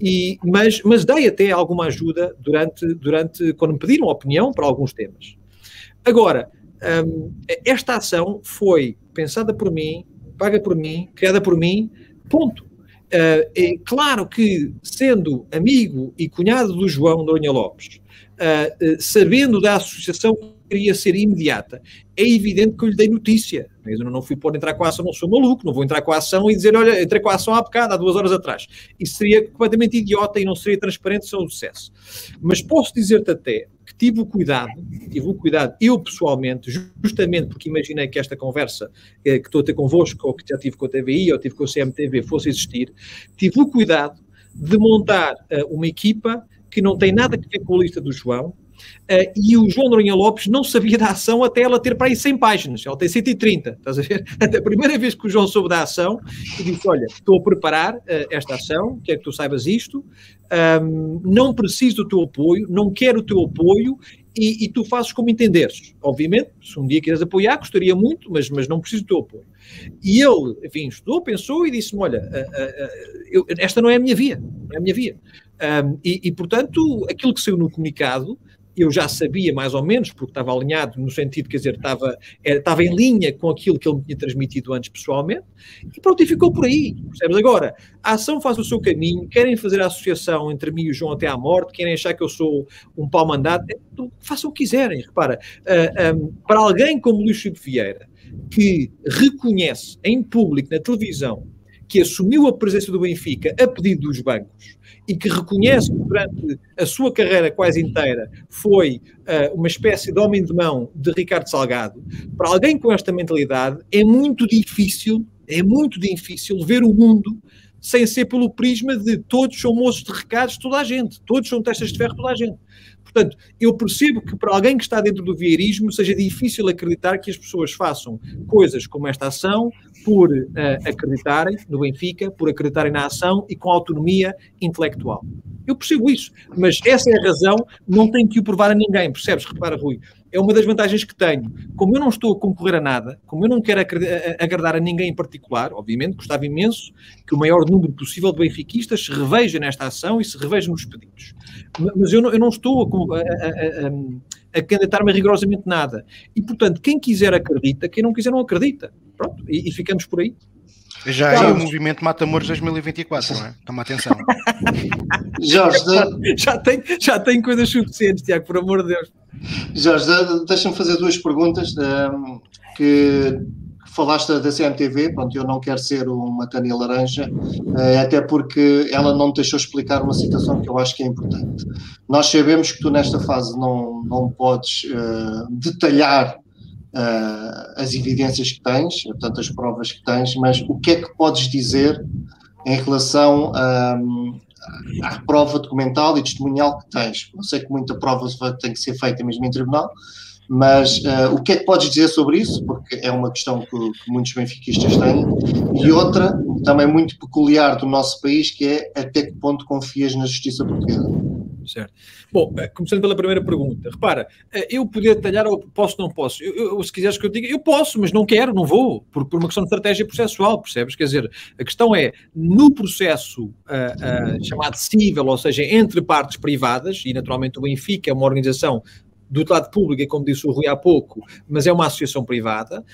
e, mas, mas dei até alguma ajuda durante, durante quando me pediram opinião para alguns temas. Agora, um, esta ação foi pensada por mim, paga por mim, criada por mim, Ponto. Uh, é claro que, sendo amigo e cunhado do João Noronha Lopes, uh, uh, sabendo da associação que queria ser imediata, é evidente que eu lhe dei notícia. Eu não fui pôr entrar com a ação, não sou maluco, não vou entrar com a ação e dizer, olha, entrei com a ação há bocado, há duas horas atrás. Isso seria completamente idiota e não seria transparente sem o sucesso. Mas posso dizer-te até tive o cuidado, tive o cuidado, eu pessoalmente, justamente porque imaginei que esta conversa eh, que estou a ter convosco, ou que já tive com a TVI, ou tive com a CMTV, fosse existir, tive o cuidado de montar uh, uma equipa que não tem nada a ver com a lista do João, Uh, e o João Noronha Lopes não sabia da ação até ela ter para aí 100 páginas. Ela tem 130, estás a ver? Até a primeira vez que o João soube da ação, e disse: Olha, estou a preparar uh, esta ação, quero que tu saibas isto, um, não preciso do teu apoio, não quero o teu apoio. E, e, tu fazes como entenderes. Obviamente, se um dia queres apoiar, gostaria muito, mas, mas não preciso do teu apoio. E ele, enfim, estudou, pensou e disse-me: Olha, uh, eu, esta não é a minha via, não é a minha via. Um, e, e, portanto, aquilo que saiu no comunicado eu já sabia mais ou menos, porque estava alinhado no sentido, quer dizer, estava, estava em linha com aquilo que ele me tinha transmitido antes pessoalmente, e pronto, e ficou por aí, percebes? Agora, a ação faz o seu caminho, querem fazer a associação entre mim e o João até à morte, querem achar que eu sou um pau mandado, é, façam o que quiserem, repara, uh, ah, um, para alguém como Luís Chico Vieira, que reconhece em público, na televisão, que assumiu a presença do Benfica a pedido dos bancos, e que reconhece que durante a sua carreira quase inteira foi uh, uma espécie de homem de mão de Ricardo Salgado, para alguém com esta mentalidade é muito difícil, é muito difícil ver o mundo sem ser pelo prisma de todos são moços de recados, toda a gente, todos são testas de ferro, toda a gente. Portanto, eu percebo que para alguém que está dentro do vieirismo seja difícil acreditar que as pessoas façam coisas como esta ação por uh, acreditarem no Benfica, por acreditarem na ação e com autonomia intelectual. Eu percebo isso, mas essa é a razão, não tenho que o provar a ninguém, percebes? Repara, Rui, é uma das vantagens que tenho. Como eu não estou a concorrer a nada, como eu não quero agradar a ninguém em particular, obviamente, gostava imenso que o maior número possível de benfiquistas se reveja nesta ação e se reveja nos pedidos. Mas eu não, eu não estou a, a, a, a candidatar-me rigorosamente nada. E, portanto, quem quiser acredita, quem não quiser não acredita. Pronto, e, e ficamos por aí. Já é o movimento Mata-Mores 2024, não é? Toma atenção. Jorge, já, já, tem, já tem coisas suficientes, Tiago, por amor de Deus. Jorge, deixa-me fazer duas perguntas. Um, ehm, que falaste da CMTV, pronto, eu não quero ser uma Tânia Laranja, uh, até porque ela não me deixou explicar uma situação que eu acho que é importante. Nós sabemos que tu nesta fase não, não podes uh, detalhar uh, as evidências que tens, portanto, as provas que tens, mas o que é que podes dizer em relação à prova documental e testemunhal que tens? Eu sei que muita prova tem que ser feita mesmo em tribunal, mas uh, o que é que podes dizer sobre isso? Porque é uma questão que, que, muitos benfiquistas têm. E outra, também muito peculiar do nosso país, que é até que ponto confias na justiça portuguesa? Certo. Bom, eh, começando pela primeira pergunta, repara, eh, eu poder detalhar ou posso não posso? Eu, eu, se quiseres que eu diga, eu posso, mas não quero, não vou, por, por uma questão de estratégia processual, percebes? Quer dizer, a questão é, no processo uh, uh, chamado civil, ou seja, entre partes privadas, e naturalmente o Benfica é uma organização do lado público, é como disse o Rui há pouco, mas é uma associação privada,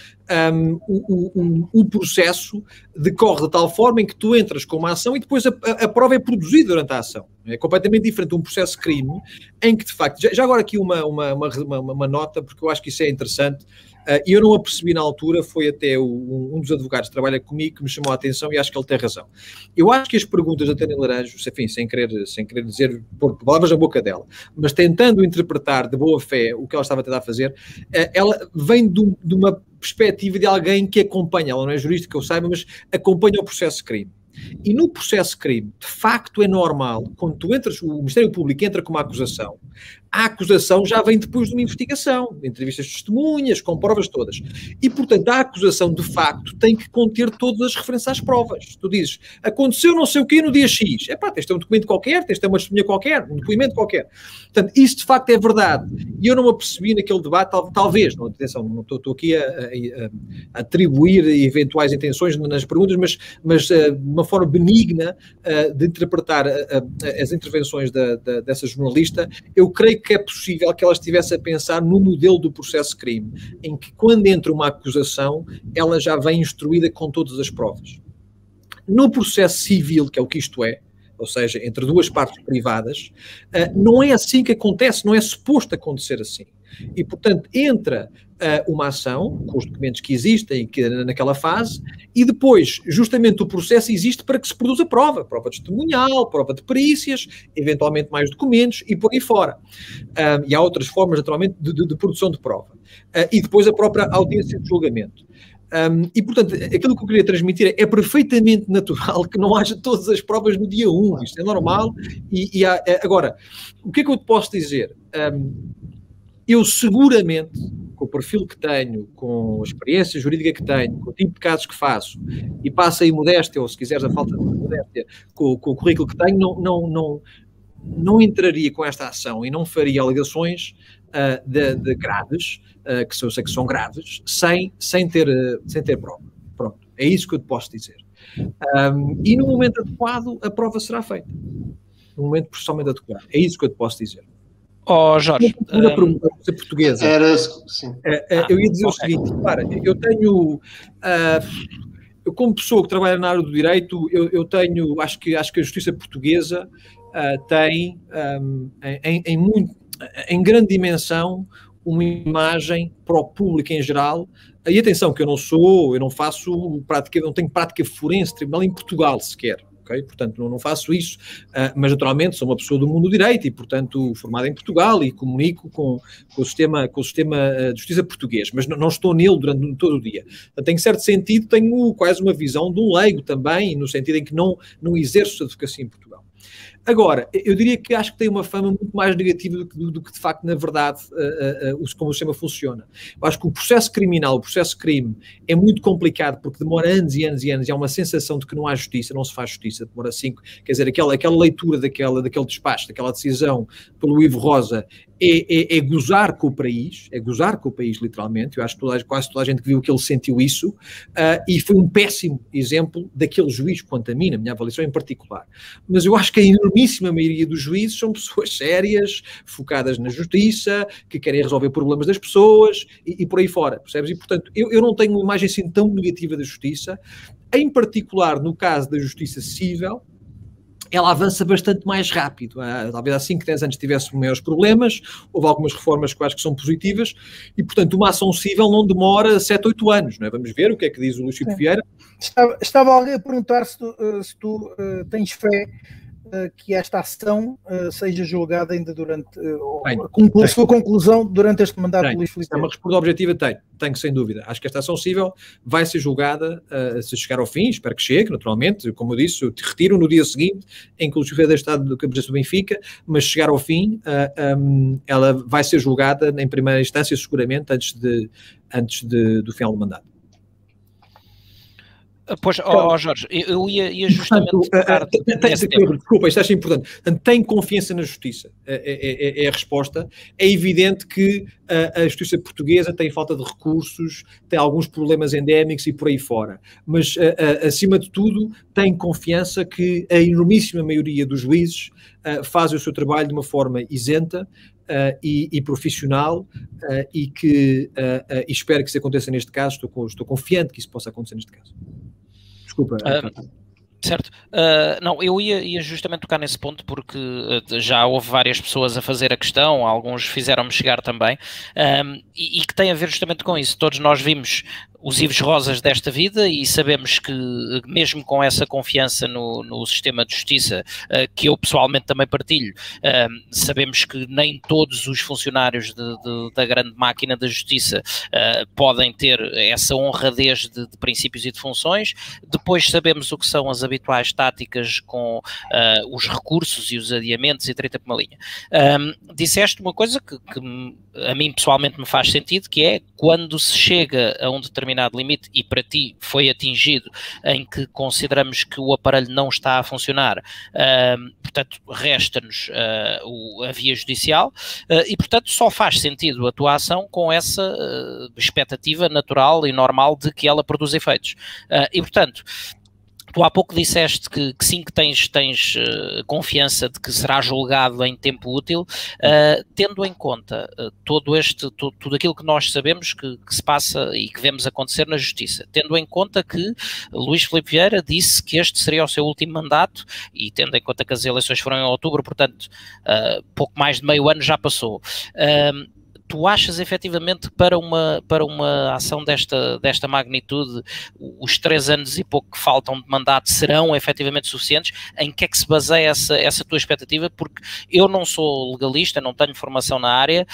um, o, o, o, processo decorre de tal forma em que tu entras com uma ação e depois a, a, prova é produzida durante a ação. É completamente diferente de um processo de crime, em que de facto, já, já agora aqui uma, uma, uma, uma, nota, porque eu acho que isso é interessante, e eu não a percebi na altura, foi até um, dos advogados que trabalha comigo que me chamou a atenção e acho que ele tem razão. Eu acho que as perguntas da Tânia Laranjo, enfim, sem querer, sem querer dizer, por palavras na boca dela, mas tentando interpretar de boa fé o que ela estava a tentar fazer, uh, ela vem de, de uma perspectiva de alguém que acompanha, ela não é jurista que eu saiba, mas acompanha o processo de crime. E no processo de crime, de facto é normal, quando tu entras, o Ministério Público entra com uma acusação, a acusação já vem depois de uma investigação, entrevistas de testemunhas, com provas todas. E, portanto, a acusação, de facto, tem que conter todas as referências às provas. Tu dizes, aconteceu não sei o quê no dia X. É pá, tens de um documento qualquer, tens de uma testemunha qualquer, um depoimento qualquer. Portanto, isso de facto é verdade. E eu não me apercebi naquele debate, tal, talvez, não, atenção, não estou, estou aqui a, a, a, atribuir eventuais intenções nas perguntas, mas, mas uh, de uma forma benigna uh, de interpretar uh, as intervenções da, da, dessa jornalista, eu creio que é possível que ela estivesse a pensar no modelo do processo crime, em que quando entra uma acusação, ela já vem instruída com todas as provas. no processo civil, que é o que isto é, ou seja, entre duas partes privadas, uh, não é assim que acontece, não é suposto acontecer assim. E, portanto, entra uh, uma ação com os documentos que existem que, naquela fase, e depois, justamente, o processo existe para que se produza prova, prova testemunhal, prova de perícias, eventualmente mais documentos e por aí fora. Uh, e há outras formas, naturalmente, de, de, de produção de prova. Uh, e depois a própria audiência de julgamento. Um, e, portanto, aquilo que eu queria transmitir é, é, perfeitamente natural que não haja todas as provas no dia 1. Isto é normal. E, e há, é, agora, o que é que eu te posso dizer? Um, eu seguramente, com o perfil que tenho, com a experiência jurídica que tenho, com o tipo de casos que faço, e passa aí modéstia, ou se quiseres a falta de modéstia, com, com o currículo que tenho, não, não, não, não entraria com esta ação e não faria alegações uh, de, de, graves, uh, que eu sei que são graves, sem, sem, ter, uh, sem ter prova. Pronto, é isso que eu te posso dizer. Um, e no momento adequado, a prova será feita. No momento processualmente adequado. É isso que eu te posso dizer. Oh, Jorge. Uma pergunta um, portuguesa. Era, sim. eu ia dizer o seguinte: para, eu tenho. eu, como pessoa que trabalha na área do direito, eu, eu tenho, acho que, acho que a justiça portuguesa uh, tem, um, em, em, muito, em grande dimensão, uma imagem para o público em geral. E atenção, que eu não sou, eu não faço prática, não tenho prática forense tribunal em Portugal sequer. Portanto, não, não faço isso, uh, mas naturalmente sou uma pessoa do mundo do direito e, portanto, formada em Portugal e comunico com, com o sistema, com o sistema de justiça português, mas não, não, estou nele durante todo o dia. Portanto, em certo sentido, tenho quase uma visão de um leigo também, no sentido em que não, não exerço advocacia em Portugal. Agora, eu diria que acho que tem uma fama muito mais negativa do que, do, do que de facto, na verdade, uh, uh, uh, como o sistema funciona. Eu acho que o processo criminal, o processo crime, é muito complicado porque demora anos e anos e anos e há uma sensação de que não há justiça, não se faz justiça, demora cinco. Quer dizer, aquela, aquela leitura daquela, daquele despacho, daquela decisão pelo Ivo Rosa é, é, é, gozar com o país, é gozar com o país, literalmente. Eu acho que toda, quase toda a gente que viu que ele sentiu isso, uh, e foi um péssimo exemplo daquele juiz, quanto a mim, na minha avaliação em particular. Mas eu acho que a enormíssima maioria dos juízes são pessoas sérias, focadas na justiça, que querem resolver problemas das pessoas e, e por aí fora, percebes? E, portanto, eu, eu não tenho uma imagem assim tão negativa da justiça, em particular no caso da justiça civil, ela avança bastante mais rápido. Ah, talvez há 5, 10 anos tivesse maiores problemas, houve algumas reformas que eu acho que são positivas, e portanto uma ação civil não demora 7, 8 anos. Não é? Vamos ver o que é que diz o Luís Vieira. Estava, estava alguém a perguntar se tu, eh, se tu uh, tens fé que esta ação uh, seja julgada ainda durante uh, conclu sua conclusão durante este mandato tenho. de Luís Filipe. É uma resposta objetiva, tenho, tenho sem dúvida. Acho que esta ação civil vai ser julgada se chegar ao fim, espero que chegue, naturalmente, como eu disse, eu te retiro no dia seguinte em que o estado do Campeonato do Benfica, mas chegar ao fim, um, ela vai ser julgada em primeira instância, seguramente, antes, de, antes de, do final do mandato. Pois, oh, oh, Jorge, eu ia, ia justamente. Portanto, uh, tem, desculpa, isto acho importante. Tem confiança na justiça, é, é, é, é a resposta. É evidente que a, a, justiça portuguesa tem falta de recursos, tem alguns problemas endémicos e por aí fora. Mas, uh, uh, acima de tudo, tem confiança que a enormíssima maioria dos juízes fazem o seu trabalho de uma forma isenta, Uh, e, e, profissional uh, e que uh, e espero que isso aconteça neste caso, estou, estou confiante que isso possa acontecer neste caso. Desculpa. Uh, certo. Uh, não, eu ia, ia, justamente tocar nesse ponto porque uh, já houve várias pessoas a fazer a questão, alguns fizeram-me chegar também, um, e, e, que tem a ver justamente com isso. Todos nós vimos os Ives Rosas desta vida e sabemos que, mesmo com essa confiança no, no sistema de justiça, uh, que eu pessoalmente também partilho, uh, sabemos que nem todos os funcionários de, de, da grande máquina da justiça uh, podem ter essa honradez de, de, princípios e de funções. Depois sabemos o que são as habituais táticas com os recursos e os adiamentos e treta por uma linha. Um, disseste uma coisa que, que a mim pessoalmente me faz sentido, que é quando se chega a um determinado limite e para ti foi atingido em que consideramos que o aparelho não está a funcionar, uh, portanto resta-nos uh, a via judicial uh, e portanto só faz sentido a tua ação com essa expectativa natural e normal de que ela produza efeitos. e portanto Tu há pouco disseste que, que sim, que tens, tens uh, confiança de que será julgado em tempo útil, uh, tendo em conta uh, todo este, tu, tudo aquilo que nós sabemos que, que, se passa e que vemos acontecer na Justiça, tendo em conta que Luís Filipe Vieira disse que este seria o seu último mandato e tendo em conta que as eleições foram em outubro, portanto, pouco mais de meio ano já passou tu achas efetivamente para uma, para uma ação desta, desta magnitude, os três anos e pouco que faltam de mandato serão efetivamente suficientes? Em que é que se baseia essa, essa tua expectativa? Porque eu não sou legalista, não tenho formação na área,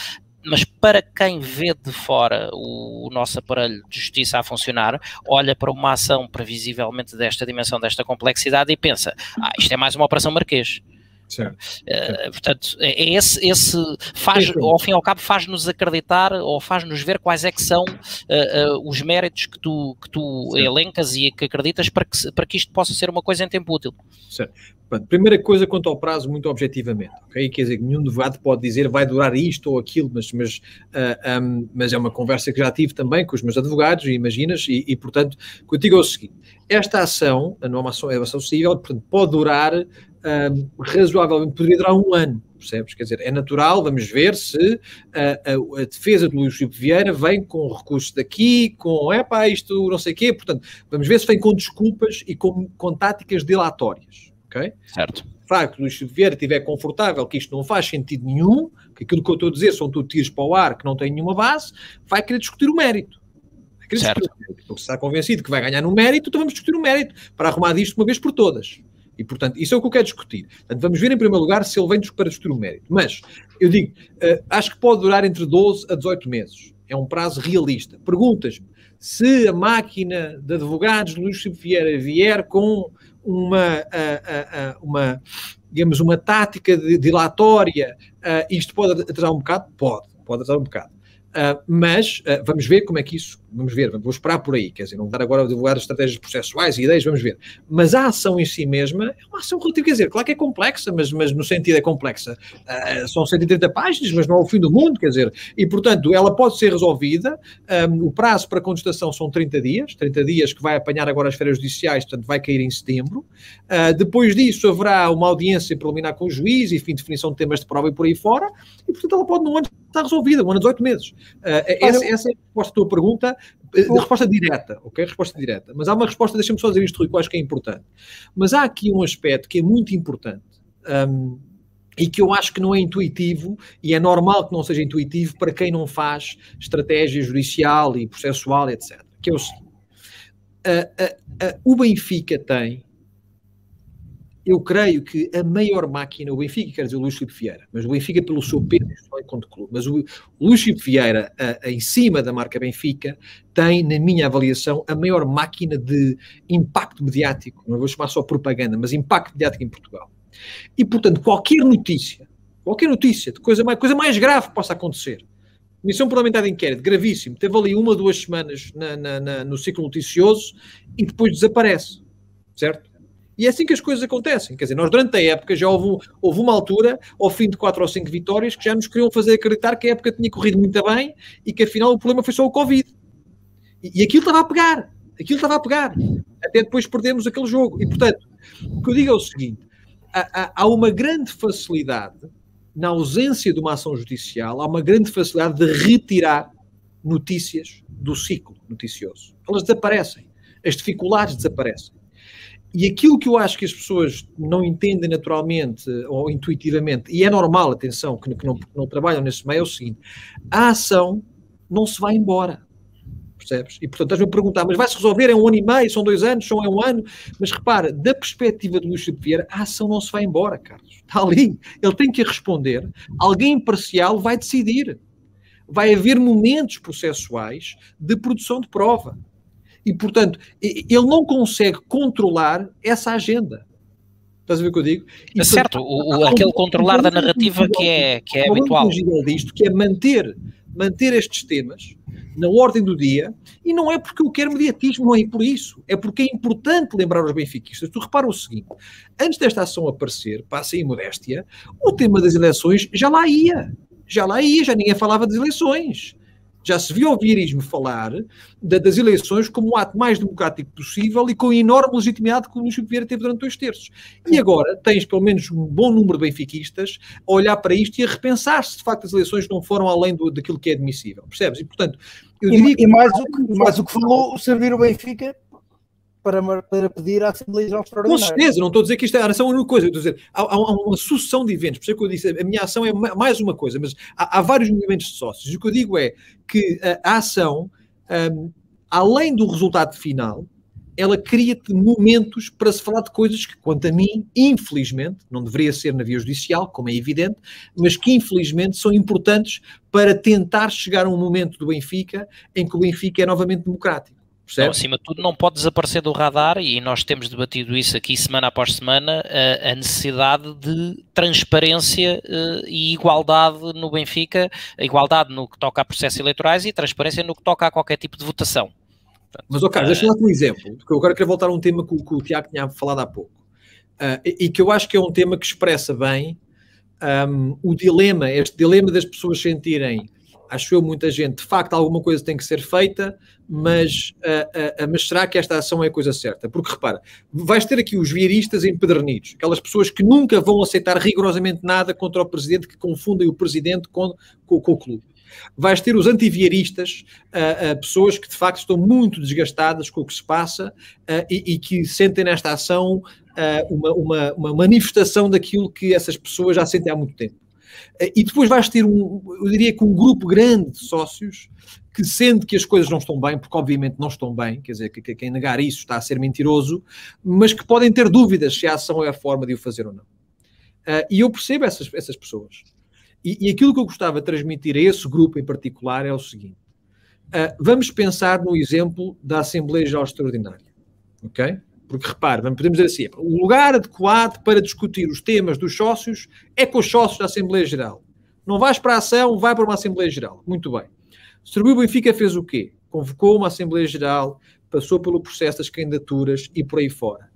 mas para quem vê de fora o, o, nosso aparelho de justiça a funcionar, olha para uma ação previsivelmente desta dimensão, desta complexidade e pensa: ah, isto é mais uma operação Marquês. Certo. Uh, portanto, é, é esse, esse faz, ao fim e ao cabo, faz-nos acreditar ou faz-nos ver quais é que são uh, uh, os méritos que tu, que tu elencas e que acreditas para que, para que isto possa ser uma coisa em tempo útil. Certo. Pronto, primeira coisa quanto ao prazo, muito objetivamente, ok? Quer dizer, nenhum advogado pode dizer vai durar isto ou aquilo, mas, mas, um, mas é uma conversa que já tive também com os meus advogados, imaginas, e, e portanto, o que eu digo é o seguinte, esta ação, a nova ação, é uma ação civil, portanto, pode durar um, razoavelmente, poderia durar um ano, percebes? Quer dizer, é natural, vamos ver se a, a, a defesa do Luís Filipe Vieira vem com recursos daqui, com, é pá, isto não sei o quê, portanto, vamos ver se vem com desculpas e com, com táticas dilatórias, ok? Certo. Facto, Luís Vieira estiver confortável que isto não faz sentido nenhum, que aquilo que eu estou a dizer são tudo tiros para o ar, que não tem nenhuma base, vai querer discutir o mérito. Certo. Porque se está convencido que vai ganhar no mérito, então vamos discutir o mérito para arrumar disto uma vez por todas. E, portanto, isso é o que eu quero discutir. Portanto, vamos ver, em primeiro lugar, se ele vem para discutir o mérito. Mas, eu digo, uh, acho que pode durar entre 12 a 18 meses. É um prazo realista. Perguntas-me se a máquina de advogados de Luís Vieira vier com uma, uh, uh, uma digamos, uma tática dilatória, isto pode atrasar um bocado? Pode, pode atrasar um bocado. Uh, mas vamos ver como é que isso, vamos ver, vou esperar por aí, quer dizer, não dar agora a divulgar estratégias processuais e ideias, vamos ver. Mas a ação em si mesma é uma ação relativa, quer dizer, claro que é complexa, mas, mas no sentido é complexa. Uh, são 130 páginas, mas não é o fim do mundo, quer dizer, e portanto ela pode ser resolvida, um, o prazo para contestação são 30 dias, 30 dias que vai apanhar agora as férias judiciais, portanto vai cair em setembro. depois disso haverá uma audiência preliminar com o juiz, enfim, definição de temas de prova e por aí fora, e portanto ela pode no ano estar resolvida, um ano 18 meses. Uh, essa, essa, é a resposta à tua pergunta, a eh, resposta direta, ok? Resposta direta. Mas há uma resposta, deixa-me só dizer isto, Rui, que eu acho que é importante. Mas há aqui um aspecto que é muito importante. Um, e que eu acho que não é intuitivo, e é normal que não seja intuitivo para quem não faz estratégia judicial e processual, etc. Que é o seguinte: o Benfica tem eu creio que a maior máquina, o Benfica, quer dizer o Luís Filipe Vieira, mas o Benfica pelo seu peso não é contra clube, mas o, o Luís Filipe Vieira, a, a, em cima da marca Benfica, tem, na minha avaliação, a maior máquina de impacto mediático, não vou chamar só propaganda, mas impacto mediático em Portugal. E, portanto, qualquer notícia, qualquer notícia de coisa mais, coisa mais grave que possa acontecer, Comissão Parlamentar de Inquérito, gravíssimo, teve ali uma, duas semanas na, na, na, no ciclo noticioso e depois desaparece, certo? E é assim que as coisas acontecem. Quer dizer, nós durante a época já houve, houve uma altura, ao fim de quatro ou cinco vitórias, que já nos queriam fazer acreditar que a época tinha corrido muito bem e que afinal o problema foi só o Covid. E, e aquilo estava a pegar. Aquilo estava a pegar. Até depois perdemos aquele jogo. E portanto, o que eu digo é o seguinte: há, há, há uma grande facilidade, na ausência de uma ação judicial, há uma grande facilidade de retirar notícias do ciclo noticioso. Elas desaparecem. As dificuldades desaparecem. E aquilo que eu acho que as pessoas não entendem naturalmente ou intuitivamente, e é normal, atenção, que, não, que não trabalham nesse meio, é o seguinte: a ação não se vai embora. Percebes? E portanto, estás-me a perguntar, mas vai-se resolver em um ano e meio, são dois anos, são é um ano. Mas repara, da perspectiva de Luís Filipe Vieira, a ação não se vai embora, Carlos. Está ali. Ele tem que responder. Alguém imparcial vai decidir. Vai haver momentos processuais de produção de prova. E, portanto, ele não consegue controlar essa agenda. Estás a ver o que eu digo? E, certo, o, o, aquele controlar da narrativa que é, que é habitual. Disto, que é manter, manter estes temas na ordem do dia, e não é porque eu quero mediatismo, não é por isso. É porque é importante lembrar aos benfiquistas. Tu repara o seguinte: antes desta ação aparecer, passa em modéstia, o tema das eleições já lá ia. Já lá ia, já ninguém falava das eleições Já se viu o vieirismo falar da, das eleições como o ato mais democrático possível e com a enorme legitimidade que o Luís Vieira teve durante dois terços. E agora tens pelo menos um bom número de benfiquistas a olhar para isto e a repensar se de facto as eleições não foram além do, daquilo que é admissível. Percebes? E portanto, eu diria e, que. E mais o que, mais o que falou servir o Benfica para, para pedir à Assembleia Geral Extraordinária. Com certeza, não estou a dizer que isto é a ação é a única coisa, estou a dizer, há, há, uma sucessão de eventos, por isso é que eu disse, a minha ação é mais uma coisa, mas há, há vários movimentos de sócios. E o que eu digo é que a, a ação, um, além do resultado final, ela cria-te momentos para se falar de coisas que, quanto a mim, infelizmente, não deveria ser na via judicial, como é evidente, mas que infelizmente são importantes para tentar chegar a um momento do Benfica em que o Benfica é novamente democrático. Não, acima de tudo, não pode desaparecer do radar, e nós temos debatido isso aqui semana após semana, a, a necessidade de transparência uh, e igualdade no Benfica, a igualdade no que toca a processos eleitorais e transparência no que toca a qualquer tipo de votação. Portanto, Mas, ok, uh, deixa-me dar um exemplo, porque eu agora quero voltar a um tema que, que o Tiago tinha falado há pouco, uh, e, e, que eu acho que é um tema que expressa bem um, o dilema, este dilema das pessoas sentirem acho eu, muita gente, de facto, alguma coisa tem que ser feita, mas, uh, uh, mas será que esta ação é a coisa certa? Porque repara, vais ter aqui os vieiristas empedernidos, aquelas pessoas que nunca vão aceitar rigorosamente nada contra o presidente, que confundem o presidente com, com, com o clube. Vais ter os antivieristas, uh, pessoas que de facto estão muito desgastadas com o que se passa e, e, que sentem nesta ação uma, uma, uma manifestação daquilo que essas pessoas já sentem há muito tempo. E depois vais ter um, eu diria que um grupo grande de sócios que sente que as coisas não estão bem, porque obviamente não estão bem, quer dizer, que, que quem negar isso está a ser mentiroso, mas que podem ter dúvidas se a ação é a forma de o fazer ou não. Uh, e eu percebo essas, essas pessoas. E, e, aquilo que eu gostava de transmitir a esse grupo em particular é o seguinte: uh, vamos pensar no exemplo da Assembleia Geral Extraordinária, ok? Porque repare, podemos dizer assim: o lugar adequado para discutir os temas dos sócios é com os sócios da Assembleia Geral. Não vais para a ação, vai para uma Assembleia Geral. Muito bem. Serviu Benfica fez o quê? Convocou uma Assembleia Geral, passou pelo processo das candidaturas e por aí fora.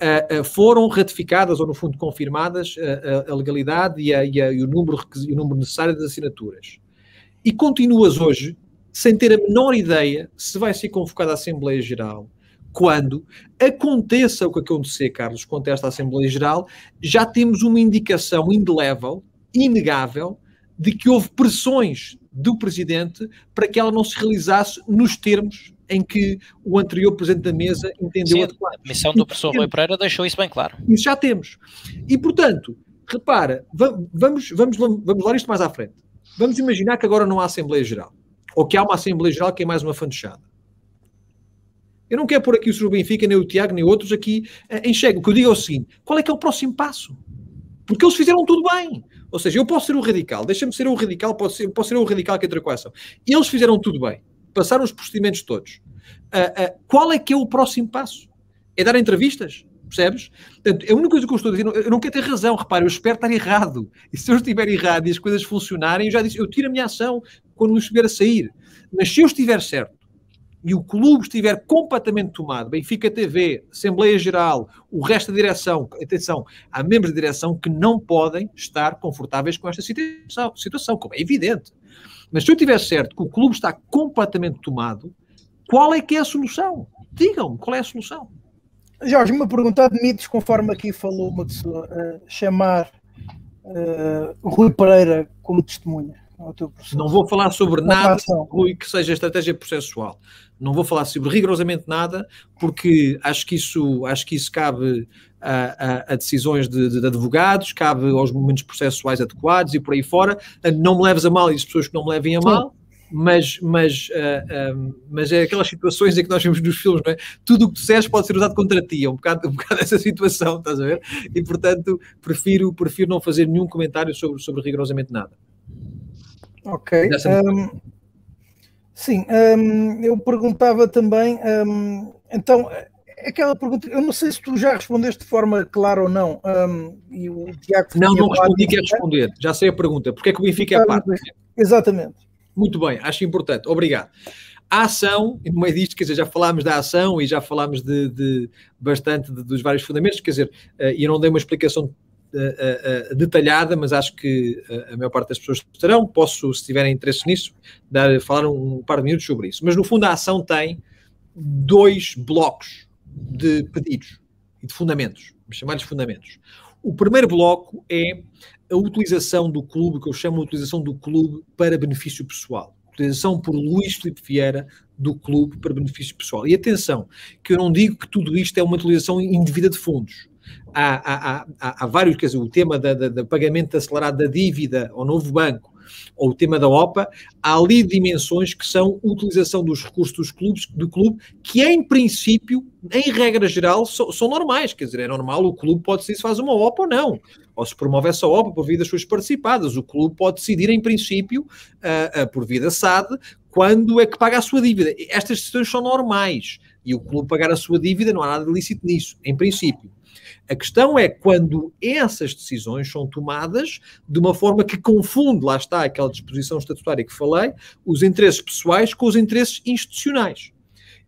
Uh, uh, foram ratificadas, ou no fundo confirmadas, uh, a legalidade e, a, e, a, e, o número, e o número necessário das assinaturas. E continuas hoje sem ter a menor ideia se vai ser convocada a Assembleia Geral, quando aconteça o que acontecer, Carlos, quanto a esta Assembleia Geral, já temos uma indicação indelével, inegável, de que houve pressões do Presidente para que ela não se realizasse nos termos em que o anterior Presidente da Mesa entendeu Sim, adequado. A missão do professor Rui Pereira deixou isso bem claro. Isso já temos. E, portanto, repara, vamos, vamos, vamos lá isto mais à frente. Vamos imaginar que agora não há Assembleia Geral. Ou que há uma Assembleia Geral que é mais uma fantochada. Eu não quero pôr aqui o Sr. Benfica, nem o Tiago, nem outros aqui em xeque. O que eu digo é o seguinte: qual é que é o próximo passo? Porque eles fizeram tudo bem. Ou seja, eu posso ser o radical, deixa-me ser o radical, posso ser, posso ser o radical que entra com a ação. Eles fizeram tudo bem, passaram os procedimentos todos. Uh, uh, qual é que é o próximo passo? É dar entrevistas? Percebes? Portanto, a única coisa que eu estou a dizer, eu não quero ter razão, repare, eu espero estar errado. E se eu estiver errado e as coisas funcionarem, eu já disse, eu tiro a minha ação quando eu estiver a sair. Mas se eu estiver certo, e o clube estiver completamente tomado, Benfica TV, Assembleia Geral, o resto da direção, atenção, há membros da direção que não podem estar confortáveis com esta situação, situação como é evidente. Mas se eu tiver certo que o clube está completamente tomado, qual é que é a solução? Digam-me qual é a solução. Jorge, uma pergunta admites, conforme aqui falou uma pessoa, uh, chamar uh, Rui Pereira como testemunha? Não vou falar sobre nada, Rui, que seja estratégia processual. Não vou falar sobre rigorosamente nada, porque acho que isso, acho que isso cabe a, a, a decisões de, de, advogados, cabe aos momentos processuais adequados e por aí fora. Não me leves a mal e as pessoas que não me levem a mal. Mas, mas, uh, uh, mas é aquelas situações em que nós vemos nos filmes, não é? Tudo o que disseres pode ser usado contra ti, é um bocado, um bocado essa situação, estás a ver? E portanto, prefiro, prefiro não fazer nenhum comentário sobre, sobre rigorosamente nada. Ok. Um, sim, um, eu perguntava também, um, então, aquela pergunta, eu não sei se tu já respondeste de forma clara ou não. e o Tiago não, não respondi, quero responder. Já sei a pergunta. Porque é que o Benfica é a parte? Exatamente. Muito bem, acho importante. Obrigado. A ação, e no meio disto, quer dizer, já falámos da ação e já falámos de, de bastante de, dos vários fundamentos, quer dizer, uh, e eu não dei uma explicação uh, uh, detalhada, mas acho que a maior parte das pessoas estarão. Posso, se tiverem interesse nisso, dar, falar um, um par de minutos sobre isso. Mas no fundo a ação tem dois blocos de pedidos e de fundamentos, chamar-lhes fundamentos. O primeiro bloco é a utilização do clube, que eu chamo de utilização do clube para benefício pessoal. Utilização por Luís Filipe Vieira do clube para benefício pessoal. E atenção, que eu não digo que tudo isto é uma utilização indevida de fundos. Há, vários, quer dizer, o tema da pagamento acelerado da dívida ao novo banco, ou o tema da OPA, há ali dimensões que são utilização dos recursos dos clubes, do clube, que em princípio, em regra geral, so, são normais. Quer dizer, é normal, o clube pode decidir se faz uma OPA ou não. Ou se promove essa OPA por via das suas participadas. O clube pode decidir, em princípio, uh, uh, por via da SAD, quando é que paga a sua dívida. Estas decisões são normais. E o clube pagar a sua dívida, não há nada ilícito nisso, em princípio. A questão é quando essas decisões são tomadas de uma forma que confunde, lá está aquela disposição estatutária que falei, os interesses pessoais com os interesses institucionais.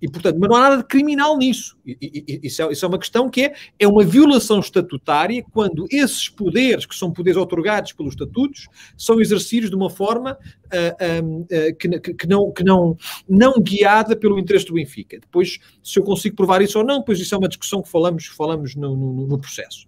E, portanto, mas não há nada de criminal nisso. Isso é, isso é uma questão que é, é uma violação estatutária quando esses poderes, que são poderes otorgados pelos estatutos, são exercidos de uma forma uh, uh, que, que, não, que não, não guiada pelo interesse do Benfica. Depois, se eu consigo provar isso ou não, depois isso é uma discussão que falamos, falamos no, no, no processo.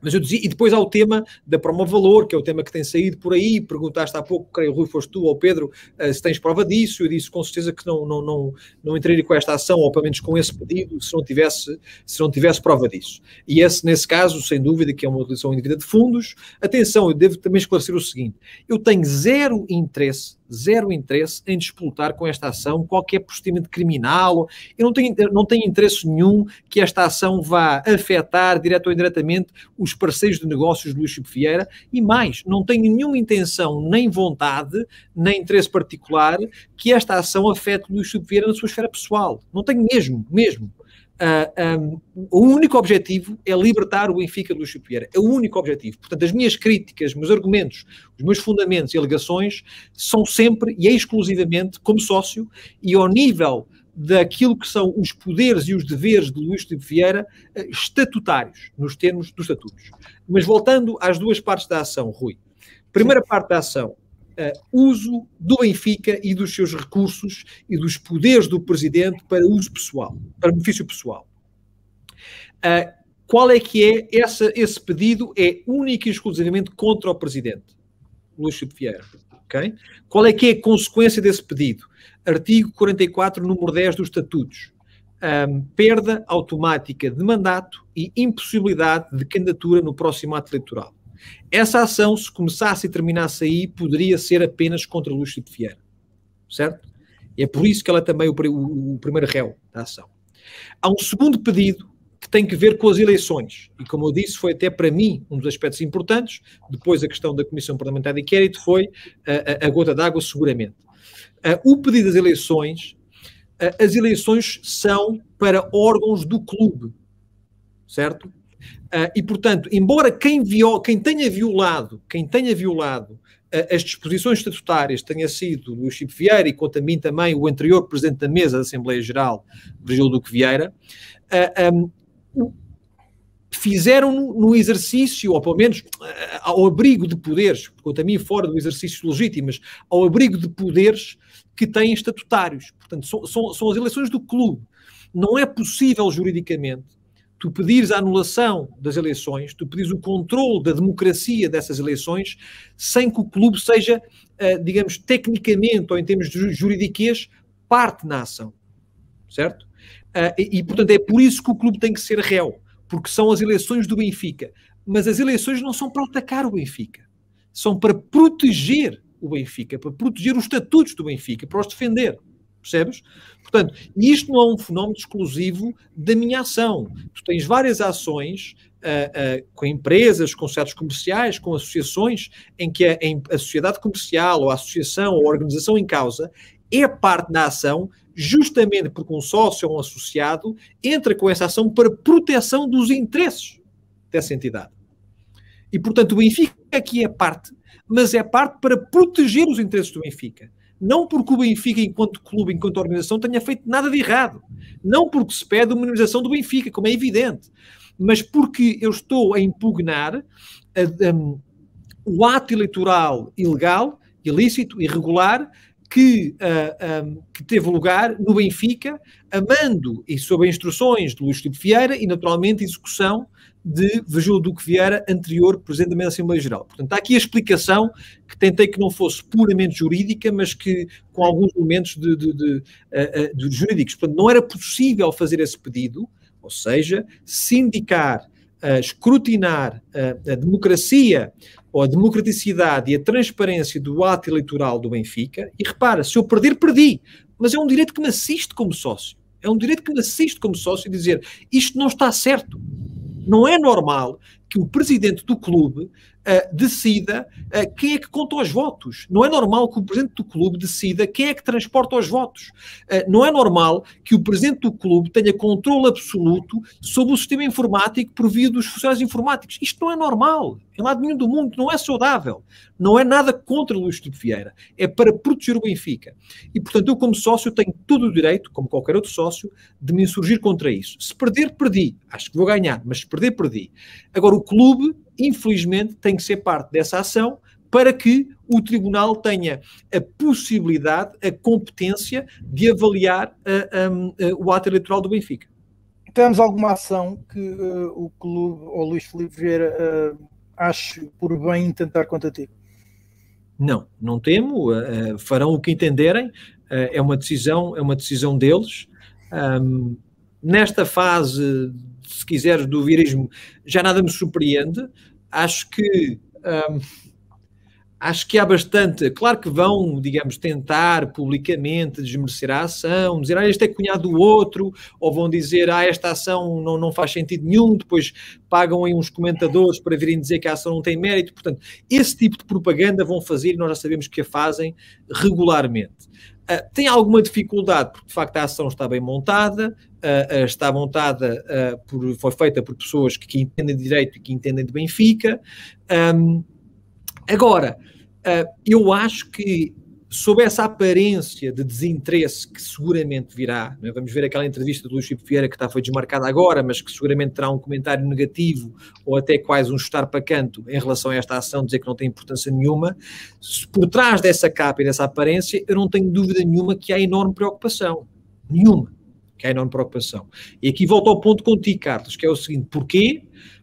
Mas eu dizia, e depois há o tema da promo-valor, que é o tema que tem saído por aí. Perguntaste há pouco, creio, Rui, foste tu ou Pedro, uh, se tens prova disso. Eu disse com certeza que não, não, não, não entraria com esta ação, ou pelo menos com esse pedido, se não tivesse, se não tivesse prova disso. E esse, nesse caso, sem dúvida, que é uma utilização indevida de fundos. Atenção, eu devo também esclarecer o seguinte: eu tenho zero interesse zero interesse em disputar com esta ação qualquer procedimento criminal. Eu não tenho, não tenho interesse nenhum que esta ação vá afetar, direto ou indiretamente, os parceiros de negócios de Luís Chico Vieira e mais, não tenho nenhuma intenção, nem vontade, nem interesse particular que esta ação afete Luís Chico Vieira na sua esfera pessoal. Não tenho mesmo, mesmo. Uh, ah, um, o único objetivo é libertar o Benfica do Luís Vieira. É o único objetivo. Portanto, as minhas críticas, os meus argumentos, os meus fundamentos e alegações são sempre e exclusivamente como sócio e ao nível daquilo que são os poderes e os deveres de Luís Filipe Vieira uh, estatutários, nos termos dos estatutos. Mas voltando às duas partes da ação, Rui. Primeira parte da ação, uh, uso do Benfica e dos seus recursos e dos poderes do presidente para uso pessoal, para benefício pessoal. Uh, qual é que é essa, esse pedido? É único e exclusivamente contra o presidente, Luís Filipe Vieira. Okay? Qual é que é a consequência desse pedido? Artigo 44, número 10 dos Estatutos. Um, perda automática de mandato e impossibilidade de candidatura no próximo ato eleitoral. Essa ação, se começasse e terminasse aí, poderia ser apenas contra Luís Filipe Vieira. Certo? É por isso que ela é também o, o, o primeiro réu da ação. Há um segundo pedido que tem que ver com as eleições. E como eu disse, foi até para mim um dos aspectos importantes. Depois a questão da Comissão Parlamentar de Inquérito foi a, a, a gota d'água, seguramente. Uh, o pedido das eleições, as eleições são para órgãos do clube, certo? Uh, e, portanto, embora quem, viol, quem tenha violado, quem tenha violado uh, as disposições estatutárias tenha sido Luís Chico Vieira e quanto a mim também o anterior Presidente da Mesa da Assembleia Geral, Virgílio Duque Vieira, uh, um, fizeram no, no, exercício, ou pelo menos ao abrigo de poderes, quanto a mim fora do exercício legítimo, mas ao abrigo de poderes que têm estatutários. Portanto, são, são, são as eleições do clube. Não é possível juridicamente tu pedires a anulação das eleições, tu pedires o controle da democracia dessas eleições, sem que o clube seja, uh, digamos, tecnicamente ou em termos de juridiquês, parte na ação. Certo? Uh, e, e, portanto, é por isso que o clube tem que ser réu, porque são as eleições do Benfica. Mas as eleições não são para atacar o Benfica, são para proteger o Benfica, para proteger os estatutos do Benfica, para os defender. Percebes? Portanto, isto não é um fenómeno exclusivo da minha ação. Tu tens várias ações uh, uh, com empresas, com certos comerciais, com associações, em que a, em, a sociedade comercial, ou a associação, ou a organização em causa é parte da ação, justamente porque um sócio ou um associado entra com essa ação para proteção dos interesses dessa entidade. E, portanto, o Benfica aqui é parte, mas é parte para proteger os interesses do Benfica. Não porque o Benfica, enquanto clube, enquanto organização, tenha feito nada de errado. Não porque se pede a minimização do Benfica, como é evidente. mas porque eu estou a impugnar a, o ato eleitoral ilegal, ilícito, irregular, que, uh, ah, um, que, teve lugar no Benfica, amando e sob instruções de Luís Filipe Vieira e, naturalmente, execução de Virgílio Duque Vieira, anterior Presidente da Assembleia Geral. Portanto, há aqui a explicação que tentei que não fosse puramente jurídica, mas que com alguns elementos de, de, de, uh, de jurídicos. Portanto, não era possível fazer esse pedido, ou seja, sindicar, uh, escrutinar a democracia ou a democraticidade e a transparência do ato eleitoral do Benfica, e repara, se eu perder, perdi, mas é um direito que me assiste como sócio. É um direito que me assiste como sócio dizer isto não está certo. Não é normal que o presidente do clube uh, decida uh, quem é que conta os votos. Não é normal que o presidente do clube decida quem é que transporta os votos. Uh, não é normal que o presidente do clube tenha controle absoluto sobre o sistema informático por via dos funcionários informáticos. Isto não é normal. Em lado nenhum do mundo. Não é saudável. Não é nada contra Luís Filipe Vieira. É para proteger o Benfica. E, portanto, eu como sócio tenho todo o direito, como qualquer outro sócio, de me insurgir contra isso. Se perder, perdi. Acho que vou ganhar. Mas se perder, perdi. Agora, o clube infelizmente, tem que ser parte dessa ação para que o Tribunal tenha a possibilidade, a competência de avaliar uh, uh, o ato eleitoral do Benfica. Temos alguma ação que uh, o clube ou Luís Filipe Vieira uh, ache por bem tentar contra ti? Não, não temo. farão o que entenderem. é uma decisão, é uma decisão deles. Um, nesta fase, se quiseres, do virismo, já nada me surpreende acho que um, acho que há bastante, claro que vão, digamos, tentar publicamente desmerecer a ação, dizer, ah, este é cunhado do outro, ou vão dizer, ah, esta ação não, não faz sentido nenhum, depois pagam aí uns comentadores para virem dizer que a ação não tem mérito, portanto, esse tipo de propaganda vão fazer e nós já sabemos que a fazem regularmente. Uh, tem alguma dificuldade, porque de facto a ação está bem montada, uh, uh, está montada, por, foi feita por pessoas que, que, entendem de direito e que entendem de Benfica. Um, agora, eu acho que sob essa aparência de desinteresse que seguramente virá, né? vamos ver aquela entrevista do Luís Chico Vieira que está, foi desmarcada agora, mas que seguramente terá um comentário negativo ou até quase um chutar para canto em relação a esta ação, dizer que não tem importância nenhuma, por trás dessa capa e dessa aparência, eu não tenho dúvida nenhuma que há enorme preocupação. Nenhuma. Que há enorme preocupação. E aqui volto ao ponto contigo, Carlos, que é o seguinte: porquê?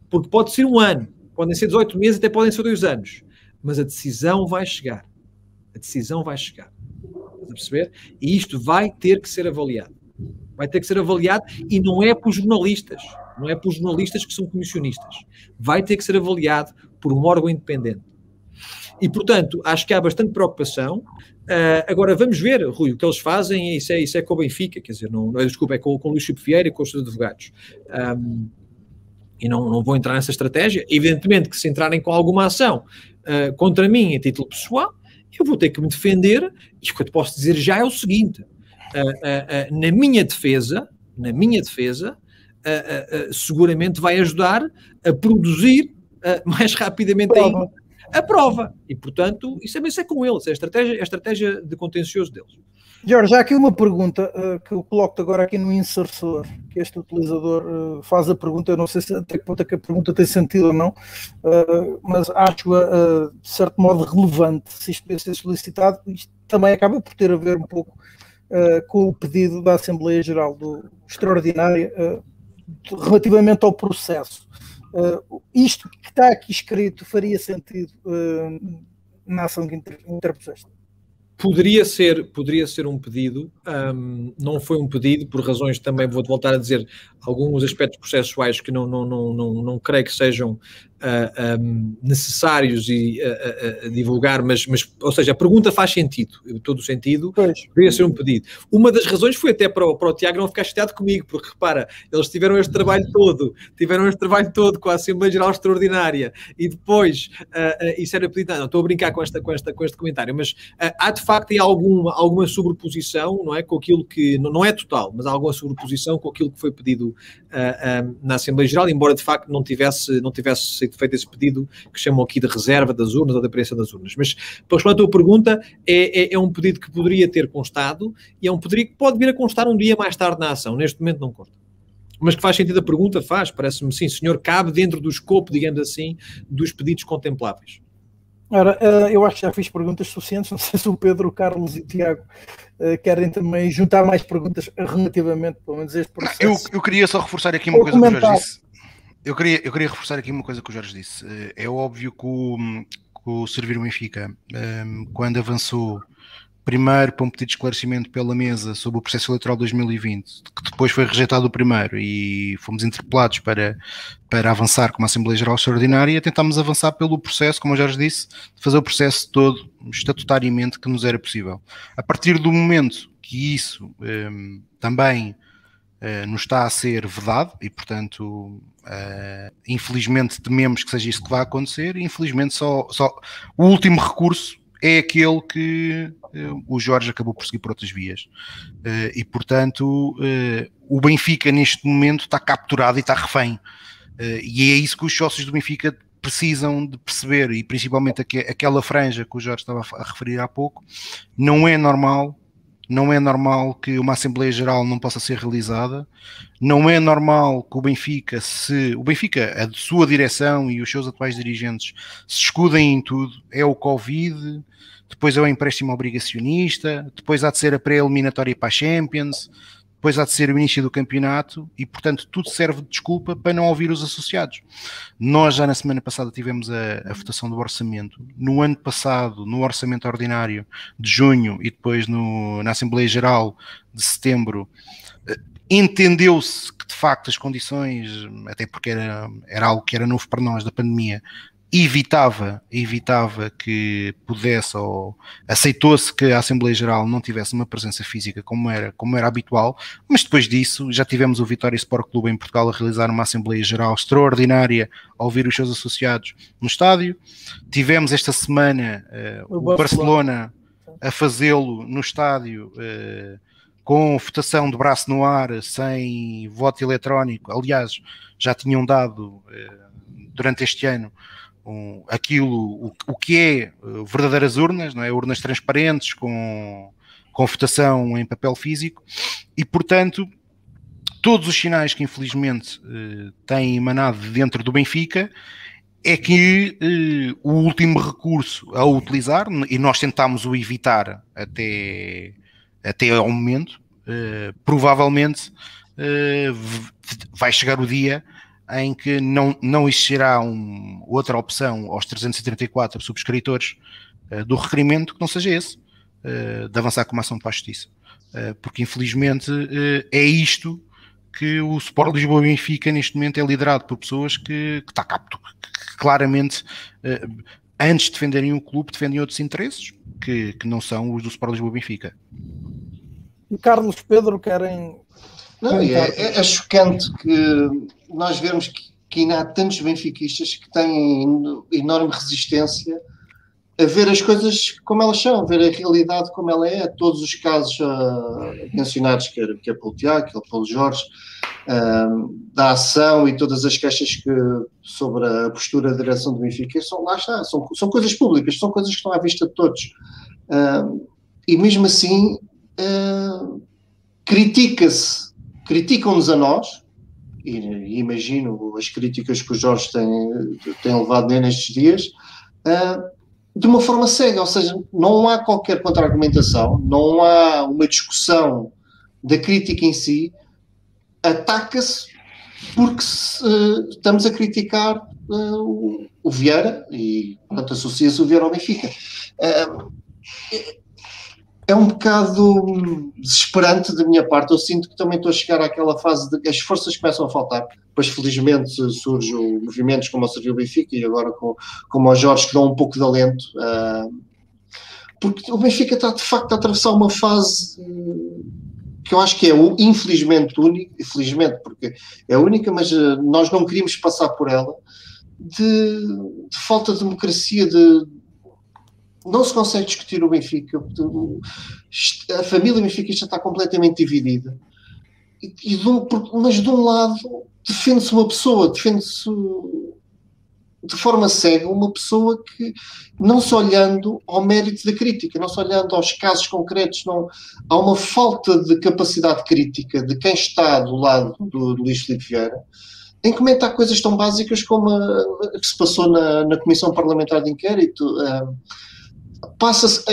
Porque pode ser um ano, podem ser 18 meses, até podem ser dois anos, mas a decisão vai chegar a decisão vai chegar. Estás a perceber? E isto vai ter que ser avaliado. Vai ter que ser avaliado e não é por jornalistas, não é por jornalistas que são comissionistas. Vai ter que ser avaliado por um órgão independente. E, portanto, acho que há bastante preocupação. Uh, agora, vamos ver, Rui, o que eles fazem, isso é, isso é com o Benfica, quer dizer, não, não desculpa, é com, com o Luís Chico Vieira e com os seus advogados. Um, e não, não vou entrar nessa estratégia. Evidentemente que se entrarem com alguma ação uh, contra mim a título pessoal, eu vou ter que me defender, e o que eu te posso dizer já é o seguinte: uh, uh, na minha defesa, na minha defesa, seguramente vai ajudar a produzir mais rapidamente prova. a prova. E, portanto, isso também é com eles, é a estratégia, é a estratégia de contencioso deles. Jorge, há aqui uma pergunta uh, que eu coloco agora aqui no insersor, que este utilizador uh, faz a pergunta, eu não sei se até que ponto é que a pergunta tem sentido ou não, uh, mas acho-a de certo modo relevante se isto deve ser solicitado, isto também acaba por ter a ver um pouco com o pedido da Assembleia Geral do Extraordinária relativamente ao processo. isto que está aqui escrito faria sentido na ação que interpuseste? Poderia ser, poderia ser um pedido, um, não foi um pedido, por razões também, vou voltar a dizer, alguns aspectos processuais que não, não, não, não, não creio que sejam uh, um, necessários e uh, uh, divulgar, mas, mas, ou seja, a pergunta faz sentido, todo o sentido, pois. poderia ser um pedido. Uma das razões foi até para o, para o Tiago não ficar chateado comigo, porque repara, eles tiveram este trabalho todo, tiveram este trabalho todo com a Assembleia Geral Extraordinária e depois isso era pedido, não, não, estou a brincar com, esta, com, esta, com este comentário, mas há de facto alguma, alguma sobreposição, não é, com aquilo que, não, não é total, mas há alguma sobreposição com aquilo que foi pedido uh, na Assembleia Geral, embora de facto não tivesse, não tivesse sido feito esse pedido que chamam aqui de reserva das urnas ou da aparência das urnas. Mas, para responder à tua pergunta, é, é, é, um pedido que poderia ter constado e é um pedido que pode vir a constar um dia mais tarde na ação. Neste momento não consta. mas que faz sentido a pergunta, faz, parece-me sim, senhor, cabe dentro do escopo, digamos assim, dos pedidos contempláveis. Ora, eh, eu acho que já fiz perguntas suficientes, não sei se o Pedro, o Carlos e o Tiago uh, querem também juntar mais perguntas relativamente, pelo menos este processo. Eu, eu queria só reforçar aqui uma coisa que o Jorge disse. Eu queria, eu queria reforçar aqui uma coisa que o Jorge disse. Eh, é óbvio que o, que o Servir Benfica, quando avançou primeiro para um pedido de esclarecimento pela mesa sobre o processo eleitoral de 2020, que depois foi rejeitado o primeiro e fomos interpelados para, para avançar com uma Assembleia Geral Extraordinária, tentámos avançar pelo processo, como eu já disse, de fazer o processo todo estatutariamente que nos era possível. A partir do momento que isso um, também uh, nos está a ser vedado e, portanto, uh, infelizmente tememos que seja isso que vai acontecer, infelizmente só, só o último recurso é aquele que uh, o Jorge acabou por seguir por outras vias. Uh, e, portanto, o Benfica neste momento está capturado e está refém. e é isso que os sócios do Benfica precisam de perceber, e principalmente aqu aquela franja que o Jorge estava a referir há pouco, não é normal não é normal que uma Assembleia Geral não possa ser realizada, não é normal que o Benfica, se o Benfica, a sua direção e os seus atuais dirigentes se escudem em tudo, é o Covid, depois é o empréstimo obrigacionista, depois há de ser a pré-eliminatória para a Champions, depois há de ser o início do campeonato e, portanto, tudo serve de desculpa para não ouvir os associados. Nós já na semana passada tivemos a, a votação do orçamento. No ano passado, no orçamento ordinário de junho e depois no, na Assembleia Geral de setembro, eh, entendeu-se que de facto as condições, até porque era, era algo que era novo para nós da pandemia, evitava, evitava que pudesse ou aceitou-se que a Assembleia Geral não tivesse uma presença física como era, como era habitual, mas depois disso já tivemos o Vitória Sport Clube em Portugal a realizar uma Assembleia Geral extraordinária ao ouvir os seus associados no estádio. Tivemos esta semana uh, o, Barcelona a fazê-lo no estádio uh, com votação de braço no ar, sem voto eletrónico. Aliás, já tinham dado uh, durante este ano um, aquilo, o, o, que é eh, verdadeiras urnas, não é? Urnas transparentes com, com votação em papel físico e, portanto, todos os sinais que infelizmente eh, têm emanado dentro do Benfica é que eh, o último recurso a utilizar, e nós tentámos o evitar até, até ao momento, provavelmente vai chegar o dia em que não, não existirá um, outra opção aos 334 subscritores uh, do requerimento que não seja esse, uh, de avançar com uma ação para a justiça. Uh, porque infelizmente é isto que o Sport Lisboa Benfica neste momento é liderado por pessoas que, que está capto, que claramente antes de defenderem o clube defendem outros interesses que, que não são os do Sport Lisboa Benfica. E Carlos Pedro querem não, é, é, é, chocante que nós vemos que, que ainda há tantos benfiquistas que têm enorme resistência a ver as coisas como elas são, a ver a realidade como ela é. Todos os casos uh, mencionados, quer, quer pelo Tiago, quer pelo Jorge, uh, da ação e todas as queixas que, sobre a postura da direção do Benfica, são, lá está, são, são coisas públicas, são coisas que estão à vista de todos. Uh, e mesmo assim, critica-se, criticam-nos a nós, e, imagino as críticas que o Jorge tem, tem levado nestes dias, uh, de uma forma cega, ou seja, não há qualquer contra-argumentação, não há uma discussão da crítica em si, ataca-se porque se, uh, estamos a criticar uh, o, o Vieira e, portanto, associa-se o Vieira ao Benfica. É um bocado desesperante da minha parte. Eu sinto que também estou a chegar àquela fase de que as forças começam a faltar. Pois, felizmente, surgem movimentos como o Serviu Benfica e agora com, como o Jorge, que dão um pouco de alento. Uh, porque o Benfica está, de facto, a atravessar uma fase uh, que eu acho que é, infelizmente, única. Infelizmente, porque é única, mas nós não queríamos passar por ela. De, de falta de democracia, de, não se consegue discutir o Benfica. A família benfiquista está completamente dividida. E, e de um, mas de um lado defende-se uma pessoa, defende-se de forma cega uma pessoa que, não se olhando ao mérito da crítica, não se olhando aos casos concretos, não, há uma falta de capacidade crítica de quem está do lado do, do Luís Filipe Vieira, em comentar coisas tão básicas como a, que se passou na, na Comissão Parlamentar de Inquérito. Passa-se.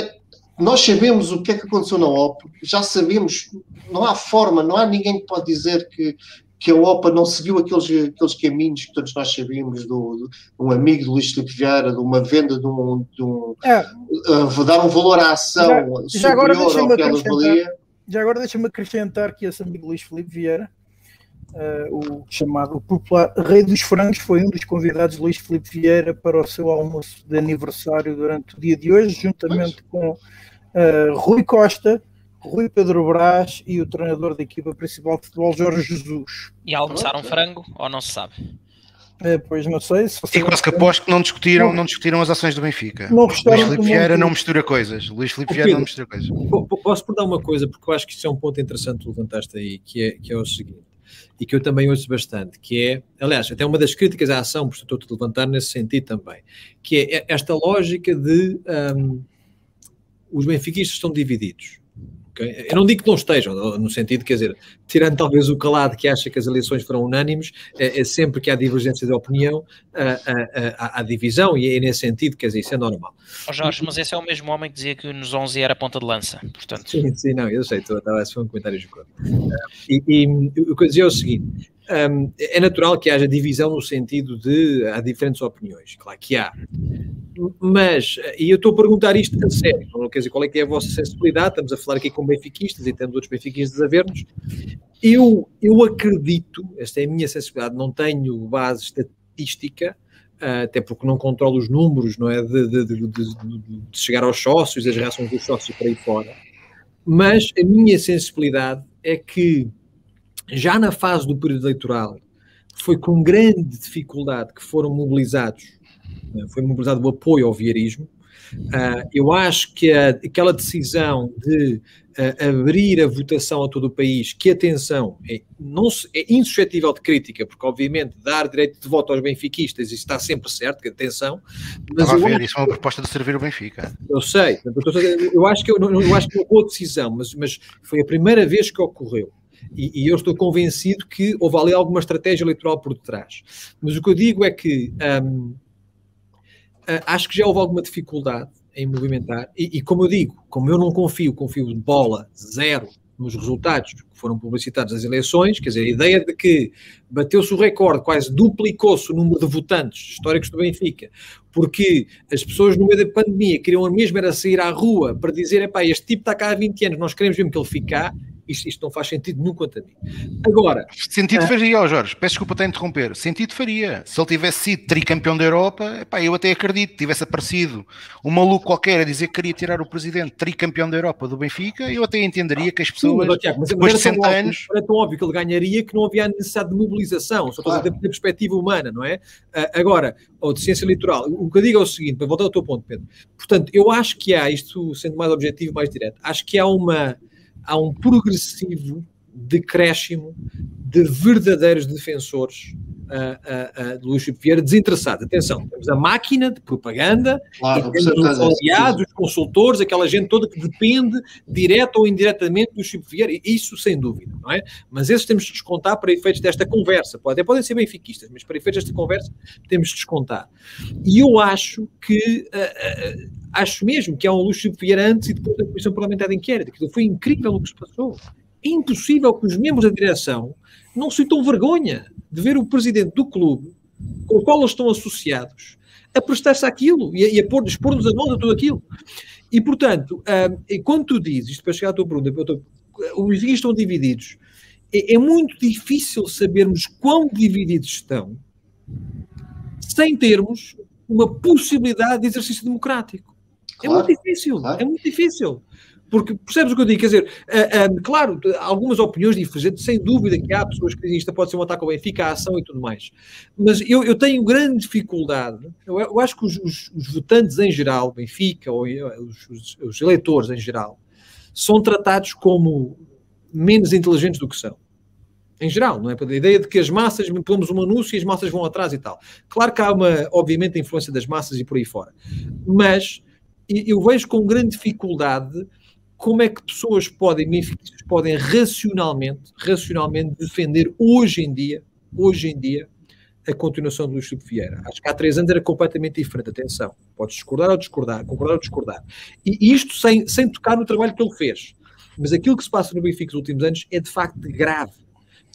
Nós sabemos o que é que aconteceu na OP, já sabemos, não há forma, não há ninguém que pode dizer que, que a OPA não seguiu aqueles, aqueles caminhos que todos nós sabíamos, do, do um amigo do Luís Filipe Vieira, de uma venda de um. De um é. uh, dar um valor à ação já, já superior ao que ela valia. Já agora deixa-me acrescentar que esse amigo Luís Filipe Vieira, uh, o chamado popular Rei dos Frangos, foi um dos convidados de Luís Filipe Vieira para o seu almoço de aniversário durante o dia de hoje, juntamente com uh, Rui Costa Rui Pedro Brás e o treinador da equipa principal de futebol, Jorge Jesus. E almoçaram frango ou não se sabe? É, pois não sei. Se e quase que aposto que não discutiram, não, não discutiram as ações do Benfica. Não Luís Filipe Vieira não mistura coisas. Luís Filipe Vieira não mistura coisas. Posso perguntar uma coisa, porque eu acho que isso é um ponto interessante que levantaste aí, que é, que é o seguinte, e que eu também ouço bastante, que é, aliás, até uma das críticas à ação, por estou a levantar nesse sentido também, que é esta lógica de um, os benfiquistas estão divididos Okay? Eu não digo que não estejam, no sentido, quer dizer, tirando talvez o calado que acha que as eleições foram unânimes, é, é sempre que há divergência de opinião, há, divisão, e é nesse sentido, quer dizer, isso é normal. Oh Jorge, mas esse é o mesmo homem que dizia que nos 11 era ponta de lança, portanto... Sim, sim, não, eu sei, estava a ser um comentário de E, e o que eu dizia é o seguinte, um, é natural que haja divisão no sentido de há diferentes opiniões, claro que há. Mas, e eu estou a perguntar isto a sério, quer dizer qual é que é a vossa sensibilidade, estamos a falar aqui com benfiquistas e temos outros benfiquistas a ver-nos. Eu, eu acredito, esta é a minha sensibilidade, não tenho base estatística, até porque não controlo os números, não é, de, de, de, de chegar aos sócios, das reações dos sócios para aí fora, mas a minha sensibilidade é que já na fase do período eleitoral, foi com grande dificuldade que foram mobilizados, né, foi mobilizado o apoio ao viarismo. Uh, eu acho que aquela decisão de uh, abrir a votação a todo o país, que atenção, é, não é insuscetível de crítica, porque obviamente dar direito de voto aos benfiquistas, isso está sempre certo, que atenção. Mas Estava a ver, isso é uma proposta de servir o Benfica. Eu sei, eu acho que, eu, eu acho que é uma boa decisão, mas, mas foi a primeira vez que ocorreu. E, e, eu estou convencido que houve ali alguma estratégia eleitoral por detrás. Mas o que eu digo é que um, acho que já houve alguma dificuldade em movimentar, e, e, como eu digo, como eu não confio, confio de bola zero nos resultados que foram publicitados das eleições, quer dizer, a ideia de que bateu-se o recorde, quase duplicou-se o número de votantes históricos do Benfica, porque as pessoas no meio da pandemia queriam mesmo era sair à rua para dizer, epá, este tipo está cá há 20 anos, nós queremos mesmo que ele fique cá, isto, isto, não faz sentido nenhum quanto a mim. Agora. Sentido uh, faria, oh Jorge, peço desculpa até interromper. Sentido faria. Se ele tivesse sido tricampeão da Europa, epá, eu até acredito, tivesse aparecido um maluco qualquer a dizer que queria tirar o presidente tricampeão da Europa do Benfica, eu até entenderia que as pessoas. Sim, mas, depois de 60 anos. Era tão óbvio que ele ganharia que não havia necessidade de mobilização, só claro. da perspectiva humana, não é? Uh, agora, ou de ciência eleitoral, o que eu digo é o seguinte, para voltar ao teu ponto, Pedro. Portanto, eu acho que há, isto sendo mais objetivo, mais direto, acho que há uma há um progressivo decréscimo de verdadeiros defensores uh, uh, uh, de Luís Vieira desinteressados. Atenção, temos a máquina de propaganda, claro, temos os aliados, os consultores, aquela gente toda que depende, direto ou indiretamente, do Chico Vieira, isso sem dúvida, não é? Mas esses temos de descontar para efeitos desta conversa. Até podem ser benfiquistas, mas para efeitos desta conversa temos de descontar. E eu acho que acho mesmo que há um Luís Vieira antes e depois da Comissão Parlamentar de Inquérito. Foi incrível o que se passou. É impossível que os membros da direção não sintam vergonha de ver o presidente do clube, com o qual eles estão associados, a prestar-se aquilo e a, e a pôr, expor-nos a mão de tudo aquilo. E, portanto, um, quando tu dizes, isto para chegar à tua pergunta, os vizinhos estão divididos, é, é muito difícil sabermos quão divididos estão sem termos uma possibilidade de exercício democrático. Claro, é muito difícil, claro. é muito difícil. Porque percebes o que eu digo? Quer dizer, uh, uh, claro, algumas opiniões diferentes, sem dúvida que há pessoas que dizem isto pode ser um ataque ao Benfica, a ação e tudo mais. Mas eu, eu tenho grande dificuldade, eu, eu acho que os, os, os, votantes em geral, Benfica, ou eh, os, os eleitores em geral, são tratados como menos inteligentes do que são. em geral, não é? A ideia de que as massas, pomos um anúncio e as massas vão atrás e tal. Claro que há uma, obviamente, a influência das massas e por aí fora. Mas eu vejo com grande dificuldade como é que pessoas podem, podem racionalmente, racionalmente defender hoje em dia, hoje em dia, a continuação do Luís Filipe Vieira. Acho que há três anos era completamente diferente. Atenção, podes discordar ou discordar, concordar ou discordar. E isto sem, sem tocar no trabalho que ele fez. Mas aquilo que se passa no Benfica nos últimos anos é de facto grave.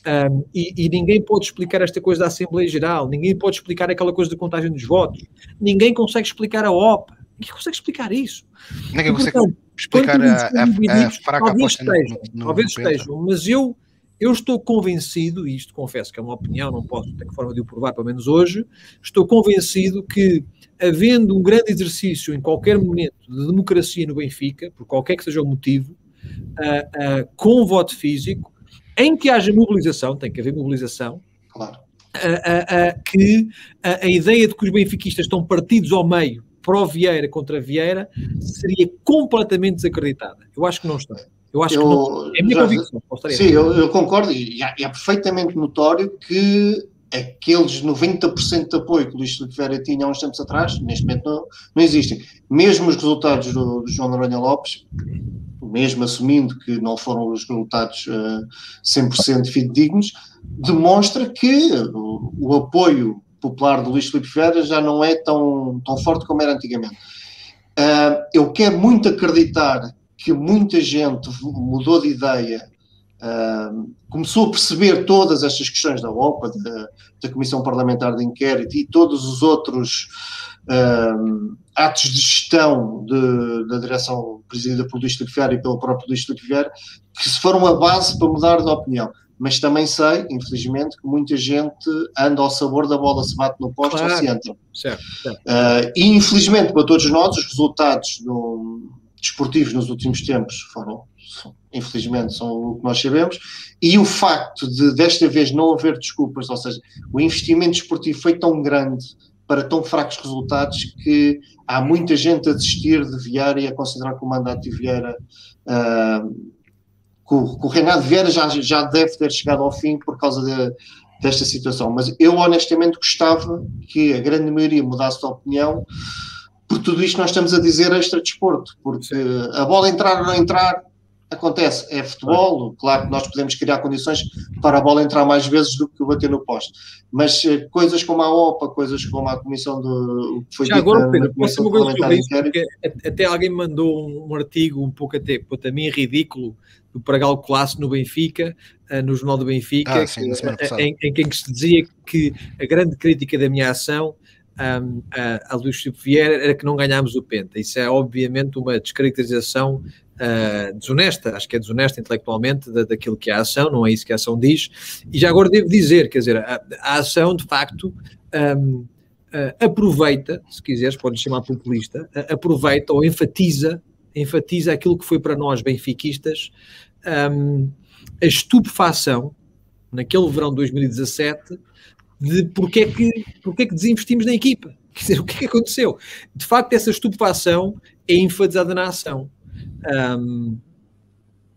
Um, e, e, ninguém pode explicar esta coisa da Assembleia Geral, ninguém pode explicar aquela coisa da contagem dos votos, ninguém consegue explicar a OPA, ninguém consegue explicar isso. Ninguém consegue portanto, explicar a, a, a, a fraca talvez estejam, no, no, talvez estejam, mas eu eu estou convencido, e isto confesso que é uma opinião, não posso ter forma de o provar, pelo menos hoje, estou convencido que, havendo um grande exercício em qualquer momento de democracia no Benfica, por qualquer que seja o motivo, uh, uh, com voto físico, em que haja mobilização, tem que haver mobilização, claro. uh, que a ideia de que os benfiquistas estão partidos ao meio pró Vieira contra Vieira seria completamente desacreditada. Eu acho que não está. Eu acho eu, que não, é a minha já, convicção. Sim, eu, eu, concordo e é, é, perfeitamente notório que aqueles 90% de apoio que o Luís Filipe Vieira tinha há uns tempos atrás, neste momento não, não existem. Mesmo os resultados do, do João Noronha Lopes, mesmo assumindo que não foram os resultados uh, 100% fidedignos, demonstra que o, o, apoio popular do Luís Filipe Vieira já não é tão, tão forte como era antigamente. Uh, eu quero muito acreditar que muita gente mudou de ideia, uh, começou a perceber todas estas questões da OPA, da, da Comissão Parlamentar de Inquérito e todos os outros uh, atos de gestão de, da direção presidida pelo Luís Vieira e pelo próprio Luís Vieira, que se foram a base para mudar de opinião. Mas também sei, infelizmente, que muita gente anda ao sabor da bola, se bate no posto claro. ou se entra. Certo, certo. Uh, e infelizmente para todos nós, os resultados desportivos nos últimos tempos foram, infelizmente, são o que nós sabemos, e o facto de desta vez não haver desculpas, ou seja, o investimento desportivo foi tão grande para tão fracos resultados que há muita gente a desistir de Vieira e a considerar que o mandato de Vieira uh, que, o, que o Renato Vieira já, já deve ter chegado ao fim por causa de, desta situação. Mas eu honestamente gostava que a grande maioria mudasse de opinião por tudo isto nós estamos a dizer extra desporto, porque a bola entrar ou não entrar acontece, é futebol, claro que nós podemos criar condições para a bola entrar mais vezes do que bater no poste, mas eh, coisas como a OPA, coisas como a comissão do foi Já agora, Pedro, posso uma coisa sobre isso, porque até alguém mandou um artigo um pouco até, para mim ridículo, do Pragal Classe no Benfica, eh, no Jornal do Benfica, ah, sim, que, em, em, em que se dizia que a grande crítica da minha ação um, a, a Luís Filipe Vieira era que não ganhámos o Penta. Isso é obviamente uma descaracterização uh, desonesta, acho que é desonesta intelectualmente da, daquilo que é a ação, não é isso que a ação diz. E já agora devo dizer, quer dizer, a, a ação de facto um, uh, aproveita, se quiseres, podes chamar populista, uh, aproveita ou enfatiza, enfatiza aquilo que foi para nós benfiquistas um, a estupefação naquele verão de 2017 de porque é que, porque é que desinvestimos na equipa. Quer dizer, o que é que aconteceu? De facto, essa estupefação é enfatizada na ação. Um,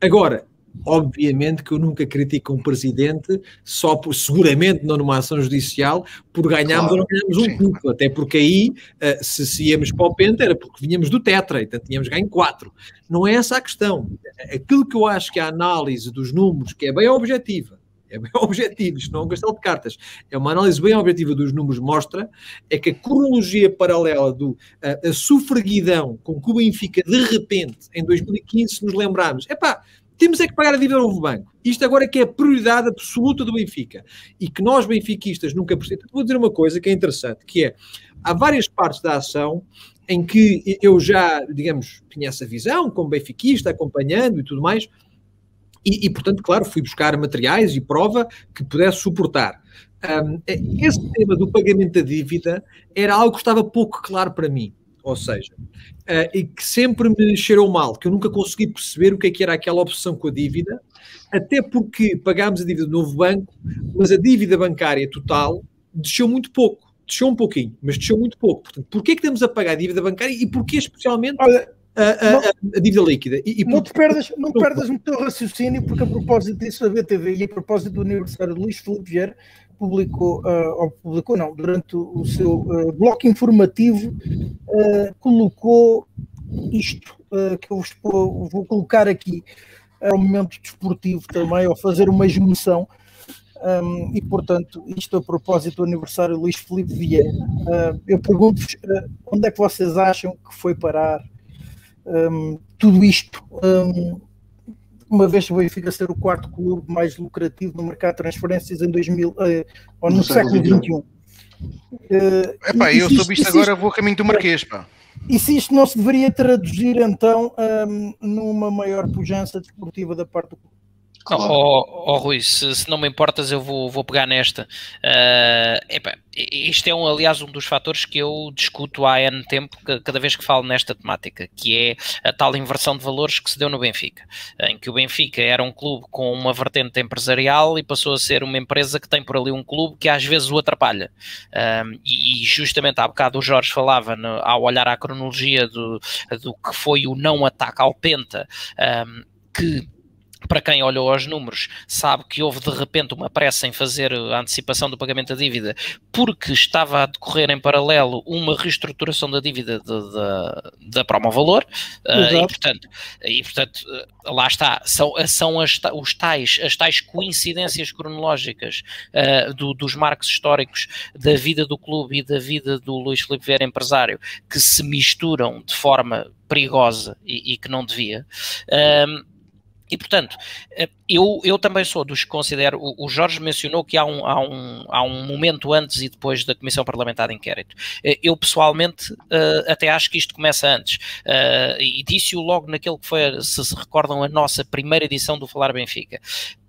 agora, obviamente que eu nunca critico um presidente só por, seguramente não numa ação judicial, por ganharmos claro, ou não ganharmos um título, até porque aí, uh, se, se íamos para o Penta, era porque vinhamos do Tetra, então tínhamos ganho quatro. Não é essa a questão. Aquilo que eu acho que a análise dos números, que é bem objetiva, é bem objetivo, isto não é um castelo de cartas, é uma análise bem objetiva dos números, mostra é que a cronologia paralela do a, a sufraguidão com que o Benfica, de repente, em 2015, se nos lembrarmos, é pá, temos é que pagar a dívida ao novo banco. Isto agora é que é a prioridade absoluta do Benfica. E que nós, benfiquistas, nunca percebemos. Vou dizer uma coisa que é interessante, que é, há várias partes da ação em que eu já, digamos, tinha essa visão, como benfiquista, acompanhando e tudo mais, e, e, portanto, claro, fui buscar materiais e prova que pudesse suportar. Um, esse tema do pagamento da dívida era algo que estava pouco claro para mim. Ou seja, uh, e que sempre me cheirou mal, que eu nunca consegui perceber o que é que era aquela opção com a dívida, até porque pagámos a dívida do novo banco, mas a dívida bancária total desceu muito pouco. Desceu um pouquinho, mas desceu muito pouco. Portanto, porquê é que estamos a pagar a dívida bancária e porquê especialmente... Olha, a, a, a, dívida líquida. E, e não, te perdas, não perdas no teu raciocínio, porque a propósito disso, a BTV e a propósito do aniversário de Luís Filipe Vieira, publicou, uh, ou publicou não, durante o seu uh, bloco informativo, uh, colocou isto que eu vou, vou, colocar aqui. É um momento desportivo também, ao fazer uma junção. Um, e portanto, isto a propósito do aniversário de Luís Filipe Vieira, eu pergunto-vos onde é que vocês acham que foi parar um, tudo isto? Um, uma vez que o Benfica ser o quarto clube mais lucrativo no mercado de transferências em 2000, eh, ou no, no século XXI. Uh, Epá, eu soube isto agora, vou a caminho do Marquês, pá. E se isto não se deveria traduzir então um, numa maior pujança desportiva da parte do clube? Claro. Oh, oh, Rui, se, se, não me importas, eu vou, vou pegar nesta. Uh, epa, isto é, um, aliás, um dos fatores que eu discuto há ano tempo, cada vez que falo nesta temática, que é a tal inversão de valores que se deu no Benfica, em que o Benfica era um clube com uma vertente empresarial e passou a ser uma empresa que tem por ali um clube que às vezes o atrapalha. Um, e, justamente há bocado o Jorge falava, no, ao olhar à cronologia do, do que foi o não ataque ao Penta, um, que para quem olhou aos números, sabe que houve de repente uma pressa em fazer a antecipação do pagamento da dívida, porque estava a decorrer em paralelo uma reestruturação da dívida da, Promovalor, uh, e, portanto, e portanto, uh, lá está, são, são as, os tais, as tais coincidências cronológicas uh, do, dos marcos históricos da vida do clube e da vida do Luís Filipe Vieira empresário, que se misturam de forma perigosa e, e que não devia. E, portanto, eh, eu, eu também sou dos que considero. O, Jorge mencionou que há um, há, um, há um momento antes e depois da Comissão Parlamentar de Inquérito. Eh, eu, pessoalmente, uh, até acho que isto começa antes. Uh, e disse-o logo naquele que foi, se se recordam, a nossa primeira edição do Falar Benfica.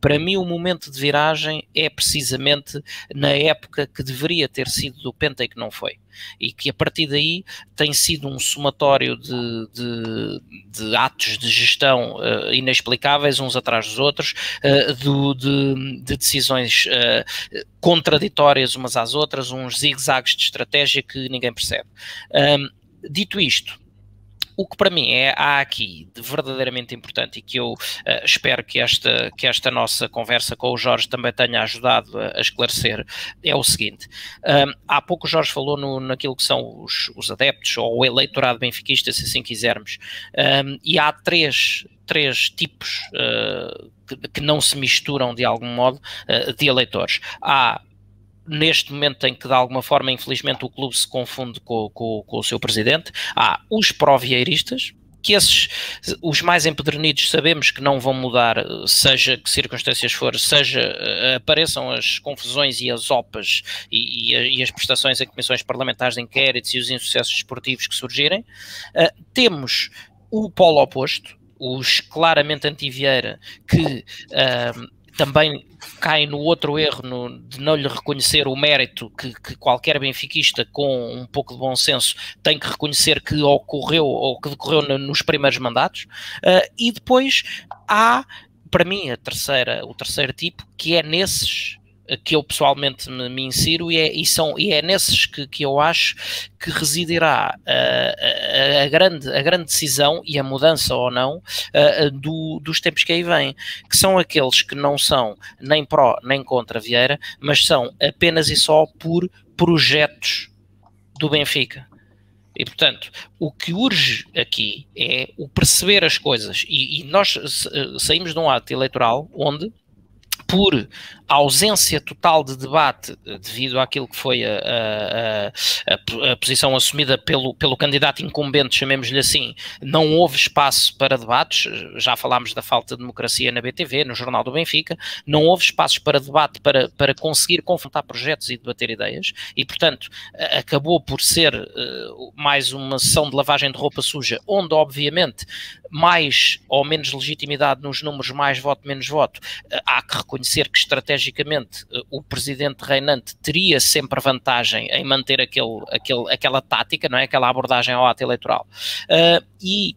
Para mim, o momento de viragem é precisamente na época que deveria ter sido do Penta e que não foi. E que a partir daí tem sido um somatório de, de, de atos de gestão uh, inexplicáveis, uns atrás dos outros, uh, do, de, de, decisões uh, contraditórias umas às outras, uns zigue-zagues de estratégia que ninguém percebe. Um, dito isto, o que para mim é há aqui de verdadeiramente importante e que eu uh, espero que esta, que esta nossa conversa com o Jorge também tenha ajudado a, a esclarecer é o seguinte: um, há pouco o Jorge falou no, naquilo que são os, os adeptos ou o eleitorado benfiquista, se assim quisermos, um, e há três três tipos uh, que, não se misturam de algum modo uh, de eleitores. Há neste momento em que de alguma forma, infelizmente, o clube se confunde com, com, com o seu presidente, há os provieiristas, que esses, os mais empedernidos, sabemos que não vão mudar, seja que circunstâncias for, seja uh, apareçam as confusões e as OPAs e, e, e, as prestações em comissões parlamentares de inquéritos e os insucessos esportivos que surgirem. Uh, temos o polo oposto, os claramente anti-Vieira, que uh, também cai no outro erro no, de não lhe reconhecer o mérito que, que, qualquer benfiquista com um pouco de bom senso tem que reconhecer que ocorreu ou que decorreu no, nos primeiros mandatos. Uh, e depois há, para mim, a terceira, o terceiro tipo, que é nesses que eu pessoalmente me, me insiro e é, e, são, e é nesses que, que eu acho que residirá a, a, a, grande, a grande decisão e a mudança ou não do, dos tempos que aí vêm, que são aqueles que não são nem pró nem contra Vieira, mas são apenas e só por projetos do Benfica. E, portanto, o que urge aqui é o perceber as coisas. E, e nós saímos de um ato eleitoral onde por ausência total de debate eh, devido àquilo que foi a, a, a, a, posição assumida pelo, pelo candidato incumbente, chamemos-lhe assim, não houve espaço para debates, já falámos da falta de democracia na BTV, no Jornal do Benfica, não houve espaços para debate para, para conseguir confrontar projetos e debater ideias, e portanto acabou por ser uh, mais uma sessão de lavagem de roupa suja, onde obviamente mais ou menos legitimidade nos números, mais voto, menos voto, uh, há que reconhecer que estrategicamente uh, o presidente reinante teria sempre vantagem em manter aquele, aquele, aquela tática, não é? aquela abordagem ao ato eleitoral. Uh, e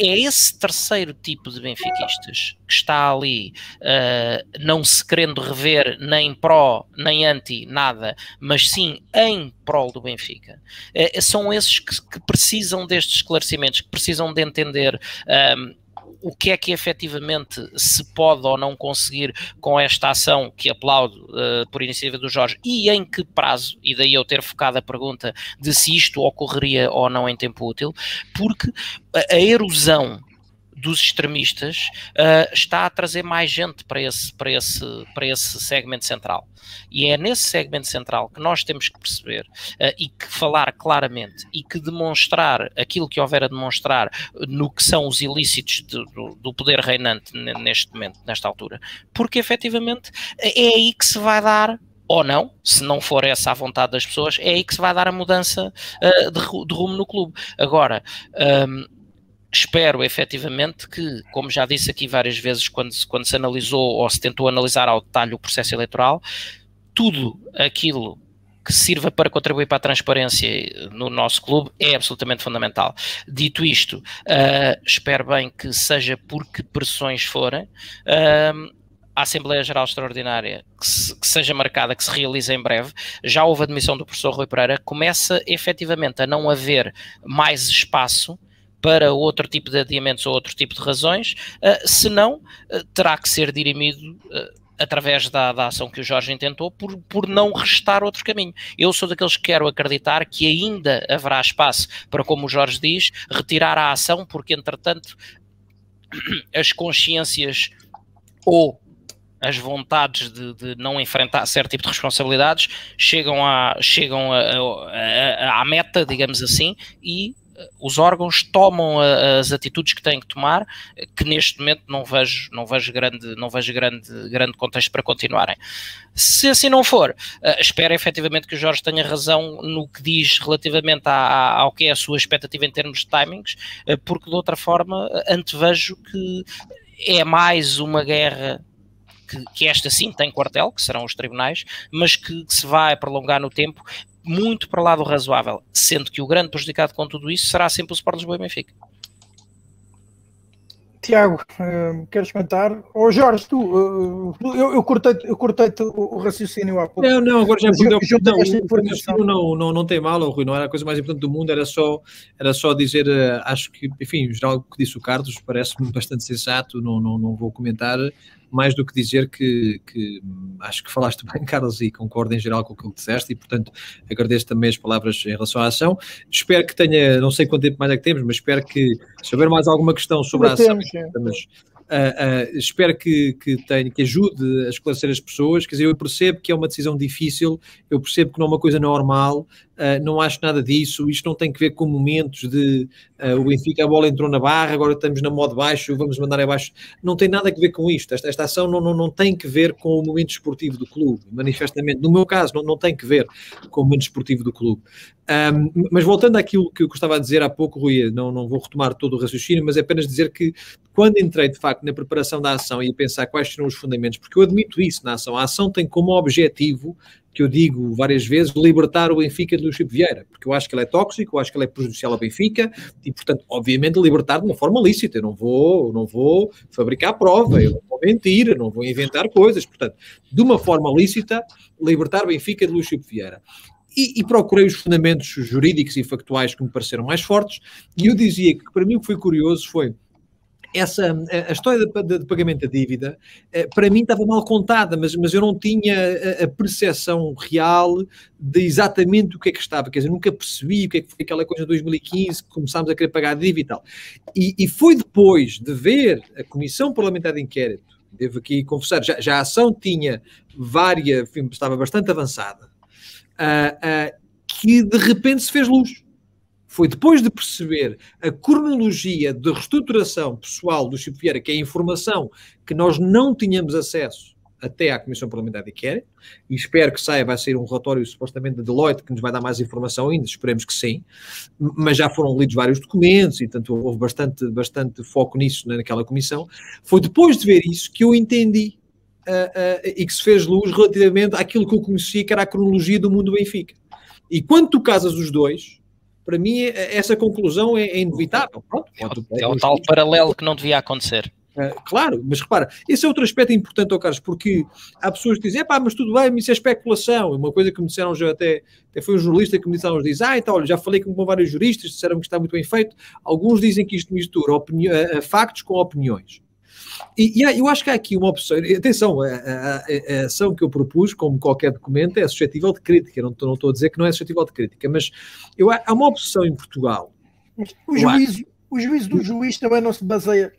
é esse terceiro tipo de benfiquistas que está ali, uh, não se querendo rever nem pró, nem anti, nada, mas sim em prol do Benfica. Uh, são esses que, que, precisam destes esclarecimentos, que precisam de entender. Um, o que é que efetivamente se pode ou não conseguir com esta ação que aplaudo uh, por iniciativa do Jorge e em que prazo, e daí eu ter focado a pergunta de se isto ocorreria ou não em tempo útil, porque a, a erosão dos extremistas uh, está a trazer mais gente para esse, para, esse, para esse segmento central. E é nesse segmento central que nós temos que perceber uh, e que falar claramente e que demonstrar aquilo que houver a demonstrar no que são os ilícitos de, do, do, poder reinante neste momento, nesta altura. Porque efetivamente é aí que se vai dar ou não, se não for essa a vontade das pessoas, é aí que se vai dar a mudança uh, de, de, rumo no clube. Agora, um, espero efetivamente que, como já disse aqui várias vezes, quando se, quando se analisou ou se tentou analisar ao detalhe o processo eleitoral, tudo aquilo que sirva para contribuir para a transparência no nosso clube é absolutamente fundamental. Dito isto, uh, espero bem que seja por que pressões forem. Uh, a Assembleia Geral Extraordinária que, se, que, seja marcada, que se realize em breve, já houve admissão do professor Rui Pereira, começa efetivamente a não haver mais espaço para outro tipo de adiamentos ou outro tipo de razões, uh, senão uh, terá que ser dirimido uh, através da, da, ação que o Jorge intentou, por, por não restar outro caminho. Eu sou daqueles que quero acreditar que ainda haverá espaço para, como o Jorge diz, retirar a ação, porque entretanto as consciências ou as vontades de, de, não enfrentar certo tipo de responsabilidades chegam, a, chegam a, a, à meta, digamos assim, e os órgãos tomam as atitudes que têm que tomar, que neste momento não vejo, não vejo, grande, não vejo grande, grande contexto para continuarem. Se assim não for, uh, espero efetivamente que o Jorge tenha razão no que diz relativamente à, à, ao que é a sua expectativa em termos de timings, uh, porque de outra forma antevejo que é mais uma guerra que, que, esta sim tem quartel, que serão os tribunais, mas que, que, se vai prolongar no tempo muito para lá do razoável, sendo que o grande prejudicado com tudo isso será sempre o Sport Lisboa e Benfica. Tiago, uh, queres comentar? Ou oh, Jorge, tu, uh, eu, eu cortei-te eu cortei o, raciocínio há pouco. Não, não, agora já perdeu. Não, não, não, não tem mal, oh, Rui, não era a coisa mais importante do mundo, era só, era só dizer, uh, acho que, enfim, geral, o que disse o Carlos parece-me bastante sensato, não, não, não vou comentar, mais do que dizer que, que, acho que falaste bem, Carlos, e concordo em geral com aquilo que disseste, e portanto agradeço também as palavras em relação à ação. Espero que tenha, não sei quanto tempo mais é que temos, mas espero que, se houver mais alguma questão sobre a ação, temos, Uh, uh, espero que, que, tenha, que ajude a esclarecer as pessoas. Quer dizer, eu percebo que é uma decisão difícil, eu percebo que não é uma coisa normal, uh, não acho nada disso. Isto não tem que ver com momentos de o Benfica, a bola entrou na barra, agora estamos na modo baixo, vamos mandar abaixo. Não tem nada a ver com isto. Esta, esta ação não, não, não tem que ver com o momento esportivo do clube, manifestamente. No meu caso, não, não tem que ver com o momento esportivo do clube. Um, mas voltando àquilo que eu gostava de dizer há pouco, Rui, não, não vou retomar todo o raciocínio, mas é apenas dizer que quando entrei de facto na preparação da ação e a pensar quais serão os fundamentos, porque eu admito isso na ação, a ação tem como objetivo, que eu digo várias vezes, libertar o Benfica de Luís Vieira, porque eu acho que ele é tóxico, eu acho que ele é prejudicial ao Benfica e, portanto, obviamente, libertar de uma forma lícita. Eu não vou, não vou fabricar prova, eu não vou mentir, eu não vou inventar coisas. Portanto, de uma forma lícita, libertar o Benfica de Luís Vieira. E, e, procurei os fundamentos jurídicos e factuais que me pareceram mais fortes, e eu dizia que para mim o que foi curioso foi essa a história de, de, pagamento da dívida eh, para mim estava mal contada, mas, mas eu não tinha a, a, percepção real de exatamente o que é que estava, quer dizer, nunca percebi o que é que foi aquela coisa de 2015 que começámos a querer pagar a dívida e tal. E, e foi depois de ver a Comissão Parlamentar de Inquérito, devo aqui confessar, já, já a ação tinha várias, estava bastante avançada, uh, uh, que de repente se fez luz foi depois de perceber a cronologia de reestruturação pessoal do Chico Vieira, que é a informação que nós não tínhamos acesso até à Comissão Parlamentar de Inquérito, e espero que saia, vai sair um relatório supostamente da Deloitte que nos vai dar mais informação ainda, esperemos que sim, mas já foram lidos vários documentos e, tanto houve bastante, bastante foco nisso naquela comissão. Foi depois de ver isso que eu entendi uh, uh, e que se fez luz relativamente àquilo que eu conhecia, que era a cronologia do mundo Benfica. E quando tu casas os dois, para mim essa conclusão é, é inevitável. Pronto, É o, é o tal paralelo que não devia acontecer. Uh, claro, mas repara, esse é outro aspecto importante, oh Carlos, porque há pessoas que dizem, pá, mas tudo bem, isso é especulação. Uma coisa que me disseram já até, até foi um jornalista que me disse há uns dias, ah, então, olha, já falei com vários juristas, disseram que está muito bem feito. Alguns dizem que isto mistura uh, factos com opiniões. E, e, eu acho que há aqui uma opção, atenção, a, a, a, ação que eu propus, como qualquer documento, é suscetível de crítica. Não, não estou a dizer que não é suscetível de crítica, mas eu, há uma opção em Portugal. O juízo, o juízo do juiz também não se baseia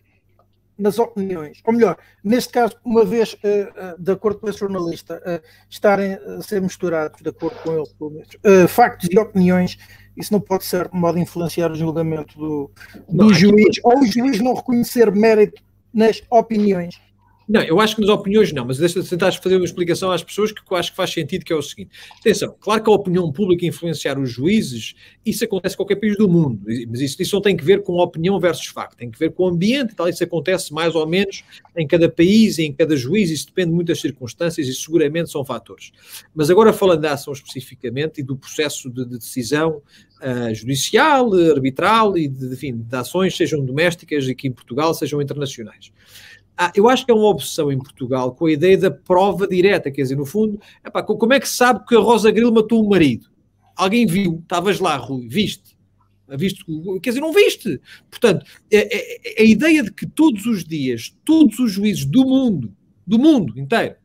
nas opiniões, ou melhor, neste caso, uma vez, uh, uh, de acordo com esse jornalista, uh, estarem a ser misturados, de acordo com ele, pelo menos, factos e opiniões, isso não pode ser de modo a influenciar o julgamento do, do não, juiz, ou o juiz não reconhecer mérito nas opiniões. Não, eu acho que nas opiniões não, mas deixa de tentar fazer uma explicação às pessoas que eu acho que faz sentido, que é o seguinte. Atenção, claro que a opinião pública influenciar os juízes, isso acontece em qualquer país do mundo, mas isso, isso não tem que ver com opinião versus facto, tem que ver com o ambiente e tal, isso acontece mais ou menos em cada país em cada juiz, isso depende de muitas circunstâncias e seguramente são fatores. Mas agora falando da ação especificamente e do processo de, de decisão uh, judicial, arbitral e de, enfim, de ações, sejam domésticas e que em Portugal sejam internacionais. Ah, eu acho que é uma opção em Portugal com a ideia da prova direta, quer dizer, no fundo, epá, como é que sabe que a Rosa Grilo matou o marido? Alguém viu, estavas lá, Rui, viste? Viste, quer dizer, não viste. Portanto, a, a, a ideia de que todos os dias, todos os juízes do mundo, do mundo inteiro,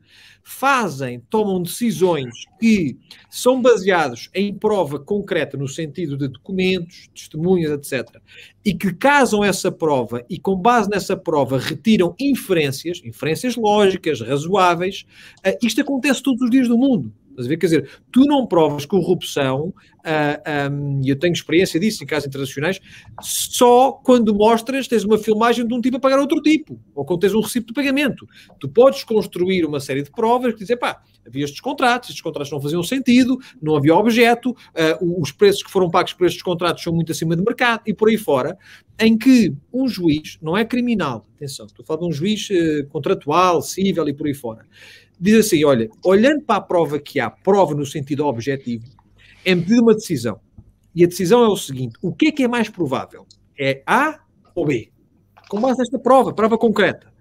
fazem, tomam decisões que são baseados em prova concreta, no sentido de documentos, testemunhas, etc., e que casam essa prova e, com base nessa prova, retiram inferências, inferências lógicas, razoáveis, uh, isto acontece todos os dias do mundo. Estás a ver? Quer dizer, tu não provas corrupção, uh, ah, um, e eu tenho experiência disso em casos internacionais, só quando mostras, tens uma filmagem de um tipo a pagar outro tipo, ou quando tens um recibo de pagamento. Tu podes construir uma série de provas que dizem, pá, havia estes contratos, estes contratos não faziam sentido, não havia objeto, uh, os preços que foram pagos por estes contratos são muito acima de mercado, e por aí fora, em que um juiz, não é criminal, atenção, estou a falar de um juiz uh, contratual, civil e por aí fora, diz assim: olha, olhando para a prova que há, prova no sentido objetivo, é medida uma decisão. E a decisão é o seguinte: o que é que é mais provável? É A ou B? Com base nesta prova, prova concreta.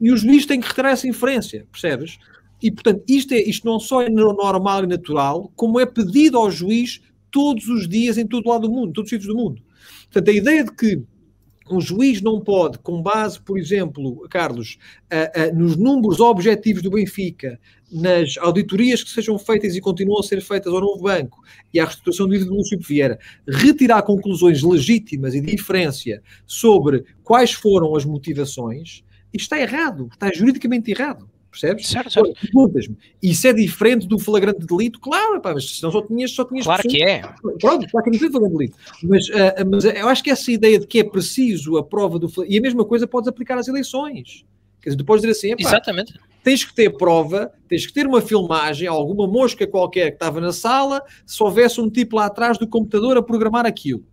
E o juiz tem que retirar essa inferência, percebes? E, portanto, isto, é, isto não só é normal e natural, como é pedido ao juiz todos os dias em todo lado do mundo, todos os sítios do mundo. Portanto, a ideia de que um juiz não pode, com base, por exemplo, Carlos, nos números objetivos do Benfica, nas auditorias que sejam feitas e continuam a ser feitas ao novo banco e à restituição do dívida do Lúcio Vieira, retirar conclusões legítimas e de inferência sobre quais foram as motivações, isto está errado, está juridicamente errado. Percebes? Certo, certo. Perguntas-me, isso é diferente do flagrante delito? Claro, pá, mas senão só tinhas, só tinhas Claro que é. Pronto, claro que não tem flagrante delito. Mas, uh, mas eu acho que essa ideia de que é preciso a prova do E a mesma coisa podes aplicar às eleições. Quer dizer, podes dizer assim, Exatamente. tens que ter prova, tens que ter uma filmagem, alguma mosca qualquer que estava na sala, se houvesse um tipo lá atrás do computador a programar aquilo.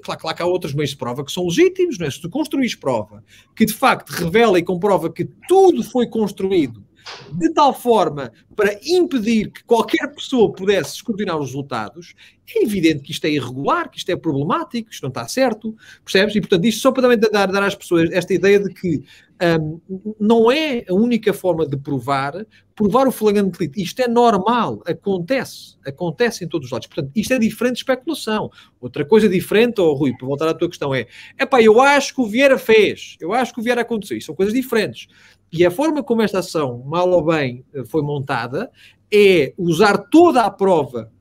Claro, claro que há outros meios de prova que são legítimos, não é? Se tu construís prova que de facto revela e comprova que tudo foi construído de tal forma para impedir que qualquer pessoa pudesse escrutinar os resultados, é evidente que isto é irregular, que isto é problemático, isto não está certo, percebes? E portanto, isto só para também dar, dar às pessoas esta ideia de que um, não é a única forma de provar, provar o flagrante delito. Isto é normal, acontece, acontece em todos os lados. Portanto, isto é diferente de especulação. Outra coisa diferente, oh, Rui, para voltar à tua questão, é: é eu acho que o Vieira fez, eu acho que o Vieira aconteceu. São coisas diferentes. E a forma como esta ação, mal ou bem, eh, foi montada é usar toda a prova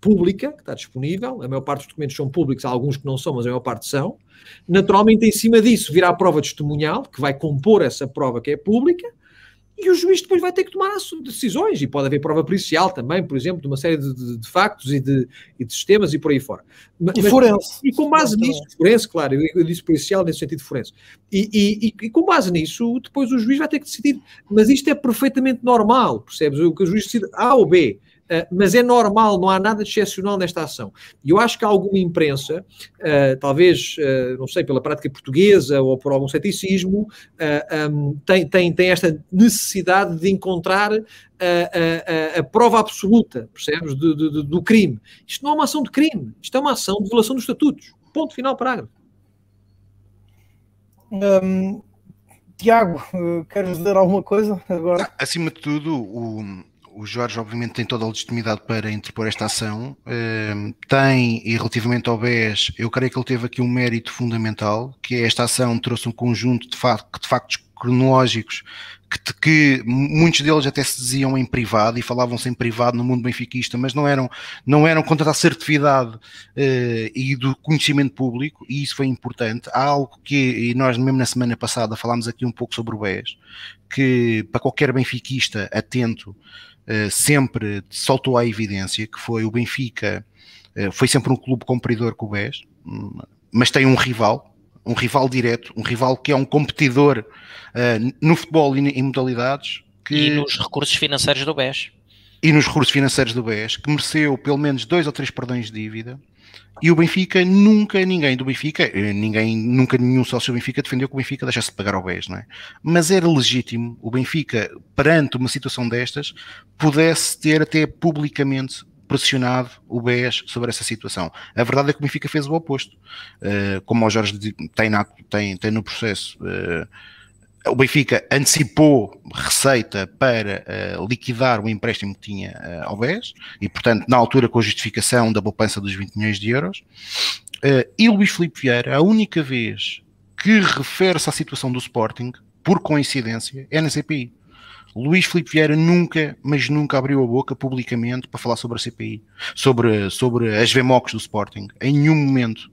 pública que está disponível, a maior parte dos documentos são públicos, há alguns que não são, mas a maior parte são. Naturalmente, em cima disso, virá a prova testemunhal, que vai compor essa prova que é pública, e o juiz depois vai ter que tomar decisões, e pode haver prova policial também, por exemplo, de uma série de, de, de factos e de, e de, sistemas e por aí fora. Mas, e forense. E com base nisso, forense, claro, eu, eu, disse policial nesse sentido forense. E, e, e, com base nisso, depois o juiz vai ter que decidir. Mas isto é perfeitamente normal, percebes? O que o juiz decide A ou B. Uh, mas é normal, não há nada de excepcional nesta ação. E eu acho que há alguma imprensa, uh, talvez, uh, não sei, pela prática portuguesa ou por algum ceticismo, um, tem, tem, tem esta necessidade de encontrar a, a, a prova absoluta, percebes, do, do, do crime. Isto não é uma ação de crime, isto é uma ação de violação dos estatutos. Ponto final, parágrafo. Um, Tiago, queres dizer alguma coisa agora? Acima de tudo, o, o Jorge, obviamente, tem toda a legitimidade para interpor esta ação. Uh, tem, e relativamente ao BES, eu creio que ele teve aqui um mérito fundamental, que é esta ação trouxe um conjunto de, de factos cronológicos que, que, muitos deles até se diziam em privado e falavam-se em privado no mundo benfiquista, mas não eram, não eram contra a assertividade uh, e do conhecimento público, e isso foi importante. Há algo que, e nós mesmo na semana passada falámos aqui um pouco sobre o BES, que para qualquer benfiquista atento sempre soltou à evidência que foi o Benfica, uh, foi sempre um clube compridor com o BES, mas tem um rival, um rival direto, um rival que é um competidor uh, no futebol e em modalidades. Que, e nos recursos financeiros do BES. E nos recursos financeiros do BES, que mereceu pelo menos dois ou três perdões de dívida. E o Benfica, nunca ninguém do Benfica, eh, ninguém, nunca nenhum sócio do Benfica defendeu que o Benfica deixasse de pagar ao BES, não é? Mas era legítimo o Benfica, perante uma situação destas, pudesse ter até publicamente pressionado o BES sobre essa situação. A verdade é que o Benfica fez o oposto. Uh, como o Jorge tem, tem, tem no processo, uh, o Benfica antecipou receita para uh, liquidar o empréstimo que tinha ao BES e, portanto, na altura com a justificação da poupança dos 20 milhões de euros. e Luís Filipe Vieira, a única vez que refere-se à situação do Sporting, por coincidência, é na CPI. Luís Filipe Vieira nunca, mas nunca abriu a boca publicamente para falar sobre a CPI, sobre, sobre as VMOCs do Sporting. Em nenhum momento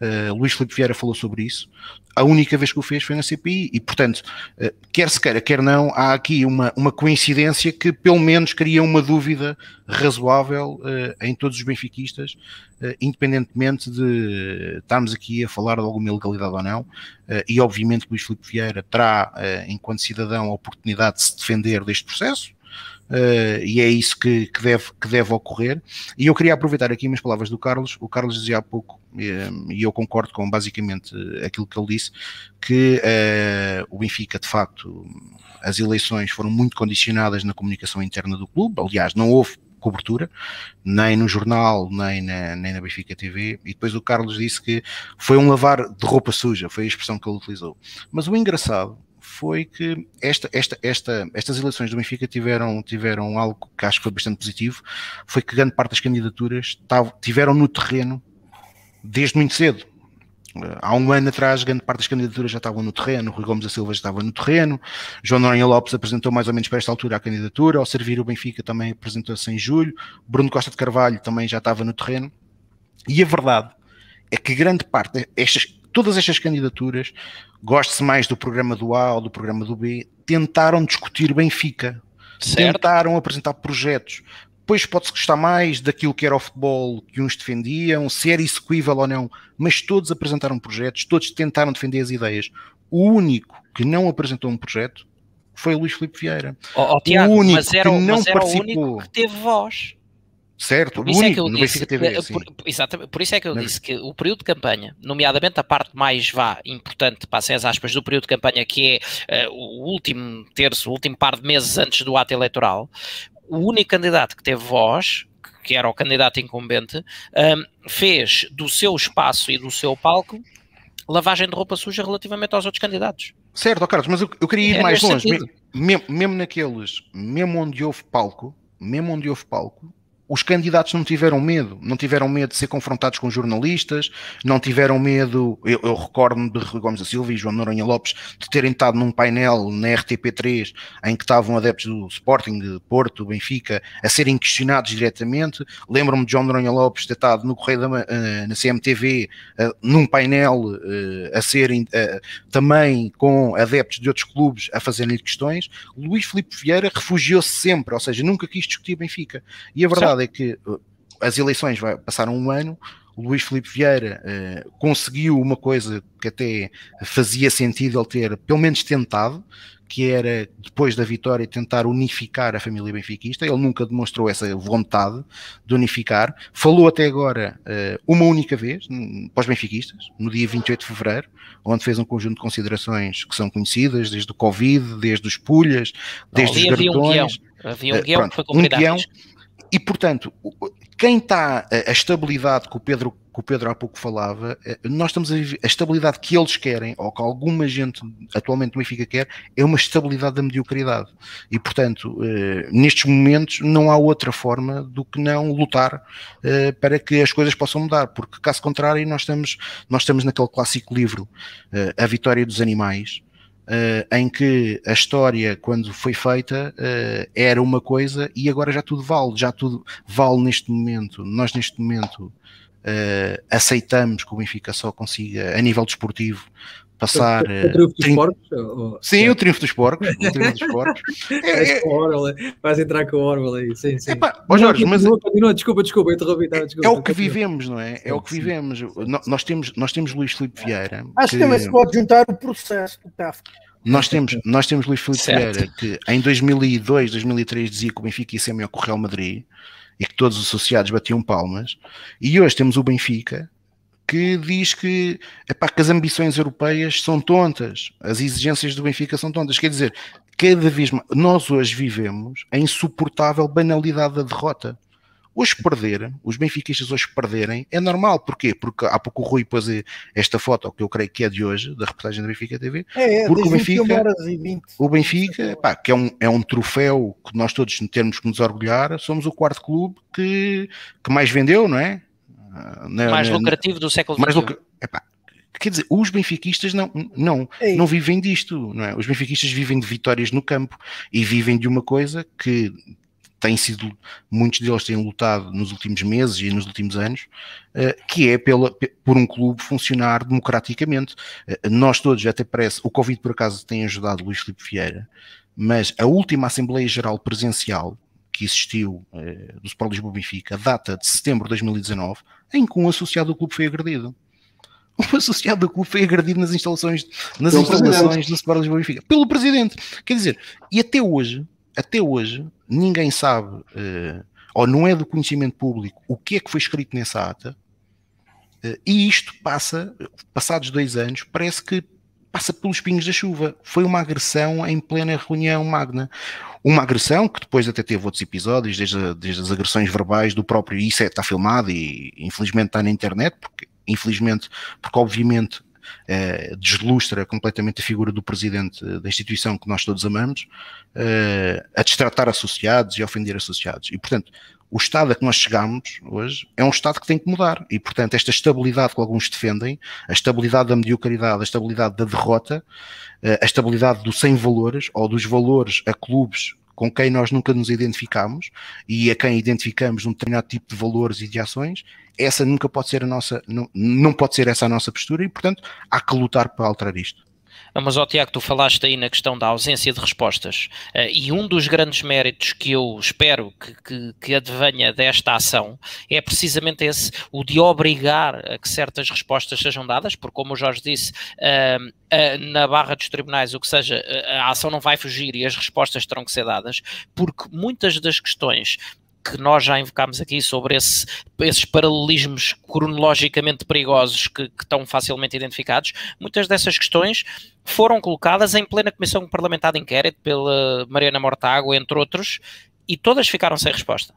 uh, Luís Filipe Vieira falou sobre isso. A única vez que o fez foi na CPI e, portanto, eh, quer se queira, quer não, há aqui uma, uma coincidência que pelo menos cria uma dúvida razoável uh, em todos os benfiquistas, uh, independentemente de estarmos aqui a falar de alguma ilegalidade ou não, uh, e obviamente Luís Filipe Vieira terá, enquanto cidadão, a oportunidade de se defender deste processo, Uh, e é isso que, que, deve, que deve ocorrer. E eu queria aproveitar aqui umas palavras do Carlos. O Carlos dizia há pouco, eh, e eu concordo com basicamente aquilo que ele disse, que uh, o Benfica, de facto, as eleições foram muito condicionadas na comunicação interna do clube. Aliás, não houve cobertura, nem no jornal, nem na, nem na Benfica TV. E depois o Carlos disse que foi um lavar de roupa suja, foi a expressão que ele utilizou. Mas o engraçado foi que esta, esta, esta, estas eleições do Benfica tiveram, tiveram algo que acho que foi bastante positivo, foi que grande parte das candidaturas tiveram no terreno desde muito cedo. Há um ano atrás, grande parte das candidaturas já estavam no terreno, Rui Gomes da Silva já estava no terreno, João Noronha Lopes apresentou mais ou menos para esta altura a candidatura, ao servir o Benfica também apresentou-se em julho, Bruno Costa de Carvalho também já estava no terreno, e a verdade é que grande parte destas, todas estas candidaturas, goste-se mais do programa do A ou do programa do B, tentaram discutir Benfica, certo. tentaram apresentar projetos. Depois pode-se gostar mais daquilo que era o futebol que uns defendiam, se era execuível ou não, mas todos apresentaram projetos, todos tentaram defender as ideias. O único que não apresentou um projeto foi o Luís Filipe Vieira. Oh, oh, Tiago, o único mas era, que não mas era participou. o único que teve voz. Certo, por isso único, é que eu disse, TV, por, exatamente, por isso é que eu Não. disse que o período de campanha, nomeadamente a parte mais vá importante, passem as aspas, do período de campanha, que é uh, o último terço, o último par de meses antes do ato eleitoral, o único candidato que teve voz, que era o candidato incumbente, um, fez do seu espaço e do seu palco lavagem de roupa suja relativamente aos outros candidatos. Certo, oh Carlos, mas eu, eu queria ir é mais longe, mesmo, mesmo naqueles, mesmo onde houve palco, mesmo onde houve palco, os candidatos não tiveram medo, não tiveram medo de ser confrontados com jornalistas, não tiveram medo, eu, eu recordo-me de Rui Gomes da Silva e João Noronha Lopes de terem estado num painel na RTP3 em que estavam adeptos do Sporting, Porto, Benfica, a serem questionados diretamente. Lembro-me de João Noronha Lopes ter estado no Correio da, uh, na CMTV uh, num painel uh, a serem também com adeptos de outros clubes a fazerem-lhe questões. Luís Filipe Vieira refugiou-se sempre, ou seja, nunca quis discutir Benfica. E a verdade verdade é que uh, as eleições vai, passaram um ano, o Luís Filipe Vieira uh, conseguiu uma coisa que até fazia sentido ele ter pelo menos tentado, que era depois da vitória tentar unificar a família benfiquista. Ele nunca demonstrou essa vontade de unificar. Falou até agora uh, uma única vez para os benfiquistas, no dia 28 de fevereiro, onde fez um conjunto de considerações que são conhecidas, desde o Covid, desde os pulhas, desde Não, os havia. Um guião. Havia um guião uh, pronto, que foi um guião, e, portanto, quem está a estabilidade que o Pedro, que o Pedro há pouco falava, eh, nós estamos a viver, a estabilidade que eles querem, ou que alguma gente atualmente no Benfica quer, é uma estabilidade da mediocridade. E, portanto, eh, nestes momentos não há outra forma do que não lutar eh, para que as coisas possam mudar, porque caso contrário nós estamos, nós estamos naquele clássico livro, A Vitória dos Animais, Uh, em que a história, quando foi feita, uh, era uma coisa e agora já tudo vale, já tudo vale neste momento. Nós, neste momento, uh, aceitamos que o Benfica só consiga, a nível desportivo, passar. O, o triunfo dos porcos? Ou... Sim, o triunfo dos porcos. O triunfo dos porcos. é, é... Vais entrar com o Orwell aí, sim, sim. Epá, ó Jorge, mas. Continua, desculpa, desculpa, interrompi. Desculpa, é o que continua. vivemos, não é? É o que vivemos. Nós temos, nós temos Luís Filipe Vieira. Acho que também se pode juntar o processo do Kafka. Nós temos, nós temos Luís Filipe Vieira que em 2002, 2003 dizia que o Benfica ia ser melhor que o Real Madrid e que todos os associados batiam palmas. E hoje temos o Benfica que diz que, epá, que as ambições europeias são tontas, as exigências do Benfica são tontas. Quer dizer, cada vez mais, nós hoje vivemos a insuportável banalidade da derrota. Hoje perder, os benfiquistas hoje perderem, é normal. Porquê? Porque há pouco o Rui pôs esta foto, que eu creio que é de hoje, da reportagem da Benfica TV. É, é, porque o Benfica, o Benfica pá, que é um, é um troféu que nós todos temos que nos orgulhar, somos o quarto clube que, que mais vendeu, não é? Na, mais na, lucrativo do século XXI. Mais epá, quer dizer, os benfiquistas não, não, não vivem disto, não é? Os benfiquistas vivem de vitórias no campo e vivem de uma coisa que têm sido, muitos deles têm lutado nos últimos meses e nos últimos anos, uh, que é pela, por um clube funcionar democraticamente. Uh, nós todos, até parece, o Covid por acaso tem ajudado Luís Filipe Vieira, mas a última Assembleia Geral Presencial que existiu uh, do Sport Lisboa Benfica data de setembro de 2019, em que um associado do clube foi agredido. Um associado do clube foi agredido nas instalações, nas instalações do Sport Lisboa Benfica, pelo presidente. Quer dizer, e até hoje, até hoje, ninguém sabe, uh, ou não é do conhecimento público, o que é que foi escrito nessa ata, uh, e isto passa, passados dois anos, parece que passa pelos pingos da chuva. Foi uma agressão em plena reunião magna. Uma agressão que depois até teve outros episódios, desde, desde as agressões verbais do próprio, isso é, está filmado e infelizmente está na internet, porque infelizmente, porque obviamente uh, deslustra completamente a figura do presidente da instituição que nós todos amamos, uh, a destratar associados e a ofender associados. E, portanto, o Estado a que nós chegamos hoje é um Estado que tem que mudar. E, portanto, esta estabilidade que alguns defendem, a estabilidade da mediocridade, a estabilidade da derrota, uh, a estabilidade do sem valores ou dos valores a clubes com quem nós nunca nos identificamos e a quem identificamos um determinado tipo de valores e de ações, essa nunca pode ser a nossa, não, não pode ser essa a nossa postura e, portanto, há que lutar para alterar isto. Mas, ó, Tiago, tu falaste aí na questão da ausência de respostas, uh, e um dos grandes méritos que eu espero que, que, que, advenha desta ação é precisamente esse, o de obrigar a que certas respostas sejam dadas, porque, como o Jorge disse, uh, uh, na barra dos tribunais, o que seja, a ação não vai fugir e as respostas terão que ser dadas, porque muitas das questões que nós já invocámos aqui sobre esse, esses paralelismos cronologicamente perigosos que, que, estão facilmente identificados, muitas dessas questões foram colocadas em plena Comissão Parlamentar de Inquérito pela Mariana Mortágua, entre outros, e todas ficaram sem resposta.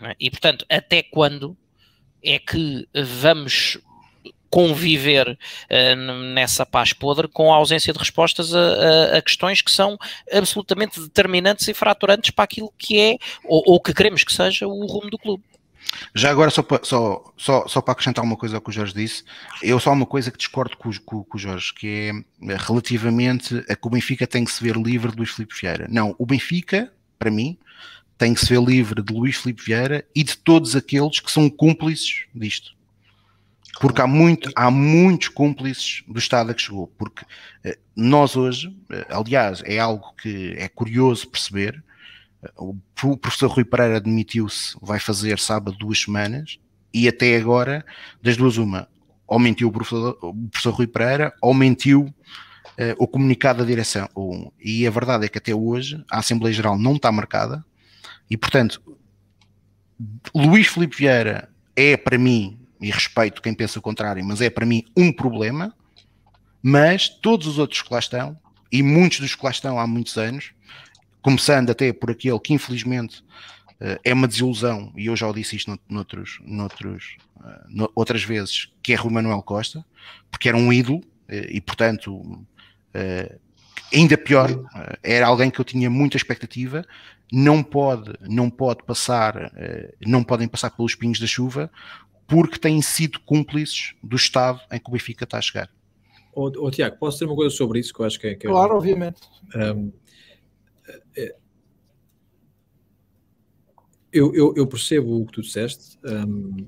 É? E, portanto, até quando é que vamos conviver uh, nessa paz podre com a ausência de respostas a, a, a, questões que são absolutamente determinantes e fraturantes para aquilo que é, ou, ou que queremos que seja, o rumo do clube. Já agora, só para, só, só, só para acrescentar uma coisa ao que o Jorge disse, eu só uma coisa que discordo com, com, com o Jorge, que é relativamente a que o Benfica tem que se ver livre de Luís Filipe Vieira. Não, o Benfica, para mim, tem que se ver livre de Luís Filipe Vieira e de todos aqueles que são cúmplices disto porque há, muito, há muitos cúmplices do Estado a que chegou, porque eh, nós hoje, eh, aliás, é algo que é curioso perceber, eh, o professor Rui Pereira admitiu-se, vai fazer sábado duas semanas, e até agora, das duas uma, ou mentiu o professor, o professor Rui Pereira, ou mentiu uh, o comunicado da direção. E a verdade é que até hoje a Assembleia Geral não está marcada, e portanto, Luís Filipe Vieira é para mim e respeito quem pensa o contrário, mas é para mim um problema, mas todos os outros que lá estão, e muitos dos que lá estão há muitos anos, começando até por aquele que infelizmente é uma desilusão, e eu já o disse isto noutros, noutros, uh, outras vezes, que é Rui Manuel Costa, porque era um ídolo e, portanto, ainda pior, era alguém que eu tinha muita expectativa, não pode, não pode passar, não podem passar pelos pinhos da chuva, porque têm sido cúmplices do estado em que o Benfica está a chegar. Ô, ô Tiago, posso ter uma coisa sobre isso que eu acho que é. Que é claro, obviamente. Um, é, eu, eu, eu, percebo o que tu disseste. Um,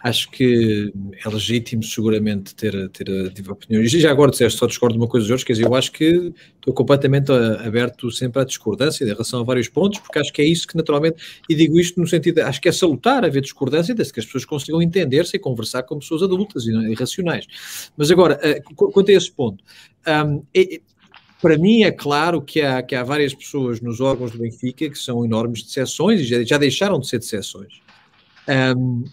acho que é legítimo seguramente ter, ter, ter opiniões. E já agora disseste, só discordo de uma coisa, Jorge, quer dizer, eu acho que estou completamente aberto sempre à discordância em relação a vários pontos, porque acho que é isso que naturalmente, e digo isto no sentido, acho que é salutar haver discordância, desde que as pessoas consigam entender-se e conversar com pessoas adultas e, e racionais. Mas agora, eh, quanto a esse ponto, um, é, para mim é claro que há, que há várias pessoas nos órgãos do Benfica que são enormes decepções e já, já deixaram de ser decepções. Um,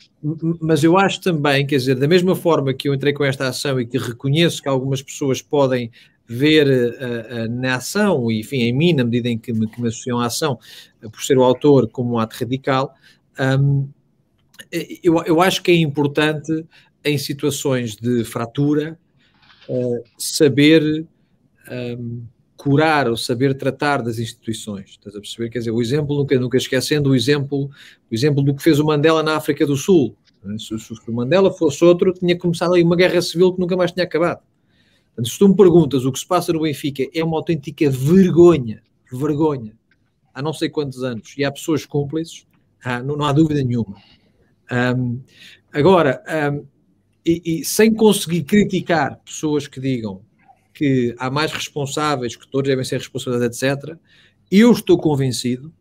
mas eu acho também, quer dizer, da mesma forma que eu entrei com esta ação e que reconheço que algumas pessoas podem ver uh, uh, na ação, e enfim, em mim, na medida em que me, que me associam à ação, uh, por ser o autor, como um ato radical, um, eu, eu acho que é importante, em situações de fratura, saber. Um, curar ou saber tratar das instituições. Estás a perceber? Quer dizer, o exemplo, nunca, nunca esquecendo o exemplo, o exemplo do que fez o Mandela na África do Sul. Se, se o Mandela fosse outro, tinha começado aí uma guerra civil que nunca mais tinha acabado. Portanto, se tu me perguntas o que se passa no Benfica, é uma autêntica vergonha, vergonha, há não sei quantos anos, e há pessoas cúmplices, ah, não, não, há dúvida nenhuma. Um, agora, um, e, e, sem conseguir criticar pessoas que digam que há mais responsáveis, que todos devem ser responsáveis, etc. Eu estou convencido,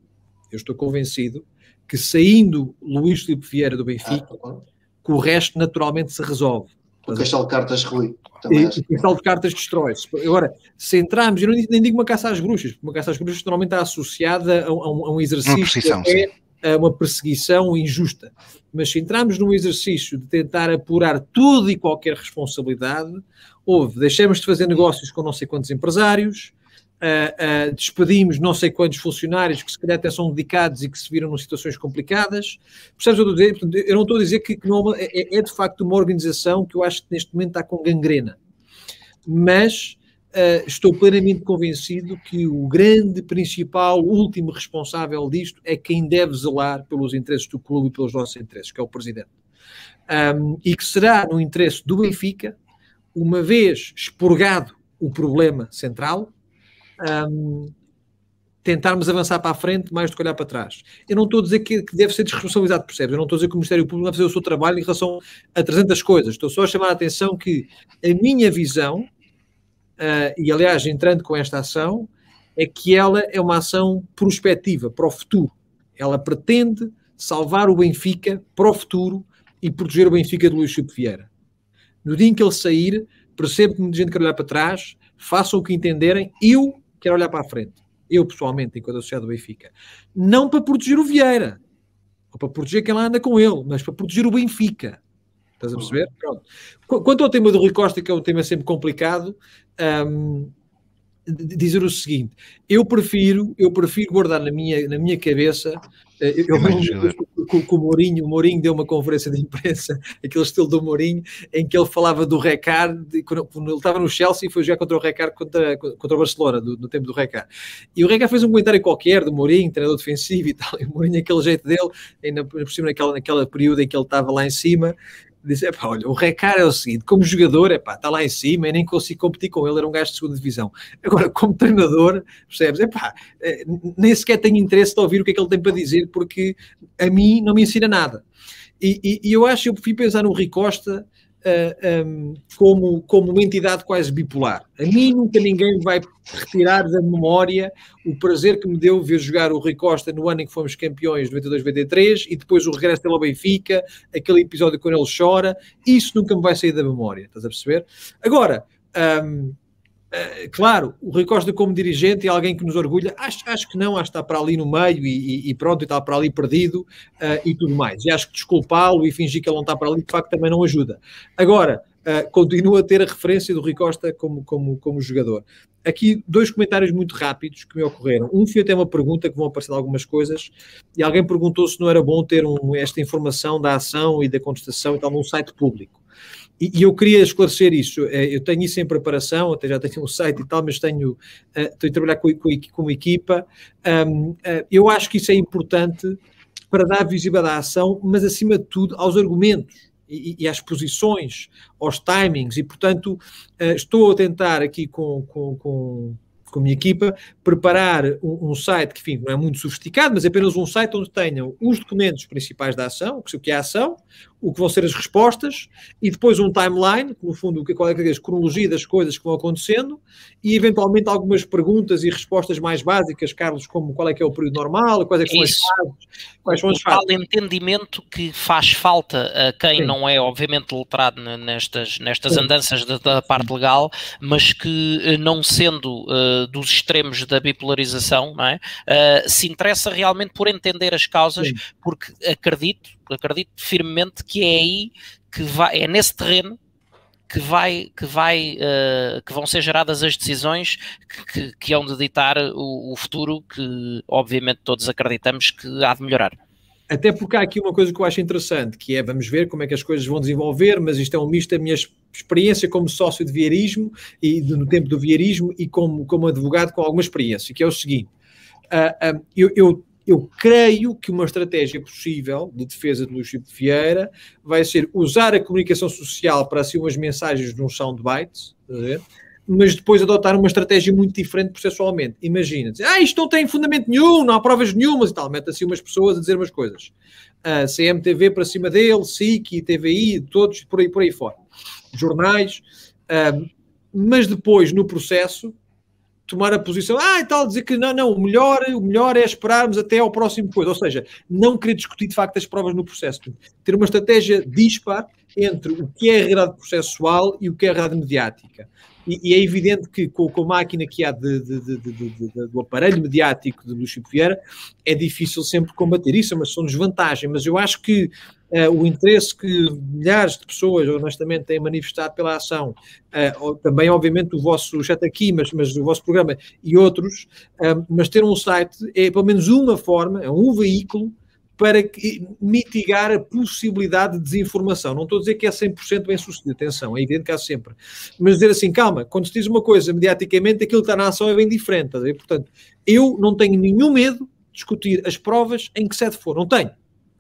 eu estou convencido que saindo Luís Filipe Vieira do Benfica, ah, que o resto naturalmente se resolve. O castelo de cartas Rui. E, o castelo de cartas destrói-se. Agora, se entrarmos, eu nem digo uma caça às bruxas, porque uma caça às bruxas normalmente está associada a, a, um, a um, exercício que é uma perseguição injusta. Mas se entrarmos num exercício de tentar apurar tudo e qualquer responsabilidade, houve, deixamos de fazer negócios com não sei quantos empresários, uh, uh, despedimos não sei quantos funcionários que se calhar até são dedicados e que se viram em situações complicadas. Percebes o que eu estou a dizer? Eu não estou a dizer que, que é, é, é, de facto uma organização que eu acho que neste momento está com gangrena. Mas uh, estou plenamente convencido que o grande, principal, último responsável disto é quem deve zelar pelos interesses do clube e pelos nossos interesses, que é o Presidente. Um, e que será no interesse do Benfica uma vez expurgado o problema central, um, tentarmos avançar para a frente mais do que olhar para trás. Eu não estou a dizer que, que deve ser desresponsabilizado, percebes? Eu não estou a dizer que o Ministério Público vai fazer o seu trabalho em relação a 300 coisas. Estou só a chamar a atenção que a minha visão, uh, e aliás, entrando com esta ação, é que ela é uma ação prospectiva para o futuro. Ela pretende salvar o Benfica para o futuro e proteger o Benfica de Luís Chico Vieira. No dia em que ele sair, percebo que muita gente quer olhar para trás, façam o que entenderem, eu quero olhar para a frente. Eu, pessoalmente, enquanto associado do Benfica. Não para proteger o Vieira, ou para proteger quem lá anda com ele, mas para proteger o Benfica. Estás a perceber? Pronto. Quanto ao tema do Rui Costa, que é um tema sempre complicado, um, dizer o seguinte: eu prefiro, eu prefiro guardar na minha, na minha cabeça. Eh, eu, eu, com, com o Mourinho, o Mourinho deu uma conferência de imprensa, aquele estilo do Mourinho, em que ele falava do Recard, quando, quando ele estava no Chelsea, foi jogar contra o Recard contra, contra o Barcelona, do, no tempo do Recard. E o Recard fez um comentário qualquer do Mourinho, treinador defensivo e tal, e o Mourinho, aquele jeito dele, ainda por cima naquela, naquela período em que ele estava lá em cima, disse, epá, olha, o Recar é o seguinte, como jogador, epá, está lá em cima, e nem consigo competir com ele, era um gajo de segunda divisão. Agora, como treinador, percebes, epá, eh, nem sequer tenho interesse de ouvir o que é que ele tem para dizer, porque a mim não me ensina nada. E, e, e eu acho, eu fui pensar no Rui Costa, um, ehm, como, como uma entidade quase bipolar. A mim nunca ninguém vai retirar da memória o prazer que me deu ver jogar o Rui Costa no ano em que fomos campeões, 92-93, e depois o regresso dele ao Benfica, aquele episódio quando ele chora, isso nunca me vai sair da memória, estás a perceber? Agora, um, Uh, claro, o Rui Costa como dirigente é alguém que nos orgulha, acho, acho que não, acho que está para ali no meio e, e pronto, e está para ali perdido uh, e tudo mais. E acho que desculpá-lo e fingir que ele não está para ali, de facto, também não ajuda. Agora, uh, continua a ter a referência do Rui Costa como, como, como jogador. Aqui dois comentários muito rápidos que me ocorreram. Um foi até uma pergunta que vão aparecer algumas coisas e alguém perguntou se não era bom ter um, esta informação da ação e da contestação e tal num site público. E, e, eu queria esclarecer isso. Eh, eu tenho isso em preparação, até já tenho um site e tal, mas tenho, uh, a trabalhar com, com, com uma equipa. Uh, eu acho que isso é importante para dar visibilidade à ação, mas acima de tudo aos argumentos e, e às posições, aos timings, e portanto uh, estou a tentar aqui com, com, com com a minha equipa, preparar um, um, site que, enfim, não é muito sofisticado, mas é apenas um site onde tenham os documentos principais da ação, que é a ação, o que vão ser as respostas, e depois um timeline, que no fundo qual é, é a cronologia das coisas que vão acontecendo, e eventualmente algumas perguntas e respostas mais básicas, Carlos, como qual é que é o período normal, quais é são as fases, quais são as fases. entendimento que faz falta a quem Sim. não é, obviamente, letrado nestas, nestas andanças da, da, parte legal, mas que eh, não sendo uh, dos extremos da bipolarização, não é? Uh, se interessa realmente por entender as causas, Sim. porque acredito, acredito firmemente que é aí que vai, é nesse terreno que vai que vai uh, que vão ser geradas as decisões que, que, que hão de ditar o, o, futuro que obviamente todos acreditamos que há de melhorar. Até porque há aqui uma coisa que eu acho interessante, que é vamos ver como é que as coisas vão desenvolver, mas isto é um misto da minha experiência como sócio de vieirismo e no tempo do vieirismo e como, como advogado com alguma experiência, que é o seguinte, uh, uh, eu, eu eu creio que uma estratégia possível de defesa de Luís Filipe Vieira vai ser usar a comunicação social para assim umas mensagens num soundbite, mas depois adotar uma estratégia muito diferente processualmente. Imagina, dizer, ah, isto não tem fundamento nenhum, não há provas nenhumas e tal. Mete assim umas pessoas a dizer umas coisas. A CMTV para cima dele, SIC, TVI, todos por aí, por aí fora. Jornais. mas depois, no processo, tomar a posição, ah, e tal, dizer que não, não, o melhor, o melhor é esperarmos até ao próximo coisa. Ou seja, não querer discutir de facto as provas no processo. Ter uma estratégia dispar entre o que é a realidade processual e o que é a realidade mediática. E, e, é evidente que com, com a máquina que há de, de, de, do aparelho mediático de Luís Vieira é difícil sempre combater isso, é uma são desvantagem, mas eu acho que uh, o interesse que milhares de pessoas, honestamente, têm manifestado pela ação, uh, também, obviamente, o vosso chat aqui, mas, mas o vosso programa e outros, uh, mas ter um site é pelo menos uma forma, é um veículo para mitigar a possibilidade de desinformação. Não estou a dizer que é 100% bem sucedido, atenção, é evidente que há sempre. Mas dizer assim, calma, quando se diz uma coisa mediaticamente, aquilo que está na ação é bem diferente. Portanto, eu não tenho nenhum medo de discutir as provas em que sede for, não tenho.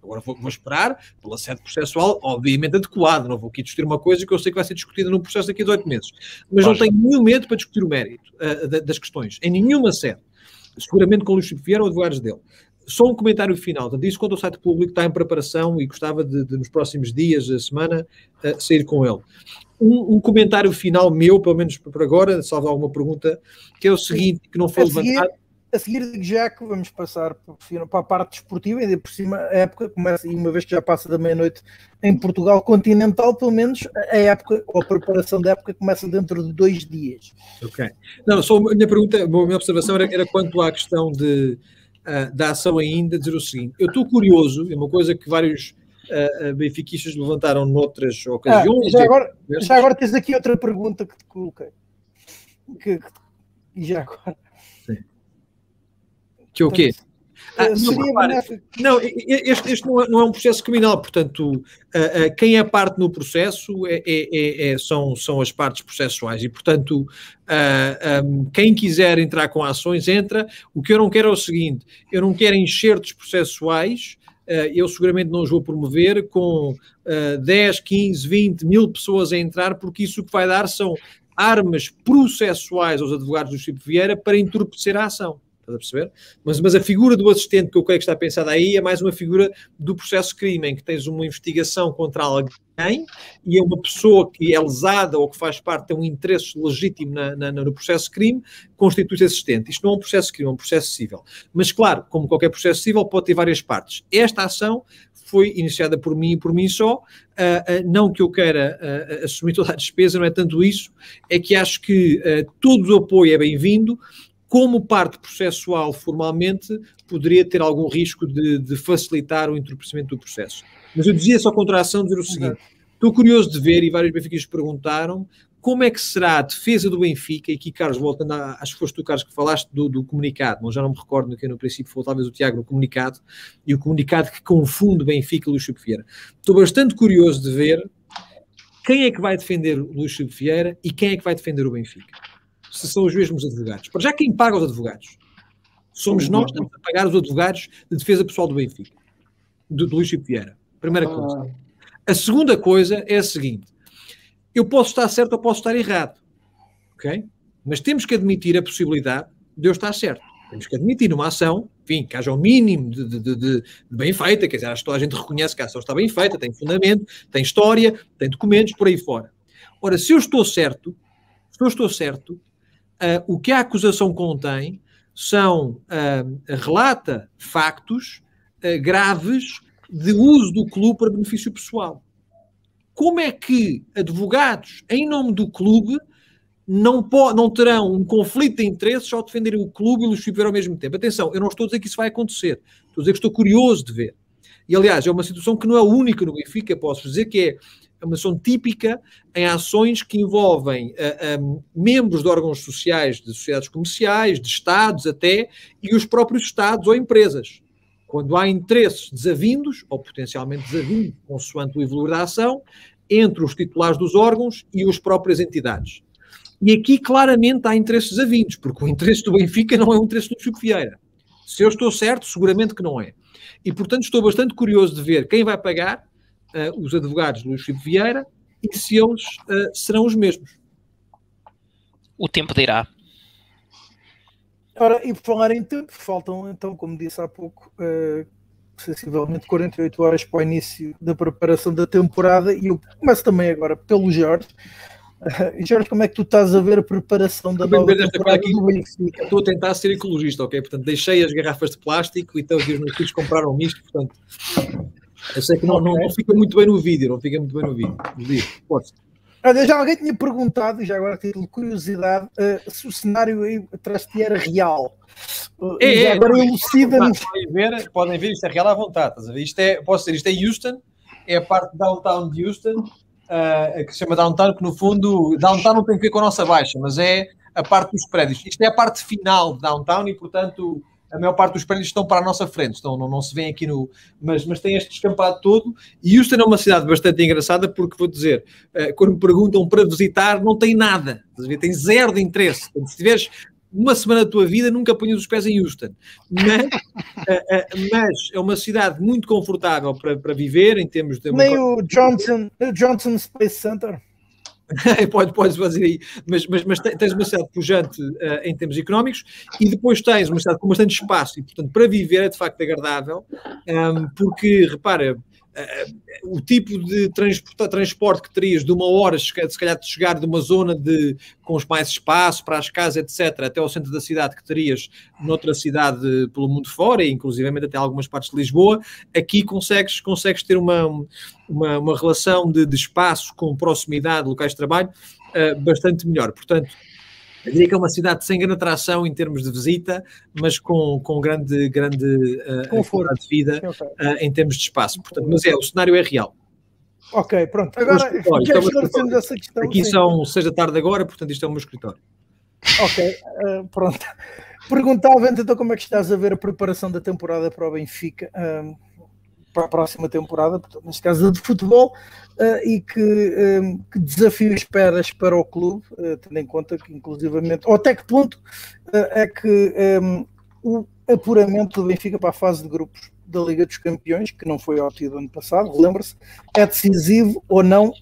Agora vou, vou, esperar pela sede processual, obviamente adequada. Não vou aqui discutir uma coisa que eu sei que vai ser discutida num processo daqui a 18 meses. Mas não tenho nenhum medo para discutir o mérito uh, das questões, em nenhuma sede. Seguramente com o Luís Filipe ou advogados dele. Só um comentário final. Portanto, isso quando o site público está em preparação e gostava de, de nos próximos dias, a semana, uh, sair com ele. Um, um, comentário final meu, pelo menos por agora, salvo alguma pergunta, que é o seguinte, que não foi levantado. A seguir, já que vamos passar para a parte desportiva, ainda por cima a época começa, e uma vez que já passa da meia-noite em Portugal continental, pelo menos a época, ou a preparação da época começa dentro de dois dias. Ok. Não, só a minha pergunta, a minha observação era, era quanto à questão de uh, da ação ainda, dizer o seguinte: eu estou curioso, é uma coisa que vários uh, benfiquistas levantaram noutras ocasiões. Ah, já, agora, já agora tens aqui outra pergunta que te coloquei. Que, que, já agora. Sim. Que o quê? Ah, não, não, este, este não, é, não, é, um processo criminal, portanto, uh, uh, quem é parte no processo é, é, é, é, são, são as partes processuais e, portanto, uh, ah, um, quem quiser entrar com ações, entra. O que eu não quero é o seguinte: eu não quero enxertos processuais. eu seguramente não os vou promover com 10, 15, 20 mil pessoas a entrar, porque isso o que vai dar são armas processuais aos advogados do Chico Vieira para entorpecer a ação. Estás a perceber? Mas, mas a figura do assistente que eu creio que está pensada aí é mais uma figura do processo crime, em que tens uma investigação contra alguém e é uma pessoa que é lesada ou que faz parte, tem um interesse legítimo na, na, no processo crime, constitui-se assistente. Isto não é um processo crime, é um processo civil. Mas, claro, como qualquer processo civil, pode ter várias partes. Esta ação foi iniciada por mim e por mim só. Uh, uh, não que eu queira uh, assumir toda a despesa, não é tanto isso, é que acho que todo o apoio é bem-vindo como parte processual formalmente, poderia ter algum risco de, de facilitar o entorpecimento do processo. Mas eu dizia só contra a ação dizer o seguinte: Estou curioso de ver, e vários benfiquistas perguntaram, como é que será a defesa do Benfica, e aqui, Carlos, voltando, a, acho que foste tu, Carlos, que falaste do, do comunicado, mas já não me recordo que no princípio foi talvez o Tiago no comunicado, e o comunicado que confunde Benfica e Luís Vieira. Estou bastante curioso de ver quem é que vai defender o Luís Chico Vieira e quem é que vai defender o Benfica. Se são os mesmos advogados. Para já quem paga os advogados? Somos nós que estamos a pagar os advogados de defesa pessoal do Benfica, do, do Luís Chico Vieira. Primeira coisa. A segunda coisa é a seguinte, eu posso estar certo ou posso estar errado. Ok? Mas temos que admitir a possibilidade de eu estar certo. Temos que admitir numa ação, enfim, que haja um mínimo de, de, de, de, bem feita, quer dizer, acho que toda a gente reconhece que a ação está bem feita, tem fundamento, tem história, tem documentos, por aí fora. Ora, se eu estou certo, se eu estou certo, uh, o que a acusação contém são, uh, relata factos uh, graves de uso do clube para benefício pessoal como é que advogados em nome do clube não, não terão um conflito de interesses ao defenderem o clube e o Luís ao mesmo tempo? Atenção, eu não estou a dizer que isso vai acontecer, estou a dizer que estou curioso de ver. E aliás, é uma situação que não é única no Benfica, posso dizer que é uma situação típica em ações que envolvem uh, um, membros de órgãos sociais, de sociedades comerciais, de Estados até, e os próprios Estados ou empresas. Quando há interesses desavindos, ou potencialmente desavindos, consoante o evoluir da ação, entre os titulares dos órgãos e as próprias entidades. E aqui claramente há interesses desavindos, porque o interesse do Benfica não é o interesse do Chico Vieira. Se eu estou certo, seguramente que não é. E, portanto, estou bastante curioso de ver quem vai pagar uh, os advogados do Chico Vieira e se eles uh, serão os mesmos. O tempo dirá. Ora, e por falar em tempo, faltam então, como disse há pouco, uh, sensivelmente 48 horas para o início da preparação da temporada e eu começo também agora pelo Jorge. Uh, Jorge, como é que tu estás a ver a preparação da nova temporada aqui, do Benfica? Estou a tentar ser ecologista, ok? Portanto, deixei as garrafas de plástico e então os meus filhos compraram isto, portanto... Eu sei que não, não, não, fica muito bem no vídeo, não fica muito bem no vídeo. Olha, já alguém tinha perguntado, já agora título de curiosidade, uh, se o cenário aí atrás de era real. Uh, é, é, agora elucida-nos. Podem ver, podem ver, isto é real à vontade. Isto é, posso dizer, isto é Houston, é a parte downtown de Houston, uh, que se chama downtown, que no fundo, downtown não tem a ver com a nossa baixa, mas é a parte dos prédios. Isto é a parte final de downtown e, portanto, a maior parte dos prédios estão para a nossa frente, estão, não, não se vê aqui no. Mas, mas tem este descampado todo. E Houston é uma cidade bastante engraçada, porque vou dizer, uh, quando me perguntam para visitar, não tem nada, tem zero de interesse. se tiveres uma semana da tua vida, nunca ponhas os pés em Houston. Mas, uh, uh, mas é uma cidade muito confortável para, para viver, em termos de. Nem o Johnson, o Johnson Space Center. pode, podes fazer aí, mas, mas, mas tens uma cidade pujante uh, em termos económicos e depois tens uma cidade com bastante espaço e, portanto, para viver é de facto agradável, um, ehm, porque, repara, o tipo de transporte, que terias de uma hora, se calhar de chegar de uma zona de, com mais espaço para as casas, etc., até ao centro da cidade, que terias noutra cidade pelo mundo fora, e até algumas partes de Lisboa, aqui consegues, consegues ter uma, uma, uma relação de, de espaço com proximidade, locais de trabalho, uh, bastante melhor. Portanto, eu diria que é uma cidade sem grande atração em termos de visita, mas com, com grande, grande uh, conforto de vida uh, em termos de espaço. Portanto, mas é, o cenário é real. Ok, pronto. Agora, é essa questão. Aqui sim. são seis da tarde agora, portanto, isto é o meu escritório. Ok, uh, pronto. Perguntava então como é que estás a ver a preparação da temporada para o Benfica para a próxima temporada, neste caso de futebol, uh, e que, um, ehm, que desafio esperas para o clube, uh, tendo em conta que, inclusivamente, ou até que ponto uh, é que um, o apuramento do Benfica para a fase de grupos da Liga dos Campeões, que não foi obtido ano passado, lembra-se, é decisivo ou não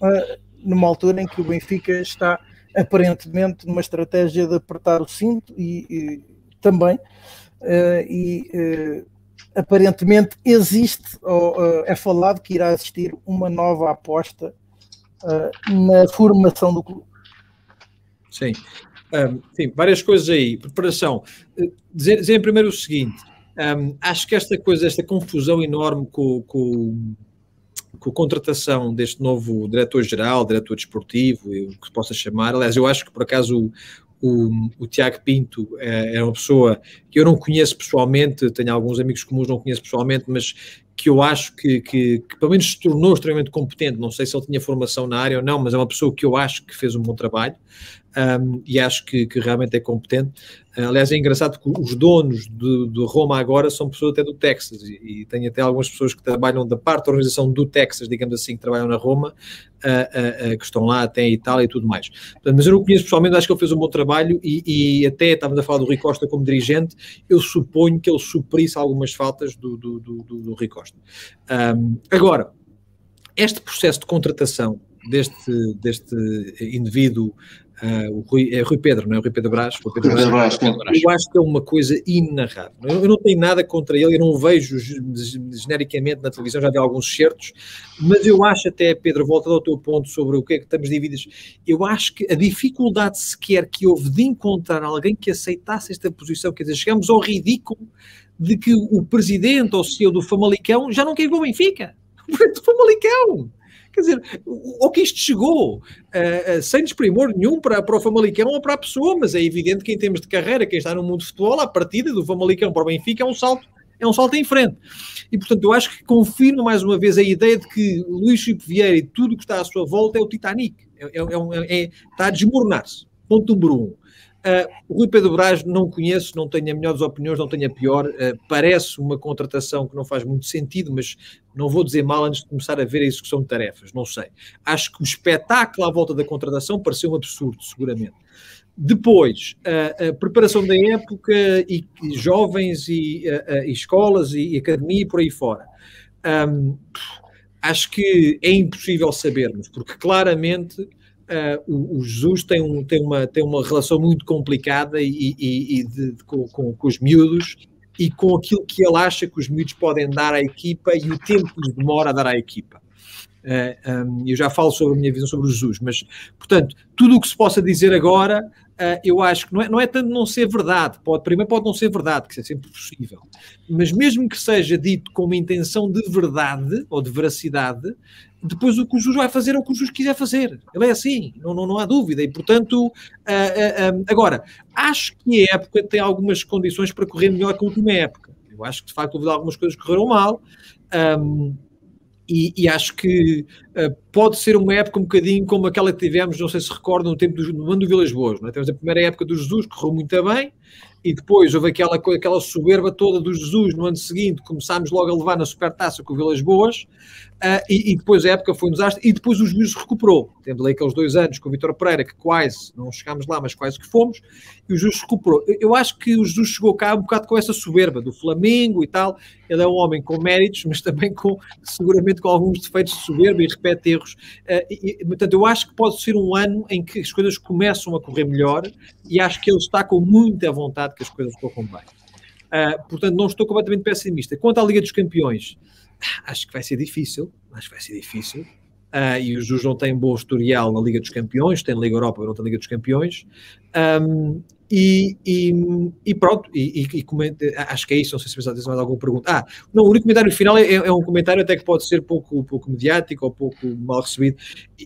numa altura em que o Benfica está aparentemente numa estratégia de apertar o cinto e, e também e aparentemente existe, ou uh, é falado que irá existir uma nova aposta uh, na formação do clube. Sim. Um, sim, várias coisas aí. Preparação. Eh, dizer, dizer primeiro o seguinte: um, acho que esta coisa, esta confusão enorme com, com, com a contratação deste novo diretor-geral, diretor desportivo, o que se possa chamar, aliás, eu acho que por acaso o, o Tiago Pinto é, é, uma pessoa que eu não conheço pessoalmente, tenho alguns amigos comuns, não conheço pessoalmente, mas que eu acho que, que, que, pelo menos se tornou extremamente competente. Não sei se ele tinha formação na área ou não, mas é uma pessoa que eu acho que fez um bom trabalho um, e acho que, que, realmente é competente. Uh, aliás, é engraçado que os donos de, de, Roma agora são pessoas até do Texas e, e tem até algumas pessoas que trabalham da parte da organização do Texas, digamos assim, que trabalham na Roma, uh, uh, que estão lá até em Itália e tudo mais. Mas eu não conheço pessoalmente, acho que ele fez um bom trabalho e, e até estávamos a falar do Rui Costa como dirigente, eu suponho que ele suprisse algumas faltas do, do, do, do Rui Costa. Um, agora, este processo de contratação deste, deste indivíduo Uh, o Rui, é Rui Pedro, não é? O Rui Pedro Brás. Rui Pedro Pedro Brás, Brás eu acho que é uma coisa inenarrável. Eu, eu, não tenho nada contra ele, eu não o vejo genericamente na televisão, já vi alguns certos, mas eu acho até, Pedro, voltando ao teu ponto sobre o que é que estamos divididos, eu acho que a dificuldade sequer que houve de encontrar alguém que aceitasse esta posição, quer dizer, chegamos ao ridículo de que o presidente ou o CEO do Famalicão já não quer ir o Benfica. O Famalicão! Quer dizer, o, que isto chegou, uh, uh, sem desprimor nenhum para, para o Famalicão ou para a pessoa, mas é evidente que em termos de carreira, quem está no mundo de futebol, a partida do Famalicão para o Benfica é um salto, é um salto em frente. E, portanto, eu acho que confirma mais uma vez a ideia de que Luís Chico Vieira e tudo o que está à sua volta é o Titanic. É, é, é, é está a desmoronar-se. Ponto número um. Uh, Rui Pedro Braz não conheço, não tenho a melhor das opiniões, não tenho a pior. Uh, parece uma contratação que não faz muito sentido, mas não vou dizer mal antes de começar a ver a execução de tarefas, não sei. Acho que o espetáculo à volta da contratação pareceu um absurdo, seguramente. Depois, uh, a preparação da época e, e jovens e, e escolas e, e, academia e por aí fora. Um, acho que é impossível sabermos, porque claramente Uh, o, o, Jesus tem, um, tem, uma, tem uma relação muito complicada e, e, e de, de, com, com, com, os miúdos e com aquilo que ele acha que os miúdos podem dar à equipa e o tempo que demora a dar à equipa. Uh, eh, um, eu já falo sobre a minha visão sobre Jesus, mas, portanto, tudo o que se possa dizer agora, uh, eu acho que não é, não é tanto não ser verdade, pode, primeiro pode não ser verdade, que isso é sempre possível, mas mesmo que seja dito com uma intenção de verdade ou de veracidade, depois o que o Jesus vai fazer é o que o Jesus quiser fazer. Ele é assim, não, não, não há dúvida. E, portanto, uh, uh, um, agora, acho que a época tem algumas condições para correr melhor que a última época. Eu acho que, de facto, houve algumas coisas que correram mal. Um, e, e, acho que uh, pode ser uma época um bocadinho como aquela que tivemos, não sei se recordam, no tempo do, ano do Vilas Boas. Não é? Temos a primeira época do Jesus, que correu muito bem, e depois houve aquela, aquela soberba toda do Jesus no ano seguinte, começámos logo a levar na supertaça com o Vilas Boas, Uh, e, e, depois a época foi um desastre, e depois o juiz recuperou. Temos ali aqueles dois anos com o Vitor Pereira, que quase, não chegámos lá, mas quase que fomos, e o juiz recuperou. Eu, eu acho que o Jesus chegou cá um bocado com essa soberba do Flamengo e tal. Ele é um homem com méritos, mas também com, seguramente, com alguns defeitos de soberba e repete erros. Uh, e, portanto, eu acho que pode ser um ano em que as coisas começam a correr melhor, e acho que ele está com muita vontade que as coisas corram bem. Uh, portanto, não estou completamente pessimista. Quanto à Liga dos Campeões, acho que vai ser difícil, acho que vai ser difícil. Uh, e o Jesus não tem bom historial na Liga dos Campeões, tem na Liga Europa, mas não tem Liga dos Campeões. Um, e, e, e, pronto, e, e comente, acho que é isso, não sei se vocês têm mais alguma pergunta. Ah, não, o único comentário final é, é, um comentário até que pode ser pouco, pouco mediático ou pouco mal recebido.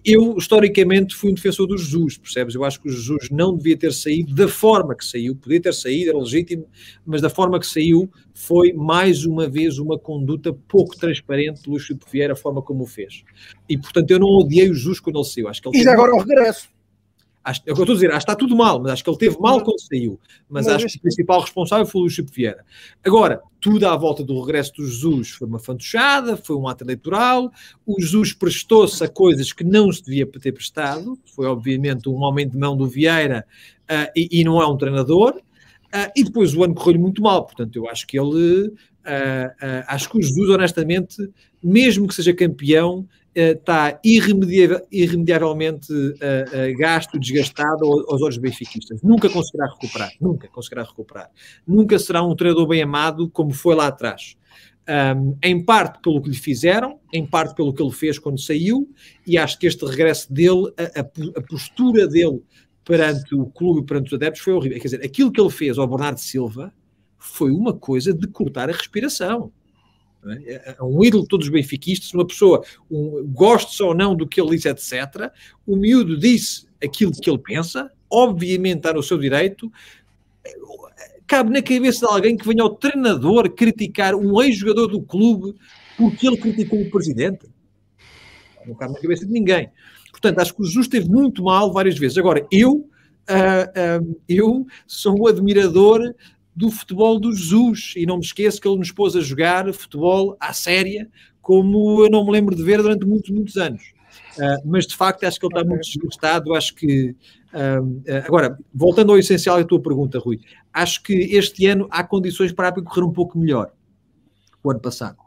Eu, historicamente, fui um defensor do Jesus, percebes? Eu acho que o Jesus não devia ter saído da forma que saiu, podia ter saído, era legítimo, mas da forma que saiu foi, mais uma vez, uma conduta pouco transparente do Luís Filipe Vieira, a forma como o fez. E, portanto, eu não odiei o Jesus quando ele saiu. Acho que ele e já agora o regresso. Acho, é o que eu estou a dizer, acho que está tudo mal, mas acho que ele teve mal quando saiu. Mas acho que o principal responsável foi o Luís Chico Vieira. Agora, tudo à volta do regresso do Jesus foi uma fantochada, foi um ato eleitoral. O Jesus prestou-se a coisas que não se devia ter prestado. Foi, obviamente, um aumento de mão do Vieira uh, e, e, não é um treinador. Uh, e depois o ano correu-lhe muito mal. Portanto, eu acho que ele. Uh, acho que o Jesus, honestamente, mesmo que seja campeão, está irremediável, irremediavelmente uh, uh, gasto, desgastado aos olhos benfiquistas. Nunca conseguirá recuperar, nunca conseguirá recuperar. Nunca será um treinador bem amado como foi lá atrás. Um, em parte pelo que lhe fizeram, em parte pelo que ele fez quando saiu, e acho que este regresso dele, a, a, a postura dele perante o clube, perante os adeptos, foi horrível. Quer dizer, aquilo que ele fez ao Bernardo Silva foi uma coisa de cortar a respiração. É? é? é um ídolo de todos os benfiquistas, uma pessoa, um, gostes ou não do que ele disse, etc. O miúdo disse aquilo que ele pensa, obviamente está no seu direito. Cabe na cabeça de alguém que venha ao treinador criticar um ex-jogador do clube porque ele criticou o presidente. Não cabe na cabeça de ninguém. Portanto, acho que o Jesus esteve muito mal várias vezes. Agora, eu, uh, uh, eu sou um admirador do futebol do Jesus e não me esqueço que ele nos pôs a jogar futebol à séria, como eu não me lembro de ver durante muitos, muitos anos. Uh, mas de facto acho que ele está muito desgastado. Acho que agora, voltando ao essencial da tua pergunta, Rui, acho que este ano há condições para a correr um pouco melhor que o ano passado.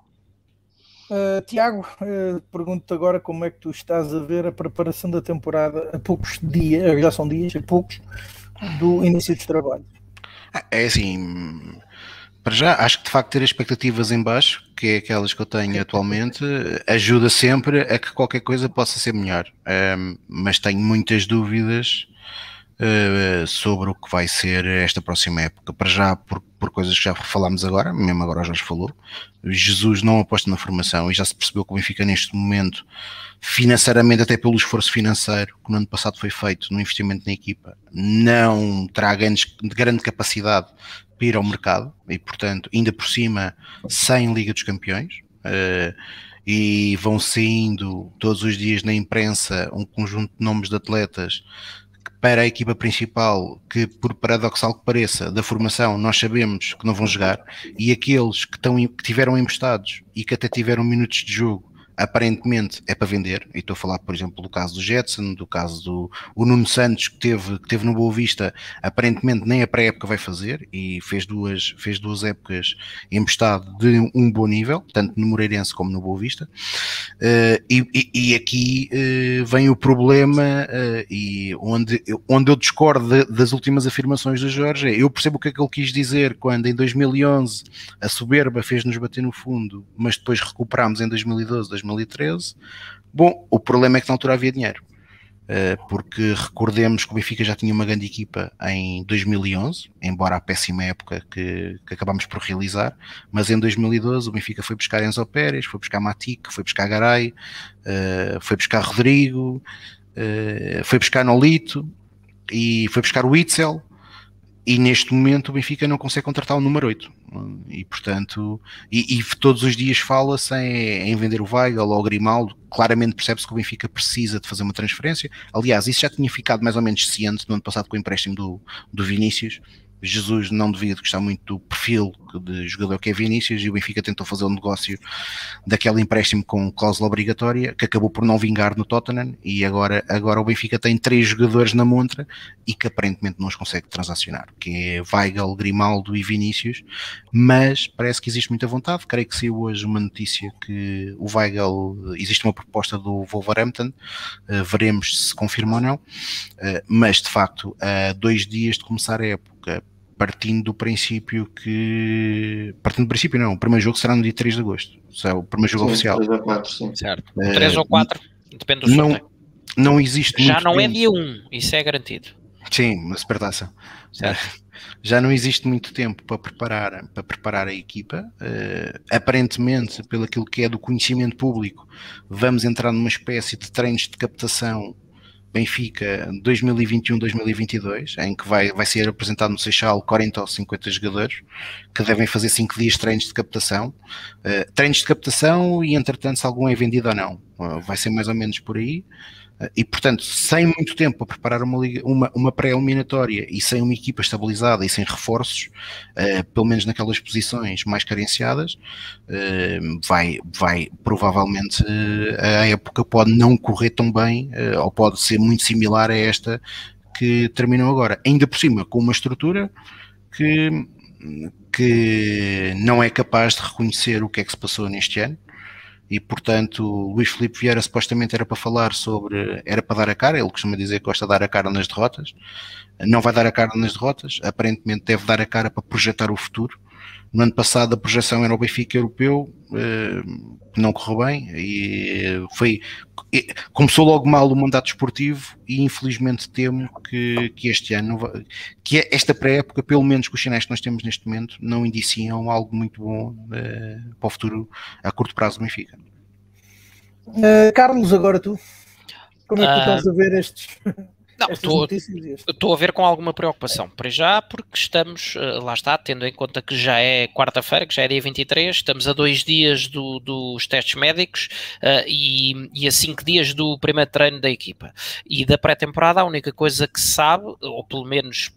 Uh, Tiago, uh, pergunto-te agora como é que tu estás a ver a preparação da temporada a poucos dias, já são dias, a poucos, do início dos trabalhos. É assim, para já, acho que de facto ter expectativas em baixo, que é aquelas que eu tenho atualmente, ajuda sempre a que qualquer coisa possa ser melhor. Um, mas tenho muitas dúvidas uh, sobre o que vai ser esta próxima época. Para já, por, por coisas que já falámos agora, mesmo agora já falou, Jesus não aposta na formação e já se percebeu que o Benfica neste momento, financeiramente, até pelo esforço financeiro que no ano passado foi feito no investimento na equipa, não terá grandes, grande capacidade para ir ao mercado e, portanto, ainda por cima, sem Liga dos Campeões. Uh, e vão saindo todos os dias na imprensa um conjunto de nomes de atletas para a equipa principal, que por paradoxal que pareça, da formação, nós sabemos que não vão jogar, e aqueles que, estão, que tiveram emprestados e que até tiveram minutos de jogo aparentemente é para vender, e estou a falar, por exemplo, do caso do Jetson, do caso do o Nuno Santos, que teve, que teve no Boa Vista, aparentemente nem a pré-época vai fazer, e fez duas, fez duas épocas emprestado de um bom nível, tanto no Moreirense como no Boa Vista, uh, e, e, e, aqui uh, vem o problema, uh, e onde, onde eu discordo de, das últimas afirmações do Jorge, é, eu percebo o que é que ele quis dizer quando em 2011 a soberba fez-nos bater no fundo, mas depois recuperámos em 2012, 2013, 2013. Bom, o problema é que na altura havia dinheiro, eh, porque recordemos que o Benfica já tinha uma grande equipa em 2011, embora a péssima época que, que acabámos por realizar, mas em 2012 o Benfica foi buscar Enzo Pérez, foi buscar Matic, foi buscar Garay, eh, foi buscar Rodrigo, eh, foi buscar Nolito e foi buscar o Itzel, e neste momento o Benfica não consegue contratar o número 8 e portanto e, e todos os dias fala-se em, em, vender o Weigl ou o Grimaldo. Claramente percebe-se que o Benfica precisa de fazer uma transferência. Aliás isso já tinha ficado mais ou menos ciente no ano passado com o empréstimo do, do Vinícius. Jesus não devia gostar muito do perfil de jogador que é Vinícius e o Benfica tentou fazer um negócio daquele empréstimo com cláusula obrigatória que acabou por não vingar no Tottenham e agora, agora o Benfica tem três jogadores na montra e que aparentemente não os consegue transacionar, que é Weigl, Grimaldo e Vinícius, mas parece que existe muita vontade, creio que saiu hoje uma notícia que o Weigl, existe uma proposta do Wolverhampton, uh, veremos se confirma ou não, uh, mas de facto, há dois dias de começar a época, partindo do princípio que. Partindo do princípio, não. O primeiro jogo será no dia 3 de agosto. É o primeiro jogo sim, oficial. 3 ou 4, sim. Certo. 3 uh, ou 4, depende do não, sorteio. Não existe. Já não tempo. é dia 1, isso é garantido. Sim, uma supertaça. Certo. Já não existe muito tempo para preparar, para preparar a equipa. Uh, aparentemente, pelo aquilo que é do conhecimento público, vamos entrar numa espécie de treinos de captação Benfica 2021-2022, em que vai, vai ser apresentado no Seixal 40 ou 50 jogadores que devem fazer 5 dias de treinos de captação. Uh, treinos de captação e, entretanto, se algum é vendido ou não. Uh, vai ser mais ou menos por aí. E, portanto, sem muito tempo a preparar uma, uma, uma pré-eliminatória e sem uma equipa estabilizada e sem reforços, uh, pelo menos naquelas posições mais carenciadas, uh, vai, vai provavelmente uh, a época pode não correr tão bem ou pode ser muito similar a esta que terminou agora. Ainda por cima, com uma estrutura que, que não é capaz de reconhecer o que é que se passou neste ano e portanto Luís Filipe Vieira supostamente era para falar sobre, era para dar a cara, ele costuma dizer que gosta de dar a cara nas derrotas, não vai dar a cara nas derrotas, aparentemente deve dar a cara para projetar o futuro. No ano passado a projeção era o Benfica europeu, eh, não correu bem e foi começou logo mal o mandato esportivo e infelizmente temo que, que este ano que é esta pré-época, pelo menos com os sinais que nós temos neste momento, não indiciam algo muito bom uh, para o futuro a curto prazo do Benfica. Uh, Carlos, agora tu, como é que tu estás a ver estes estou a ver com alguma preocupação, para já, porque estamos, eh, lá está, tendo em conta que já é quarta-feira, que já é dia 23, estamos a dois dias do, dos testes médicos uh, e, e, a cinco dias do primeiro treino da equipa. E da pré-temporada, a única coisa que se sabe, ou pelo menos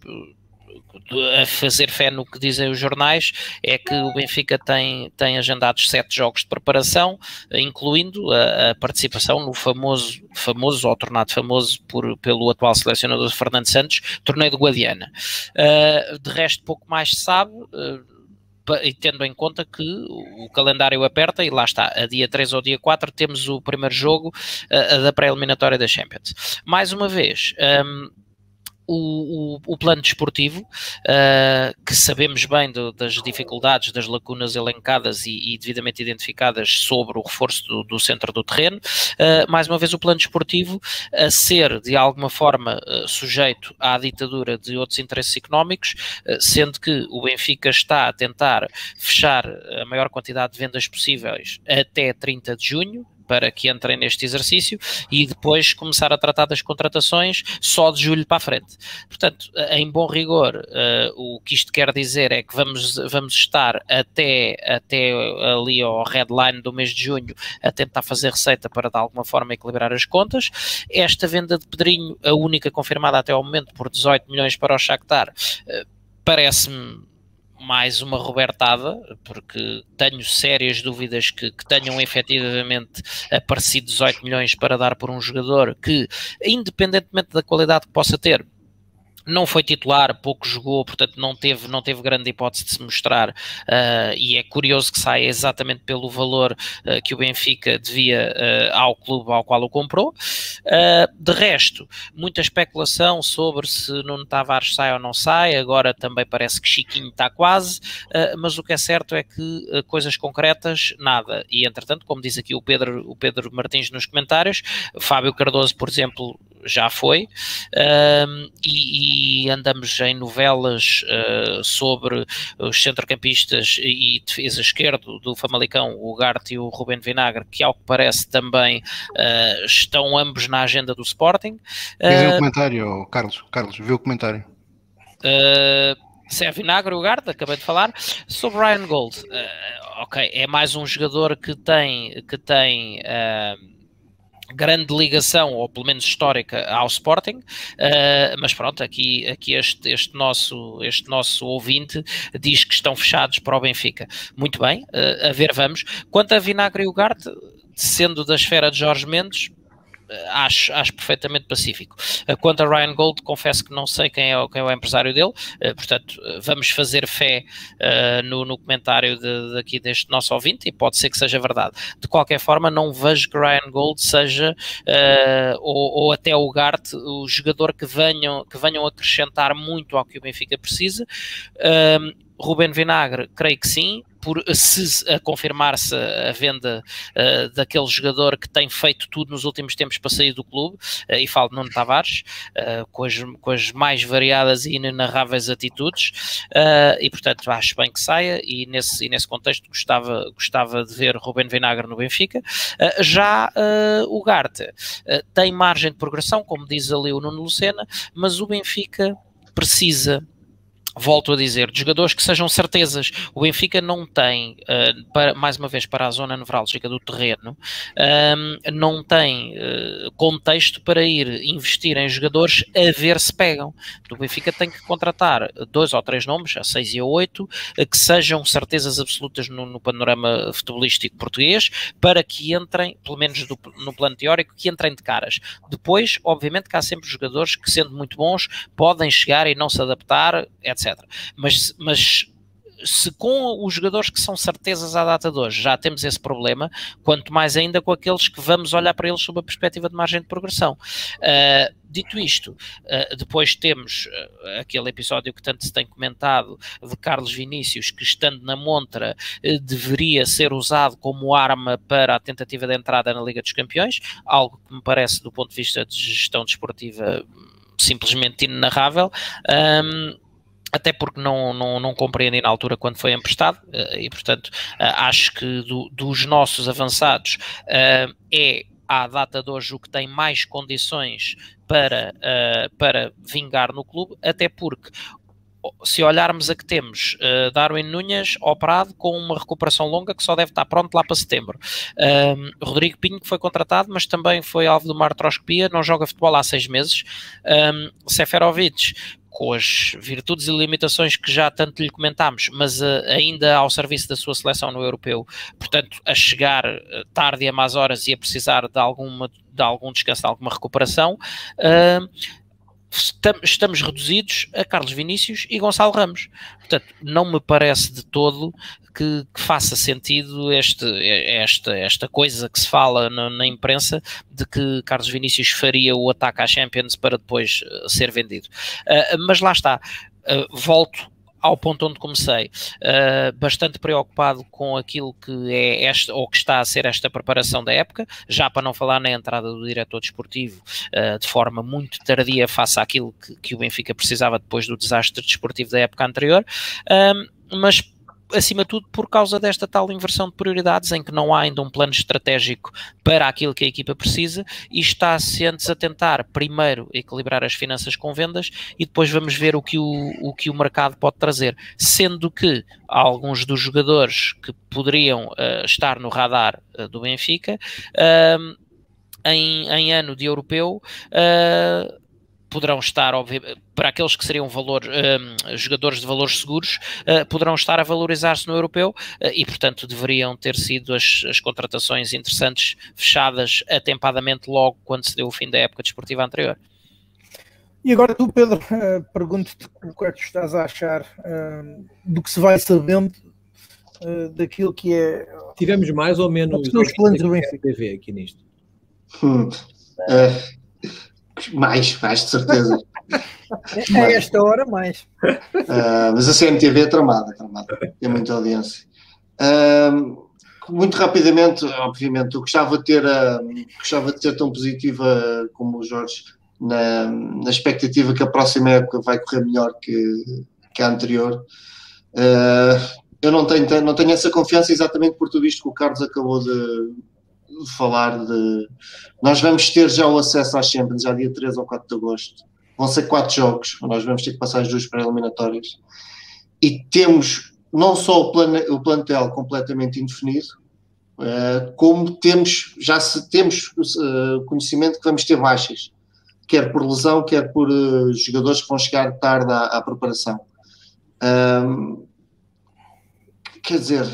a fazer fé no que dizem os jornais, é que o Benfica tem, tem agendados sete jogos de preparação, incluindo a, a participação no famoso, famoso ou tornado famoso por, pelo atual selecionador Fernando Santos, torneio de Guadiana. Uh, de resto, pouco mais se sabe. Uh, e tendo em conta que o calendário aperta e lá está, a dia 3 ou dia 4 temos o primeiro jogo uh, da pré-eliminatória da Champions. Mais uma vez, um, o, o, o, plano desportivo, uh, que sabemos bem do, das dificuldades, das lacunas elencadas e, e, devidamente identificadas sobre o reforço do, do centro do terreno, uh, mais uma vez o plano desportivo a ser de alguma forma uh, sujeito à ditadura de outros interesses económicos, sendo que o Benfica está a tentar fechar a maior quantidade de vendas possíveis até 30 de junho, para que entrem neste exercício e depois começar a tratar das contratações só de julho para a frente. Portanto, em bom rigor, uh, o que isto quer dizer é que vamos, vamos estar até, até ali ao headline do mês de junho a tentar fazer receita para de alguma forma equilibrar as contas. Esta venda de Pedrinho, a única confirmada até ao momento por 18 milhões para o Shakhtar, uh, parece-me mais uma robertada, porque tenho sérias dúvidas que, que, tenham efetivamente aparecido 18 milhões para dar por um jogador que, independentemente da qualidade que possa ter, não foi titular, pouco jogou, portanto não teve, não teve grande hipótese de se mostrar uh, e é curioso que saia exatamente pelo valor uh, que o Benfica devia uh, ao clube ao qual o comprou. de resto, muita especulação sobre se Nuno Tavares sai ou não sai, agora também parece que Chiquinho está quase, mas o que é certo é que coisas concretas, nada. E entretanto, como diz aqui o Pedro, o Pedro Martins nos comentários, Fábio Cardoso, por exemplo, já foi, e, e, andamos em novelas uh, sobre os centrocampistas e defesa esquerdo do Famalicão, o Garte e o Ruben Vinagre, que ao que parece também uh, estão ambos na agenda do Sporting. Quer ver o ah, comentário, Carlos? Carlos, viu o comentário? se é Vinagre o Garte, acabei de falar, sobre Ryan Gold. ok, é mais um jogador que tem, que tem grande ligação, ou pelo menos histórica, ao Sporting, uh, mas pronto, aqui, aqui este, este, nosso, este nosso ouvinte diz que estão fechados para o Benfica. Muito bem, uh, a ver vamos. Quanto a Vinagre e Ugarte, sendo da esfera de Jorge Mendes, acho, acho perfeitamente pacífico. Eh, quanto a Ryan Gold, confesso que não sei quem é, quem é o empresário dele, eh, portanto, eh, vamos fazer fé no, no, comentário de, daqui deste nosso ouvinte e pode ser que seja verdade. De qualquer forma, não vejo que Ryan Gold seja, ou, ou, até o Gart, o jogador que venham, que venham acrescentar muito ao que o Benfica precisa. Uh, Ruben Vinagre, creio que sim, por se confirmar-se a venda uh, daquele jogador que tem feito tudo nos últimos tempos para sair do clube, uh, e falo de Nuno Tavares, uh, com, as, com as mais variadas e inenarráveis atitudes, e portanto acho bem que saia, e nesse, e nesse contexto gostava, gostava de ver Ruben Vinagre no Benfica. já o Garte tem margem de progressão, como diz ali o Nuno Lucena, mas o Benfica precisa volto a dizer, de jogadores que sejam certezas. O Benfica não tem, uh, para, mais uma vez, para a zona nevrálgica do terreno, um, não tem uh, contexto para ir investir em jogadores a ver se pegam. O Benfica tem que contratar dois ou três nomes, a seis e a oito, uh, que sejam certezas absolutas no, no, panorama futebolístico português, para que entrem, pelo menos do, no plano teórico, que entrem de caras. Depois, obviamente, que há sempre jogadores que, sendo muito bons, podem chegar e não se adaptar, etc etc. Mas, mas se com os jogadores que são certezas à data de hoje já temos esse problema, quanto mais ainda com aqueles que vamos olhar para eles sob a perspectiva de margem de progressão. Uh, dito isto, uh, depois temos uh, aquele episódio que tanto se tem comentado de Carlos Vinícius, que estando na montra deveria ser usado como arma para a tentativa de entrada na Liga dos Campeões, algo que me parece, do ponto de vista de gestão desportiva, simplesmente inenarrável. Até porque não, não, não compreendi na altura quando foi emprestado, eh, e portanto eh, acho que do, dos nossos avançados eh, é à data de hoje o que tem mais condições para, para vingar no clube, até porque se olharmos a que temos uh, Darwin Nunes operado com uma recuperação longa que só deve estar pronto lá para setembro. Um, Rodrigo Pinho que foi contratado, mas também foi alvo de uma artroscopia, não joga futebol há seis meses. Um, Seferovic com as virtudes e limitações que já tanto lhe comentámos, mas uh, ainda ao serviço da sua seleção no europeu, portanto, a chegar uh, tarde e a más horas e a precisar de, alguma, de algum descanso, de alguma recuperação. Uh, estamos reduzidos a Carlos Vinícius e Gonçalo Ramos. Portanto, não me parece de todo que, que faça sentido este, esta, esta coisa que se fala na, na, imprensa de que Carlos Vinícius faria o ataque à Champions para depois uh, ser vendido. Uh, mas lá está. Uh, volto ao ponto onde comecei, uh, bastante preocupado com aquilo que é esta, ou que está a ser esta preparação da época, já para não falar na entrada do diretor desportivo uh, de forma muito tardia face àquilo que, que, o Benfica precisava depois do desastre desportivo da época anterior, uh, mas acima de tudo por causa desta tal inversão de prioridades em que não há ainda um plano estratégico para aquilo que a equipa precisa e está-se antes a tentar primeiro equilibrar as finanças com vendas e depois vamos ver o que o, o, que o mercado pode trazer, sendo que alguns dos jogadores que poderiam uh, estar no radar uh, do Benfica uh, em, em, ano de europeu poderão estar, obviamente, para aqueles que seriam valor, um, jogadores de valores seguros, uh, poderão estar a valorizar-se no europeu uh, e, portanto, deveriam ter sido as, as, contratações interessantes fechadas atempadamente logo quando se deu o fim da época desportiva anterior. E agora tu, Pedro, uh, pergunto-te o que é que estás a achar do que se vai sabendo daquilo que é. Tivemos mais ou menos os planos do Benfica TV aqui nisto. Hum. Mais, mais de certeza. É a esta hora, mais. Uh, mas a CMTV é tramada, é tramada. Tem muita audiência. Uh, muito rapidamente, obviamente, eu gostava de ter, gostava de ser tão positiva como o Jorge na, na expectativa que a próxima época vai correr melhor que, que a anterior. Uh, eu não tenho, não tenho essa confiança exatamente por tudo isto que o Carlos acabou de, falar de. Nós vamos ter já o acesso às Champions, já dia 3 ou 4 de agosto. Vão ser quatro jogos, nós vamos ter que passar as duas pré-eliminatórias. E temos não só o, plan, o plantel completamente indefinido, uh, como temos, já se, temos uh, conhecimento que vamos ter baixas, quer por lesão, quer por uh, jogadores que vão chegar tarde à, à preparação. Um, quer dizer,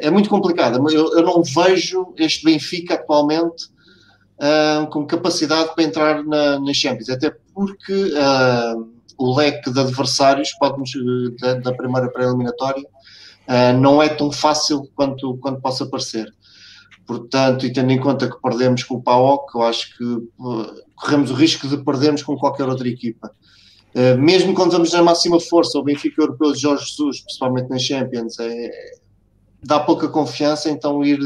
é muito complicado. Eu, eu não vejo este Benfica atualmente uh, com capacidade para entrar na, na Champions, até porque uh, o leque de adversários pode da, da primeira pré-eliminatória uh, não é tão fácil quanto, quanto possa parecer. Portanto, e tendo em conta que perdemos com o PAOC, eu acho que corremos o risco de perdermos com qualquer outra equipa. Eh, mesmo quando estamos na máxima força, o Benfica Europeu de Jorge Jesus, principalmente nas Champions, é, dá pouca confiança, então ir,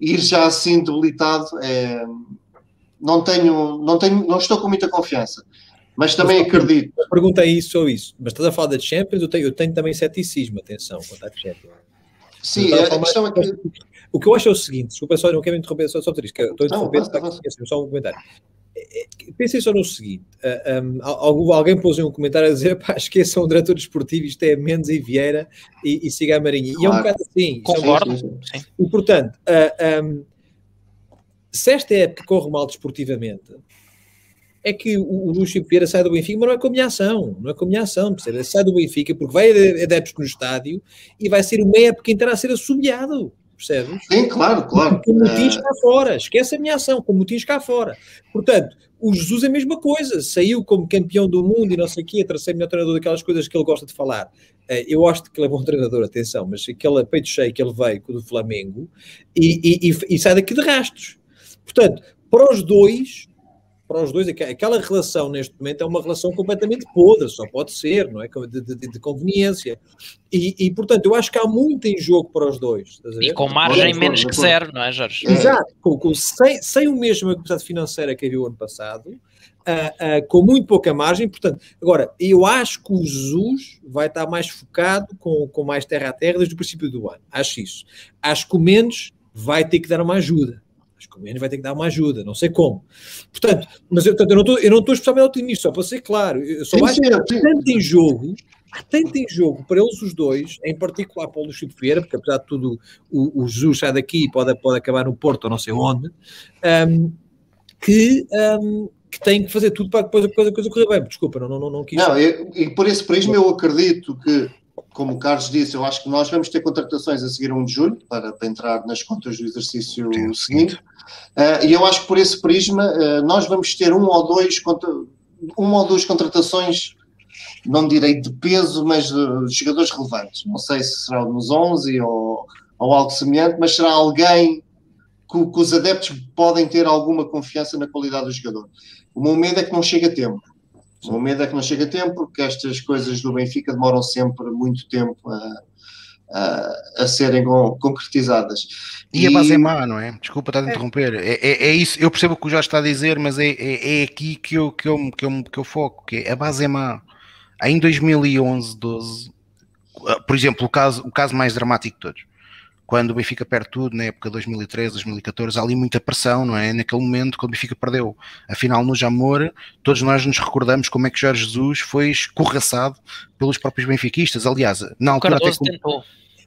ir já assim debilitado é, não tenho, não tenho, não estou com muita confiança. Mas também mas, acredito. A pergunta é isso ou isso, mas estás a falar da Champions, eu tenho, eu tenho também ceticismo, atenção, quanto à Champions. Sim, a, a questão é que... O que eu acho é o seguinte, desculpa só, não quero interromper só, só por isso, que estou a interromper, só um comentário pensem só no seguinte: uh, um, alguém pôs um comentário a dizer pá, esqueçam o diretor desportivo, isto é Mendes e Vieira e, e siga a Marinha. Claro. E é um bocado assim. Concordo. É um... E portanto, uh, um, se esta época corre mal desportivamente, é que o, o Lúcio Vieira sai do Benfica, mas não é com a minha ação, não é com a minha ação, percebe? Sai do Benfica porque vai adeptos no estádio e vai ser uma época inteira a ser assobiado percebes? Sim, claro, claro. Com motivos uh... cá fora, esquece a minha ação, com motivos cá fora. Portanto, o Jesus é a mesma coisa, saiu como campeão do mundo e não sei o quê, terceiro melhor treinador daquelas coisas que ele gosta de falar. Uh, eu acho que ele é bom treinador, atenção, mas aquele peito cheio que ele veio do Flamengo e, e, e, e sai daqui de rastos. Portanto, para os dois, para os dois, aquela relação neste momento é uma relação completamente podre, só pode ser, não é? De, de, de conveniência. E, e, portanto, eu acho que há muito em jogo para os dois. E com margem menos que zero, não é, Jorge? Exato, com, com, sem, sem o mesmo capacidade financeira que havia o ano passado, uh, uh, com muito pouca margem. Portanto, agora, eu acho que o Jesus vai estar mais focado com, com mais terra a terra desde o princípio do ano. Acho isso. Acho que o menos vai ter que dar uma ajuda Acho que o Mourinho vai ter que dar uma ajuda, não sei como. Portanto, mas eu, portanto, eu, não, estou, eu não estou especialmente otimista, só para ser claro. Eu só sim, acho sim, que há tanto em jogo, há tanto em jogo para eles os dois, em particular para o Luís Vieira, porque apesar de tudo o, o Jesus sai daqui e pode, pode acabar no Porto ou não sei onde, um, que, um, que tem que fazer tudo para depois a coisa, a coisa correr bem. Desculpa, não, não, não, não quis. Não, eu, e por esse prisma eu acredito que como o Carlos disse, eu acho que nós vamos ter contratações a seguir a 1 de julho para, para entrar nas contas do exercício Sim, seguinte. Uh, e eu acho que por esse prisma uh, nós vamos ter um ou dois uma ou duas contratações, não direi de peso, mas de jogadores relevantes. Não sei se será nos 11 ou, ou algo semelhante, mas será alguém que, que os adeptos podem ter alguma confiança na qualidade do jogador. O meu medo é que não chegue a tempo. O medo é que não chegue a tempo, porque estas coisas do Benfica demoram sempre muito tempo a, a, a serem concretizadas. E, e, a base é má, não é? Desculpa estar a interromper. É, é, é, isso, eu percebo o que o Jorge está a dizer, mas é, é, é, aqui que eu, que, eu, que, eu, que eu foco, que é, a base é má. Em 2011, 12, por exemplo, o caso, o caso mais dramático de todos quando o Benfica perde tudo, na época de 2013, 2014, há ali muita pressão, não é? Naquele momento, quando o Benfica perdeu a final no Jamor, todos nós nos recordamos como é que Jorge Jesus foi escorraçado pelos próprios benfiquistas. Aliás, na altura até com... tentou.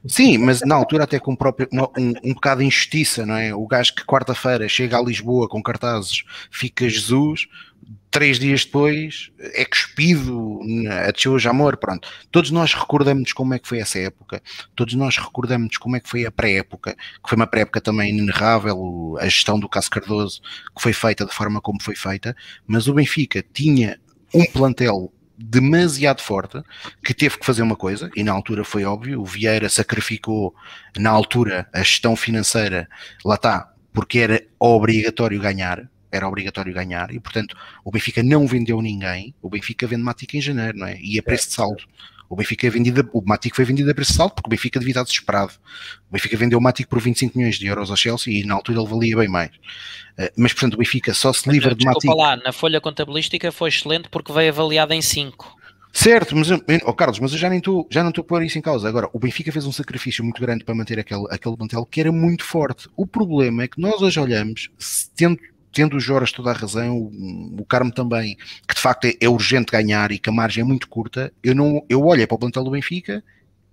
Sim, mas na altura até com próprio, um, um bocado de injustiça, não é? O gajo que quarta-feira chega a Lisboa com cartazes, fica Jesus, três dias depois é cuspido a Tio Jamor, pronto. Todos nós recordamos como é que foi essa época, todos nós recordamos como é que foi a pré-época, que foi uma pré-época também inenarrável, a gestão do Cássio Cardoso, que foi feita da forma como foi feita, mas o Benfica tinha um plantel demasiado forte que teve que fazer uma coisa, e na altura foi óbvio, o Vieira sacrificou na altura a gestão financeira, lá está, porque era obrigatório ganhar, era obrigatório ganhar e, portanto, o Benfica não vendeu ninguém. O Benfica vende Matic em janeiro, não é? E a preço de saldo. O Benfica é vendido, o Matic foi vendido a preço de saldo porque o Benfica devia estar desesperado. O Benfica vendeu o Matic por 25 milhões de euros ao Chelsea e na altura ele valia bem mais. Uh, mas, portanto, o Benfica só se livra de Matic. lá, na folha contabilística foi excelente porque veio avaliado em 5. Certo, mas oh Carlos, mas eu já nem estou já não estou a pôr isso em causa. Agora, o Benfica fez um sacrifício muito grande para manter aquele, aquele plantel que era muito forte. O problema é que nós hoje olhamos, tendo tendo o Joras toda a razão, o, o Carmo também, que de facto é, é, urgente ganhar e que a margem é muito curta, eu, não, eu olho para o plantel do Benfica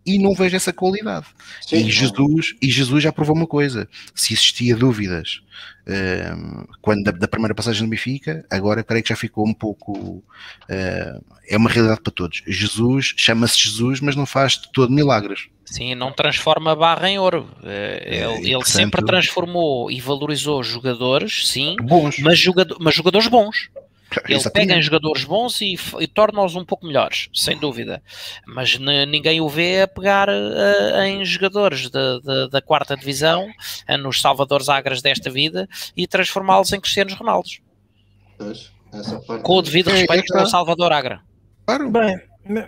e não vejo essa qualidade. Sim, e, Jesus, e Jesus já provou uma coisa: se existia dúvidas uh, quando da, da, primeira passagem do Benfica, agora creio que já ficou um pouco. Uh, é uma realidade para todos. Jesus chama-se Jesus, mas não faz de todo milagres. Sim, não transforma barra em ouro. Eh, é, ele, ele portanto, sempre transformou e valorizou jogadores, sim, bons. Mas, jogador, mas jogadores bons. Ele pega em jogadores bons e, e torna-os um pouco melhores, sem dúvida. Mas ninguém o vê a pegar uh, em jogadores de, de, da quarta divisão, uh, nos Salvadores Agras desta vida, e transformá-los em Cristianos Ronaldos. Pois, Com o devido é, respeito ao Salvador Agra. Claro. Bem,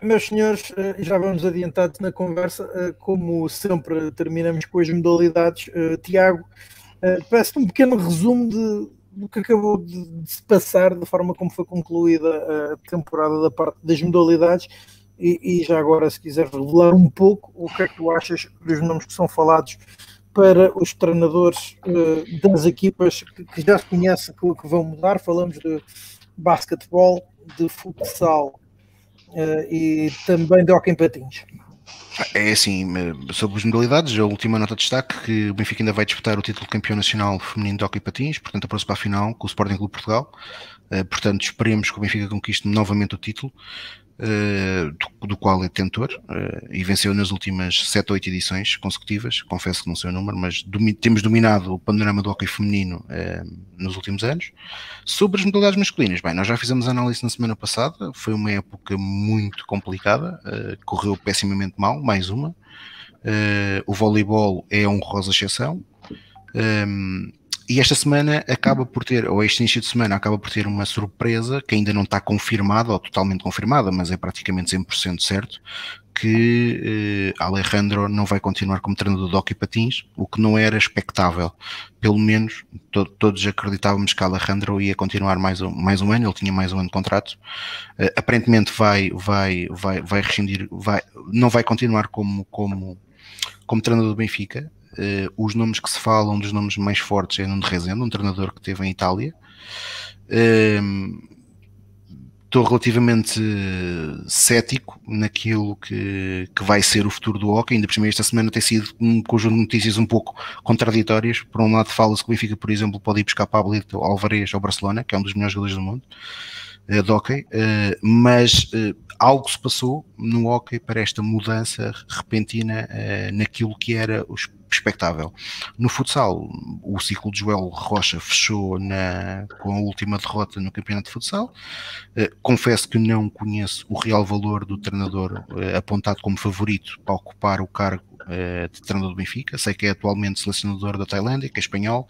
meus senhores, eh, já vamos adiantados na conversa, como sempre terminamos com as modalidades. Tiago, peço-te um pequeno resumo de, do que acabou de, se passar, da forma como foi concluída a temporada da parte das modalidades, e, e, já agora, se quiser revelar um pouco, o que é que tu achas dos nomes que são falados para os treinadores uh, das equipas que, que, já se conhece que, que vão mudar? Falamos de basquetebol, de futsal uh, e também de hockey em patins. É assim, sobre as modalidades, a última nota de destaque que o Benfica ainda vai disputar o título de campeão nacional feminino de hockey patins, portanto após para a final com o Sporting Clube Portugal. Uh, portanto, esperemos que o Benfica conquiste novamente o título. Eh, do, do, qual é detentor uh, e venceu nas últimas 7 ou 8 edições consecutivas, confesso que não sei o número, mas domi temos dominado o panorama do hockey feminino uh, nos últimos anos. Sobre as modalidades masculinas, bem, nós já fizemos análise na semana passada, foi uma época muito complicada, correu pessimamente mal, mais uma. o voleibol é a honrosa exceção. Um, e esta semana acaba por ter, ou este início de semana acaba por ter uma surpresa que ainda não está confirmada ou totalmente confirmada, mas é praticamente 100% certo, que eh, Alejandro não vai continuar como treinador de hockey patins, o que não era expectável. Pelo menos to todos acreditávamos que Alejandro ia continuar mais um, mais um ano, ele tinha mais um ano de contrato. Uh, aparentemente vai, vai, vai, vai rescindir, vai, não vai continuar como, como, como treinador do Benfica. Uh, os nomes que se falam, dos nomes mais fortes é Nuno Rezende, um treinador que teve em Itália. Uh, estou relativamente cético naquilo que, que vai ser o futuro do hockey. Ainda por cima, esta semana tem sido um conjunto de notícias um pouco contraditórias. Por um lado, fala-se que o Benfica, por exemplo, pode ir buscar Pablito Alvarez ao Barcelona, que é um dos melhores jogadores do mundo uh, de hockey, uh, mas uh, algo se passou no hockey para esta mudança repentina naquilo que era os expectável. No futsal, o ciclo de Joel Rocha fechou na, com a última derrota no campeonato de futsal. Uh, confesso que não conheço o real valor do treinador uh, apontado como favorito para ocupar o cargo uh, de treinador do Benfica. Sei que é atualmente selecionador da Tailândia, que é espanhol,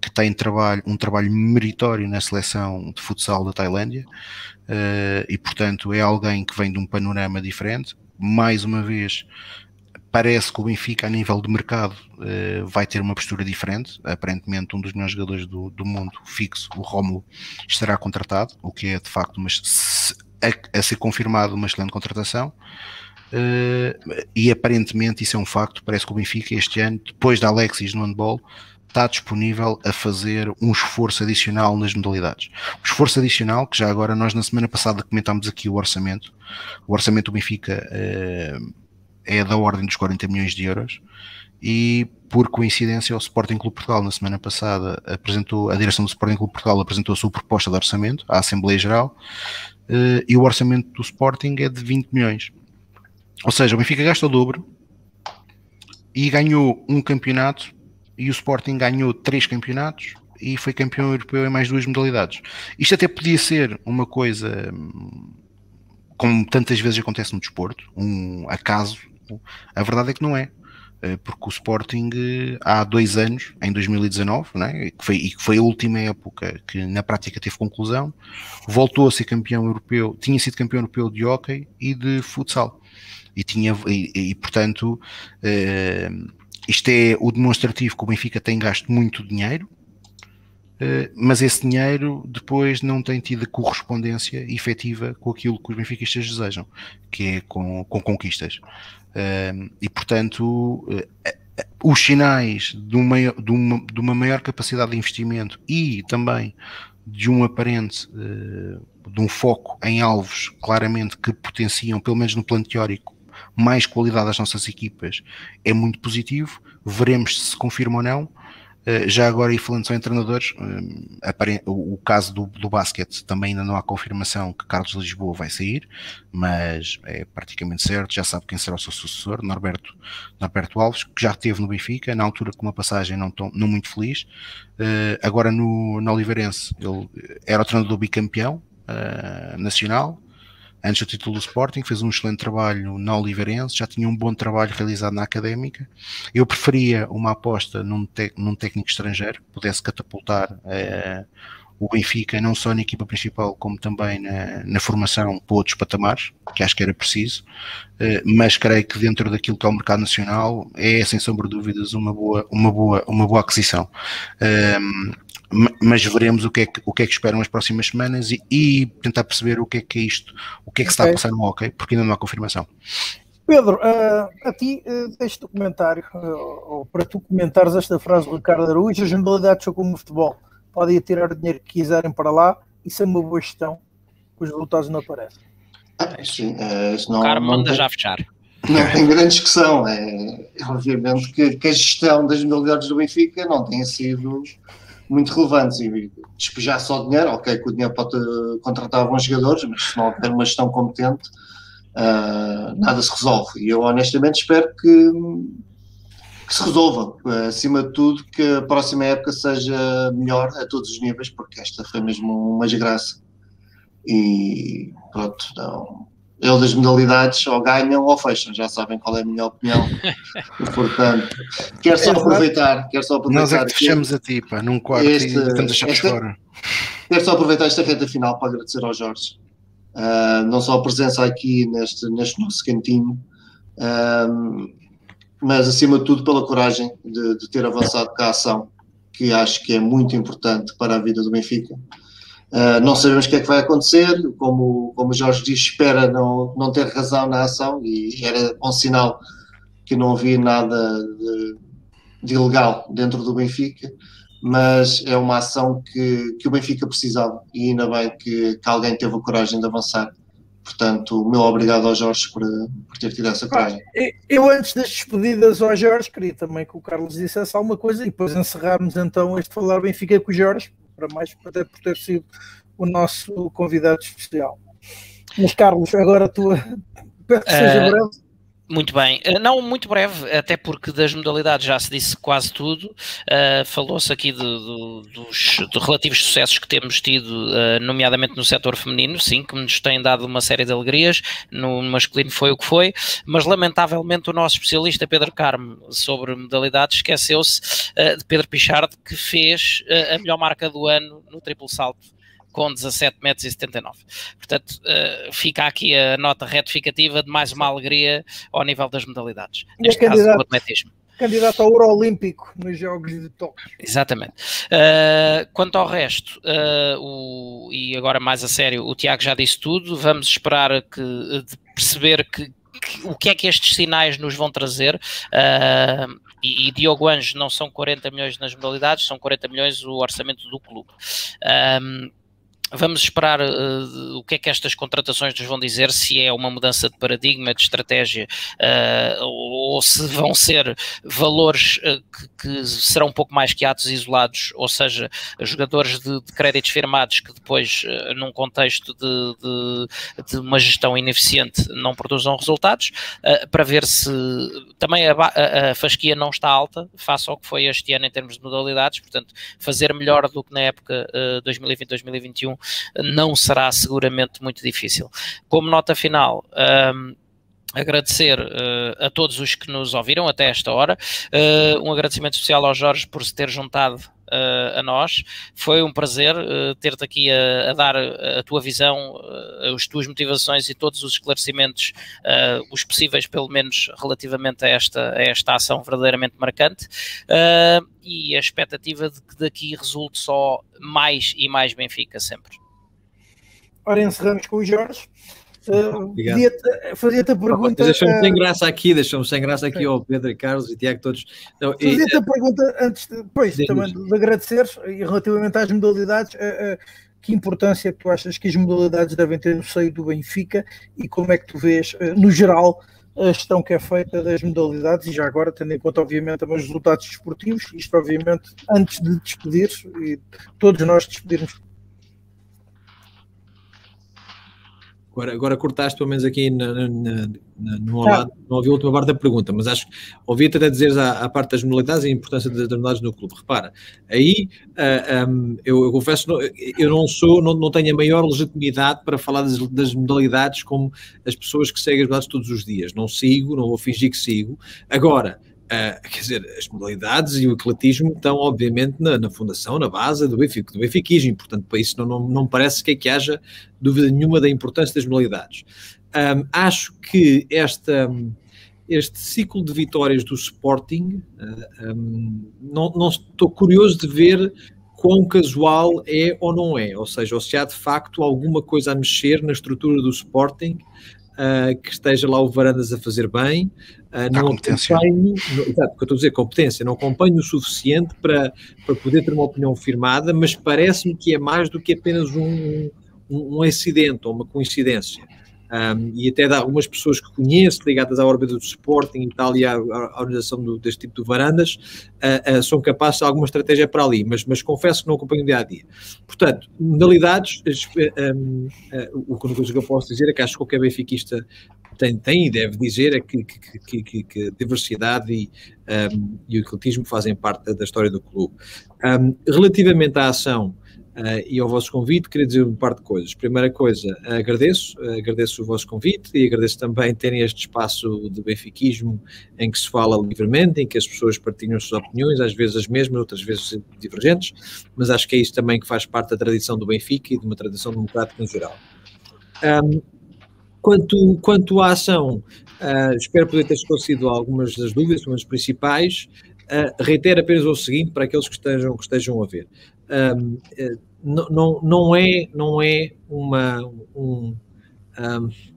que tem trabalho, um trabalho meritório na seleção de futsal da Tailândia. e portanto é alguém que vem de um panorama diferente. Mais uma vez, parece que o Benfica, a nível de mercado, uh, vai ter uma postura diferente. Aparentemente, um dos melhores jogadores do, do mundo, fixo, o Rómulo, estará contratado, o que é de facto uma, a, ser confirmado uma excelente contratação. Uh, e aparentemente, isso é um facto. Parece que o Benfica, este ano, depois da Alexis no handball, está disponível a fazer um esforço adicional nas modalidades. O esforço adicional, que já agora nós na semana passada comentámos aqui o orçamento, o orçamento do Benfica. Uh, é da ordem dos 40 milhões de euros e por coincidência o Sporting Clube Portugal na semana passada apresentou, a direção do Sporting Clube Portugal apresentou a sua proposta de orçamento à Assembleia Geral uh, e o orçamento do Sporting é de 20 milhões. Ou seja, o Benfica gasta o dobro e ganhou um campeonato e o Sporting ganhou três campeonatos e foi campeão europeu em mais duas modalidades. Isto até podia ser uma coisa como tantas vezes acontece no desporto, um acaso a verdade é que não é. Eh, porque o Sporting eh, há dois anos, em 2019, né, que foi, e que foi a última época que na prática teve conclusão, voltou a ser campeão europeu, tinha sido campeão europeu de hockey e de futsal. E, tinha, e, e portanto, uh, isto é o demonstrativo que o Benfica tem gasto muito dinheiro, uh, mas esse dinheiro depois não tem tido correspondência efetiva com aquilo que os benfiquistas desejam, que é com, com conquistas. E portanto, os sinais de uma, de, uma, de uma maior capacidade de investimento e também de um aparente de um foco em alvos claramente que potenciam, pelo menos no plano teórico, mais qualidade das nossas equipas é muito positivo. Veremos se se confirma ou não. Eh, já agora, e falando só em treinadores, eh, o caso do, do basquete também ainda não há confirmação que Carlos Lisboa vai sair, mas é praticamente certo, já sabe quem será o seu sucessor, Norberto, Norberto Alves, que já esteve no Benfica, na altura com uma passagem não, tão, não muito feliz. Eh, agora no, no Oliveirense, ele era o treinador bicampeão nacional, antes do título do Sporting, fez um excelente trabalho na Oliveirense, já tinha um bom trabalho realizado na Académica. Eu preferia uma aposta num, num técnico estrangeiro que pudesse catapultar eh, o Benfica, não só na equipa principal, como também na, na, formação para outros patamares, que acho que era preciso, eh, mas creio que dentro daquilo que é o mercado nacional é, sem sombra de dúvidas, uma boa, uma boa, uma boa aquisição. Ehm, mas veremos o que, é que, o que é que esperam as próximas semanas e, e, tentar perceber o que é que é isto, o que é que se está a passar no hockey, porque ainda não há confirmação. Pedro, uh, a ti uh, este comentário, uh, ou para tu comentares esta frase do Ricardo Araújo, as modalidades são como o futebol, podem tirar o dinheiro que quiserem para lá, isso é uma boa gestão, os resultados não aparecem. Ah, sim, uh, não, o cara manda tem, já fechar. Não tem grande discussão, é, obviamente que, que a gestão das modalidades do Benfica não tem sido muito relevantes e despejar só dinheiro, ok, que o dinheiro pode contratar bons jogadores, mas se não houver uma gestão competente, uh, nada se resolve. E eu honestamente espero que, que, se resolva, acima de tudo, que a próxima época seja melhor a todos os níveis, porque esta foi mesmo uma desgraça. E pronto, não, eles das modalidades ou ganham ou fecham, já sabem qual é a minha opinião. portanto, quero só aproveitar, quero só aproveitar. Nós é que fechamos a ti, pá, num quarto este, e estamos a fora. Quero só aproveitar esta reta final para agradecer ao Jorge. Uh, não só a presença aqui neste, neste nosso cantinho, uh, mas acima de tudo pela coragem de, de ter avançado com a ação, que acho que é muito importante para a vida do Benfica. Uh, não sabemos o que é que vai acontecer, como, como o Jorge diz, espera não, não ter razão na ação e era um sinal que não havia nada de, de ilegal dentro do Benfica, mas é uma ação que, que o Benfica precisava e ainda bem que, que alguém teve a coragem de avançar. Portanto, o meu obrigado ao Jorge por, por ter tido essa coragem. Eu, antes das despedidas ao Jorge, queria também que o Carlos dissesse alguma coisa e depois encerrarmos então este Falar Benfica com o Jorge, para mais até por ter sido o nosso convidado especial. Mas, Carlos, agora tu, peço que seja uh, breve. Muito bem, eh, não muito breve, até porque das modalidades já se disse quase tudo. Uh, Falou-se aqui dos relativos sucessos que temos tido, uh, nomeadamente no setor feminino, sim, que nos tem dado uma série de alegrias. No masculino foi o que foi, mas lamentavelmente o nosso especialista Pedro Carmo sobre modalidades esqueceu-se uh, de Pedro Pichard, que fez a melhor marca do ano no triplo salto com 17 metros e 79. Portanto, uh, fica aqui a nota retificativa de mais uma alegria ao nível das modalidades. Neste caso, candidato, o atletismo. Candidato ao Ouro Olímpico nos Jogos de Tóquio. Exatamente. Uh, quanto ao resto, uh, o, e agora mais a sério, o Tiago já disse tudo, vamos esperar que, de perceber que, que, o que é que estes sinais nos vão trazer. Uh, e, e, Diogo Anjo não são 40 milhões nas modalidades, são 40 milhões o orçamento do clube. Um, Vamos esperar uh, o que é que estas contratações nos vão dizer, se é uma mudança de paradigma, de estratégia, uh, ou se vão ser valores uh, que, que, serão um pouco mais que atos isolados, ou seja, jogadores de, de créditos firmados que depois, num contexto de, de, de, uma gestão ineficiente, não produzam resultados, para ver se também a, a, a, fasquia não está alta, face ao que foi este ano em termos de modalidades, portanto, fazer melhor do que na época 2020-2021 não será seguramente muito difícil. Como nota final, um, agradecer uh, a todos os que nos ouviram até esta hora. Uh, um agradecimento especial ao Jorge por se ter juntado a nós. Foi um prazer ter-te aqui a, a, dar a tua visão, as tuas motivações e todos os esclarecimentos, os possíveis, pelo menos relativamente a esta, a esta ação verdadeiramente marcante. e a expectativa de que daqui resulte só mais e mais Benfica sempre. Ora, encerramos com o Jorge. Uh, Fazia-te a pergunta. Deixa-me sem graça aqui, deixa-me sem graça aqui ao Pedro e Carlos e Tiago, todos. Então, Fazia-te a pergunta antes de, pois, também de agradecer e relativamente às modalidades. Uh, uh, que importância tu achas que as modalidades devem ter no seio do Benfica e como é que tu vês, no geral, a gestão que é feita das modalidades e já agora, tendo em conta, obviamente, também os resultados desportivos, isto, obviamente, antes de despedir e todos nós despedirmos Agora, agora cortaste pelo menos aqui na, na, na, no tá. lado, não ouvi a última parte da pergunta, mas acho que ouvi-te até dizeres à, parte das modalidades e a importância das modalidades no clube. Repara, aí uh, ah, um, eu, eu, confesso, eu não sou, não, não tenho a maior legitimidade para falar das, das modalidades como as pessoas que seguem as modalidades todos os dias. Não sigo, não vou fingir que sigo. Agora, Uh, quer dizer, as modalidades e o atletismo estão, obviamente, na, na fundação, na base do Benfica, do benfiquismo, portanto, para isso não, não, não parece que, é que haja dúvida nenhuma da importância das modalidades. Um, acho que esta, este ciclo de vitórias do Sporting, uh, um, não, não estou curioso de ver quão casual é ou não é, ou seja, ou se há de facto alguma coisa a mexer na estrutura do Sporting uh, que esteja lá o Varandas a fazer bem. Uh, não acompanho, exato, porque eu estou a dizer competência, não acompanho o suficiente para, para poder ter uma opinião firmada, mas parece-me que é mais do que apenas um, um, um acidente ou uma coincidência um, e até de algumas pessoas que conheço ligadas à órbita do Sporting e tal, e à, à organização do, deste tipo de varandas, uh, uh, são capazes de alguma estratégia para ali, mas, mas confesso que não acompanho dia a dia. Portanto, modalidades, um, uh, o que eu posso dizer é que acho que qualquer benfiquista tem, tem e deve dizer é que, que, que, que, diversidade e, um, e o ecletismo fazem parte da história do clube. Relativamente à ação Uh, e ao vosso convite, queria dizer um par de coisas. Primeira coisa, agradeço, agradeço o vosso convite e agradeço também terem este espaço de benfiquismo em que se fala livremente, em que as pessoas partilham as suas opiniões, às vezes as mesmas, outras vezes divergentes, mas acho que é isso também que faz parte da tradição do Benfica e de uma tradição democrática em geral. Um, quanto, quanto à ação, uh, espero poder ter esclarecido algumas das dúvidas, menos principais. Uh, reitero apenas o seguinte para aqueles que estejam, que estejam a ver um, eh, não, não é, não é uma, um,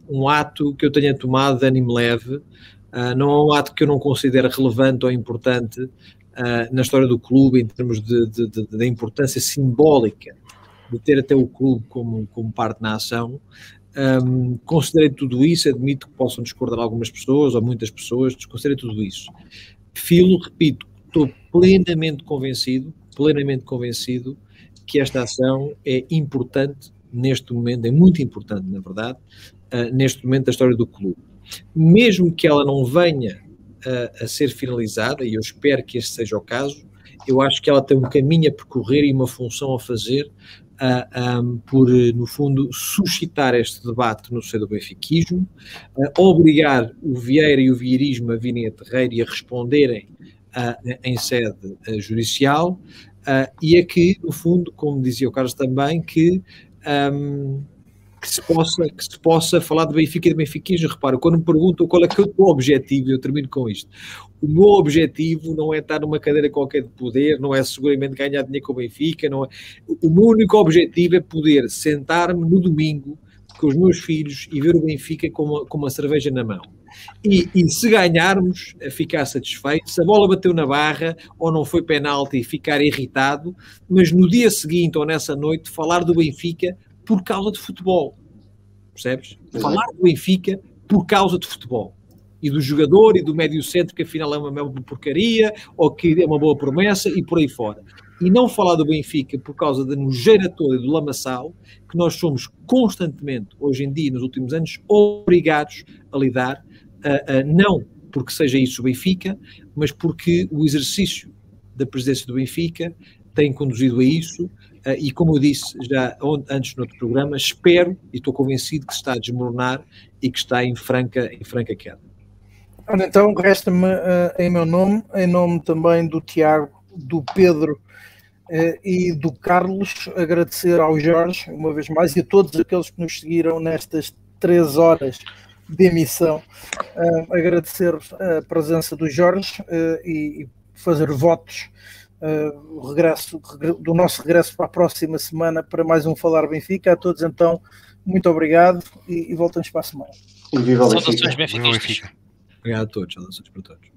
um, ato que eu tenha tomado de ânimo leve, uh, não é um ato que eu não considero relevante ou importante, uh, na história do clube, em termos da importância simbólica de ter até o clube como, como parte na ação. Um, considerei tudo isso, admito que possam discordar algumas pessoas ou muitas pessoas, considerei tudo isso. Filo, repito, estou plenamente convencido, plenamente convencido que esta ação é importante neste momento, é muito importante, na verdade, uh, neste momento da história do clube. Mesmo que ela não venha uh, a ser finalizada, e eu espero que este seja o caso, eu acho que ela tem um caminho a percorrer e uma função a fazer uh, um, por, no fundo, suscitar este debate no seio do benfiquismo, obrigar o Vieira e o Vieirismo a virem a terreiro e a responderem em sede judicial, e a que, no fundo, como dizia o Carlos também, que um, que se possa, que se possa falar de Benfica e de benfiquismo. Repara, quando me perguntam qual é que é o teu objetivo, eu termino com isto. O meu objetivo não é estar numa cadeira qualquer de poder, não é seguramente ganhar dinheiro com o Benfica, não é... O meu único objetivo é poder sentar-me no domingo com os meus filhos e ver o Benfica com uma, com uma cerveja na mão. E, e, se ganharmos, ficar satisfeito, se a bola bateu na barra ou não foi penalti, ficar irritado, mas no dia seguinte ou nessa noite falar do Benfica por causa de futebol. Percebes? É. Falar do Benfica por causa de futebol. E do jogador e do médio centro, que afinal é uma, uma porcaria, ou que é uma boa promessa, e por aí fora. E não falar do Benfica por causa da nojeira toda e do lamaçal, que nós somos constantemente, hoje em dia, nos últimos anos, obrigados a lidar, não porque seja isso o Benfica, mas porque o exercício da presidência do Benfica tem conduzido a isso, Uh, e como eu disse já antes no outro programa, espero e estou convencido que está a desmoronar e que está em franca, em franca queda. Então, resta-me em meu nome, em nome também do Tiago, do Pedro e do Carlos, agradecer ao Jorge, uma vez mais, e a todos aqueles que nos seguiram nestas três horas de emissão. agradecer a presença do Jorge e, e fazer votos uh, o regresso, do nosso regresso para a próxima semana para mais um Falar Benfica. A todos, então, muito obrigado e, e voltamos para a semana. E viva o Benfica. Obrigado a todos. Saudações para todos.